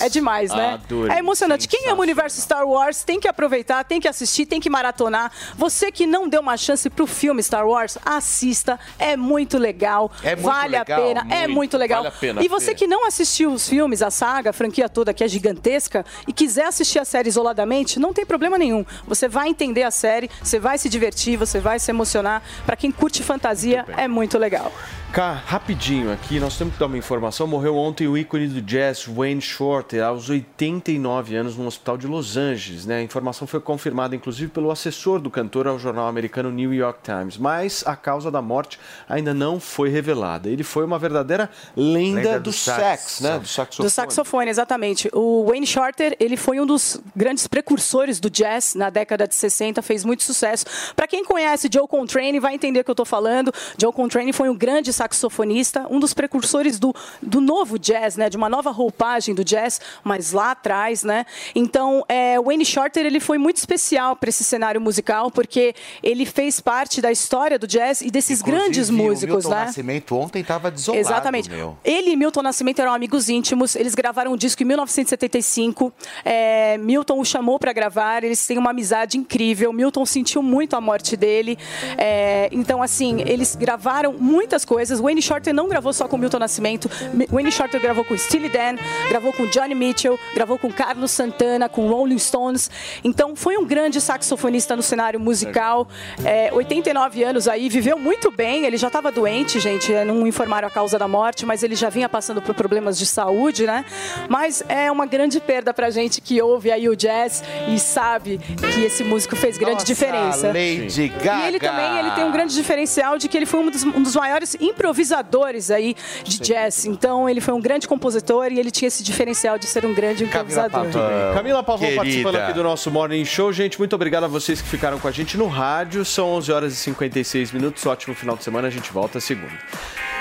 É demais, né? Adorei. É emocionante. Quem ama o universo Star Wars tem que aproveitar, tem que assistir, tem que maratonar. Você que não deu uma chance pro filme Star Wars, assista. É muito legal. É muito vale legal, a pena. é muito. muito legal. Vale pena, e você que não assistiu os filmes, a saga, a franquia toda, que é gigantesca, e quiser assistir a série isoladamente, não tem problema nenhum. Você vai entender a série, você vai se divertir, você vai se emocionar. Pra quem curte fantasia, é muito legal. go. Cá, rapidinho aqui, nós temos que dar uma informação. Morreu ontem o ícone do jazz, Wayne Shorter, aos 89 anos, no hospital de Los Angeles. Né? A informação foi confirmada, inclusive, pelo assessor do cantor ao jornal americano New York Times. Mas a causa da morte ainda não foi revelada. Ele foi uma verdadeira lenda, Lenda do, do sax, sax. né? Do saxofone. Do saxofone, exatamente. O Wayne Shorter, ele foi um dos grandes precursores do jazz na década de 60, fez muito sucesso. Para quem conhece Joe Contrane, vai entender o que eu tô falando. Joe Contrane foi um grande saxofonista, um dos precursores do, do novo jazz, né? De uma nova roupagem do jazz, mas lá atrás, né? Então, é, o Wayne Shorter, ele foi muito especial para esse cenário musical, porque ele fez parte da história do jazz e desses grandes Inclusive, músicos, o Milton né? Nascimento ontem tava desolado, Exatamente. meu. Ele e Milton Nascimento eram amigos íntimos. Eles gravaram um disco em 1975. É, Milton o chamou para gravar. Eles têm uma amizade incrível. Milton sentiu muito a morte dele. É, então, assim, eles gravaram muitas coisas. Wayne Shorter não gravou só com Milton Nascimento. Wayne Shorter gravou com Steely Dan, gravou com Johnny Mitchell, gravou com Carlos Santana, com Rolling Stones. Então, foi um grande saxofonista no cenário musical. É, 89 anos aí, viveu muito bem. Ele já estava doente, gente. é, Não informaram a causa da morte, mas ele já vinha passando por problemas de saúde, né? Mas é uma grande perda pra gente que ouve aí o jazz e sabe que esse músico fez grande Nossa, diferença. Lady Gaga. E ele também ele tem um grande diferencial de que ele foi um dos, um dos maiores improvisadores aí de jazz. Então, ele foi um grande compositor e ele tinha esse diferencial de ser um grande improvisador. Camila Pavão querida. participando aqui do nosso Morning Show. Gente, muito obrigado a vocês que ficaram com a gente no rádio. São 11 horas e 56 minutos. Ótimo final de semana. A gente volta segunda.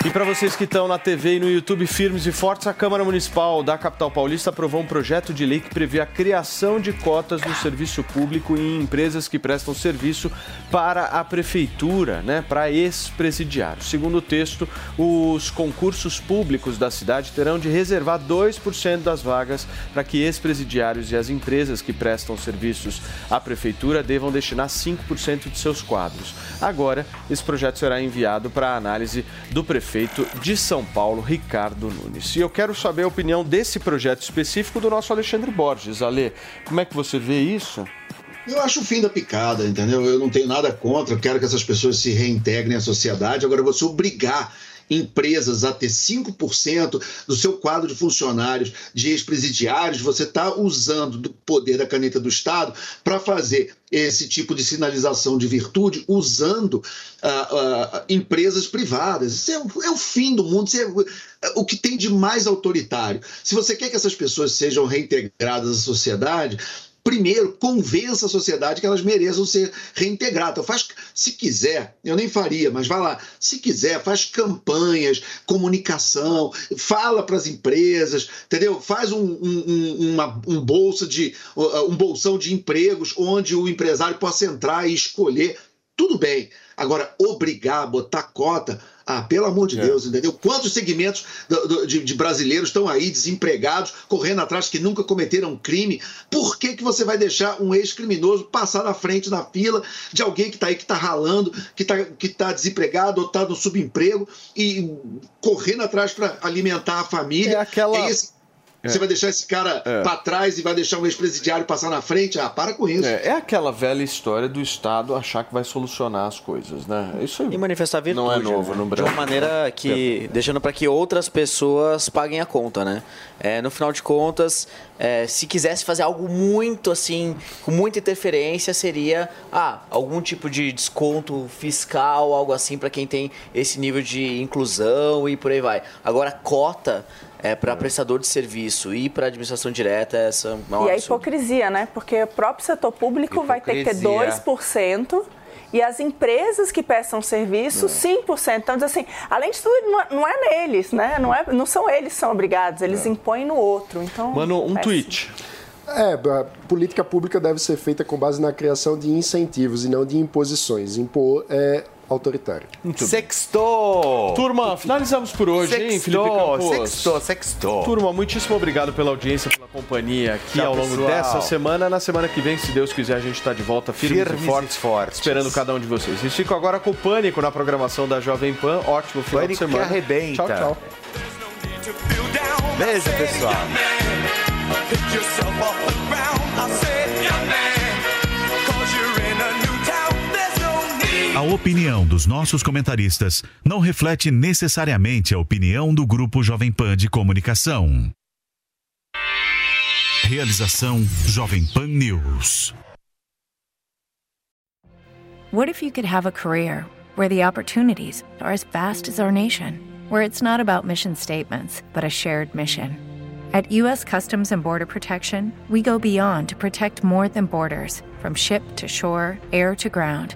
E para vocês que estão na TV e no YouTube firmes e fortes, a Câmara Municipal da capital paulista aprovou um projeto de lei que prevê a criação de cotas no serviço público em empresas que prestam serviço para a prefeitura, né, para ex-presidiários. Segundo o texto, os concursos públicos da cidade terão de reservar 2% das vagas para que ex-presidiários e as empresas que prestam serviços à prefeitura devam destinar 5% de seus quadros. Agora, esse projeto será enviado para análise do prefeito de São Paulo, Ricardo Nunes. E eu quero saber a opinião desse projeto específico do nosso Alexandre Borges. Ale, como é que você vê isso? Eu acho o fim da picada, entendeu? Eu não tenho nada contra, quero que essas pessoas se reintegrem à sociedade. Agora, você obrigar empresas a ter 5% do seu quadro de funcionários de ex-presidiários, você está usando do poder da caneta do Estado para fazer esse tipo de sinalização de virtude usando ah, ah, empresas privadas. Isso é, o- é o fim do mundo, isso é é o que tem de mais autoritário. Se você quer que essas pessoas sejam reintegradas à sociedade, primeiro convença a sociedade que elas mereçam ser reintegradas. Então, faz, se quiser, eu nem faria, mas vai lá, se quiser, faz campanhas, comunicação, fala para as empresas, entendeu? Faz um, um, um- uma, um bolsa de um bolsão de empregos onde o empresário possa entrar e escolher. Tudo bem. Agora, obrigar, botar cota, ah, pelo amor de Deus, entendeu? Quantos segmentos do- do- de, de brasileiros estão aí desempregados, correndo atrás que nunca cometeram crime? Por que, que você vai deixar um ex-criminoso passar na frente na fila de alguém que está aí, que está ralando, que está que tá desempregado ou está no subemprego e correndo atrás para alimentar a família? É aquela. Você É. vai deixar esse cara É. para trás e vai deixar um ex-presidiário passar na frente? Ah, para com isso. É, é aquela velha história do Estado achar que vai solucionar as coisas, né? Isso E manifestar virtude. não é novo né? no De Brasil. uma maneira que. deixando para que outras pessoas paguem a conta, né? É, no final de contas, é, se quisesse fazer algo muito assim, com muita interferência, seria ah, algum tipo de desconto fiscal, algo assim, para quem tem esse nível de inclusão e por aí vai. Agora, cota. É, para prestador de serviço e para administração direta, essa é uma E a hipocrisia, né? Porque o próprio setor público vai ter que ter Hipocrisia. 2% e as empresas que prestam serviço, 5%. Então, diz assim, além de tudo, não é, não é neles, né? Não, é, não são eles que são obrigados, eles impõem no outro. Então, Mano, um péssimo. tweet. É, a política pública deve ser feita com base na criação de incentivos e não de imposições. Impor é autoritário. Sextou! Turma, finalizamos por hoje, hein, Felipe Sextou, Campos? sextou, sextou. Turma, muitíssimo obrigado pela audiência, pela companhia aqui Tchau, ao longo pessoal. dessa semana. Na semana que vem, se Deus quiser, a gente está de volta firmes, Firmes e e fortes, fortes. esperando cada um de vocês. Vocês ficam agora com o Pânico na programação da Jovem Pan. Ótimo final Pânico de semana. que arrebenta. Tchau, tchau. Beijo, pessoal. A opinião dos nossos comentaristas não reflete necessariamente a opinião do Grupo Jovem Pan de Comunicação. Realização Jovem Pan News. What if you could have a career where the opportunities are as vast as our nation, where it's not about mission statements, but a shared mission? At U.S. Customs and Border Protection, we go beyond to protect more than borders from ship to shore, air to ground,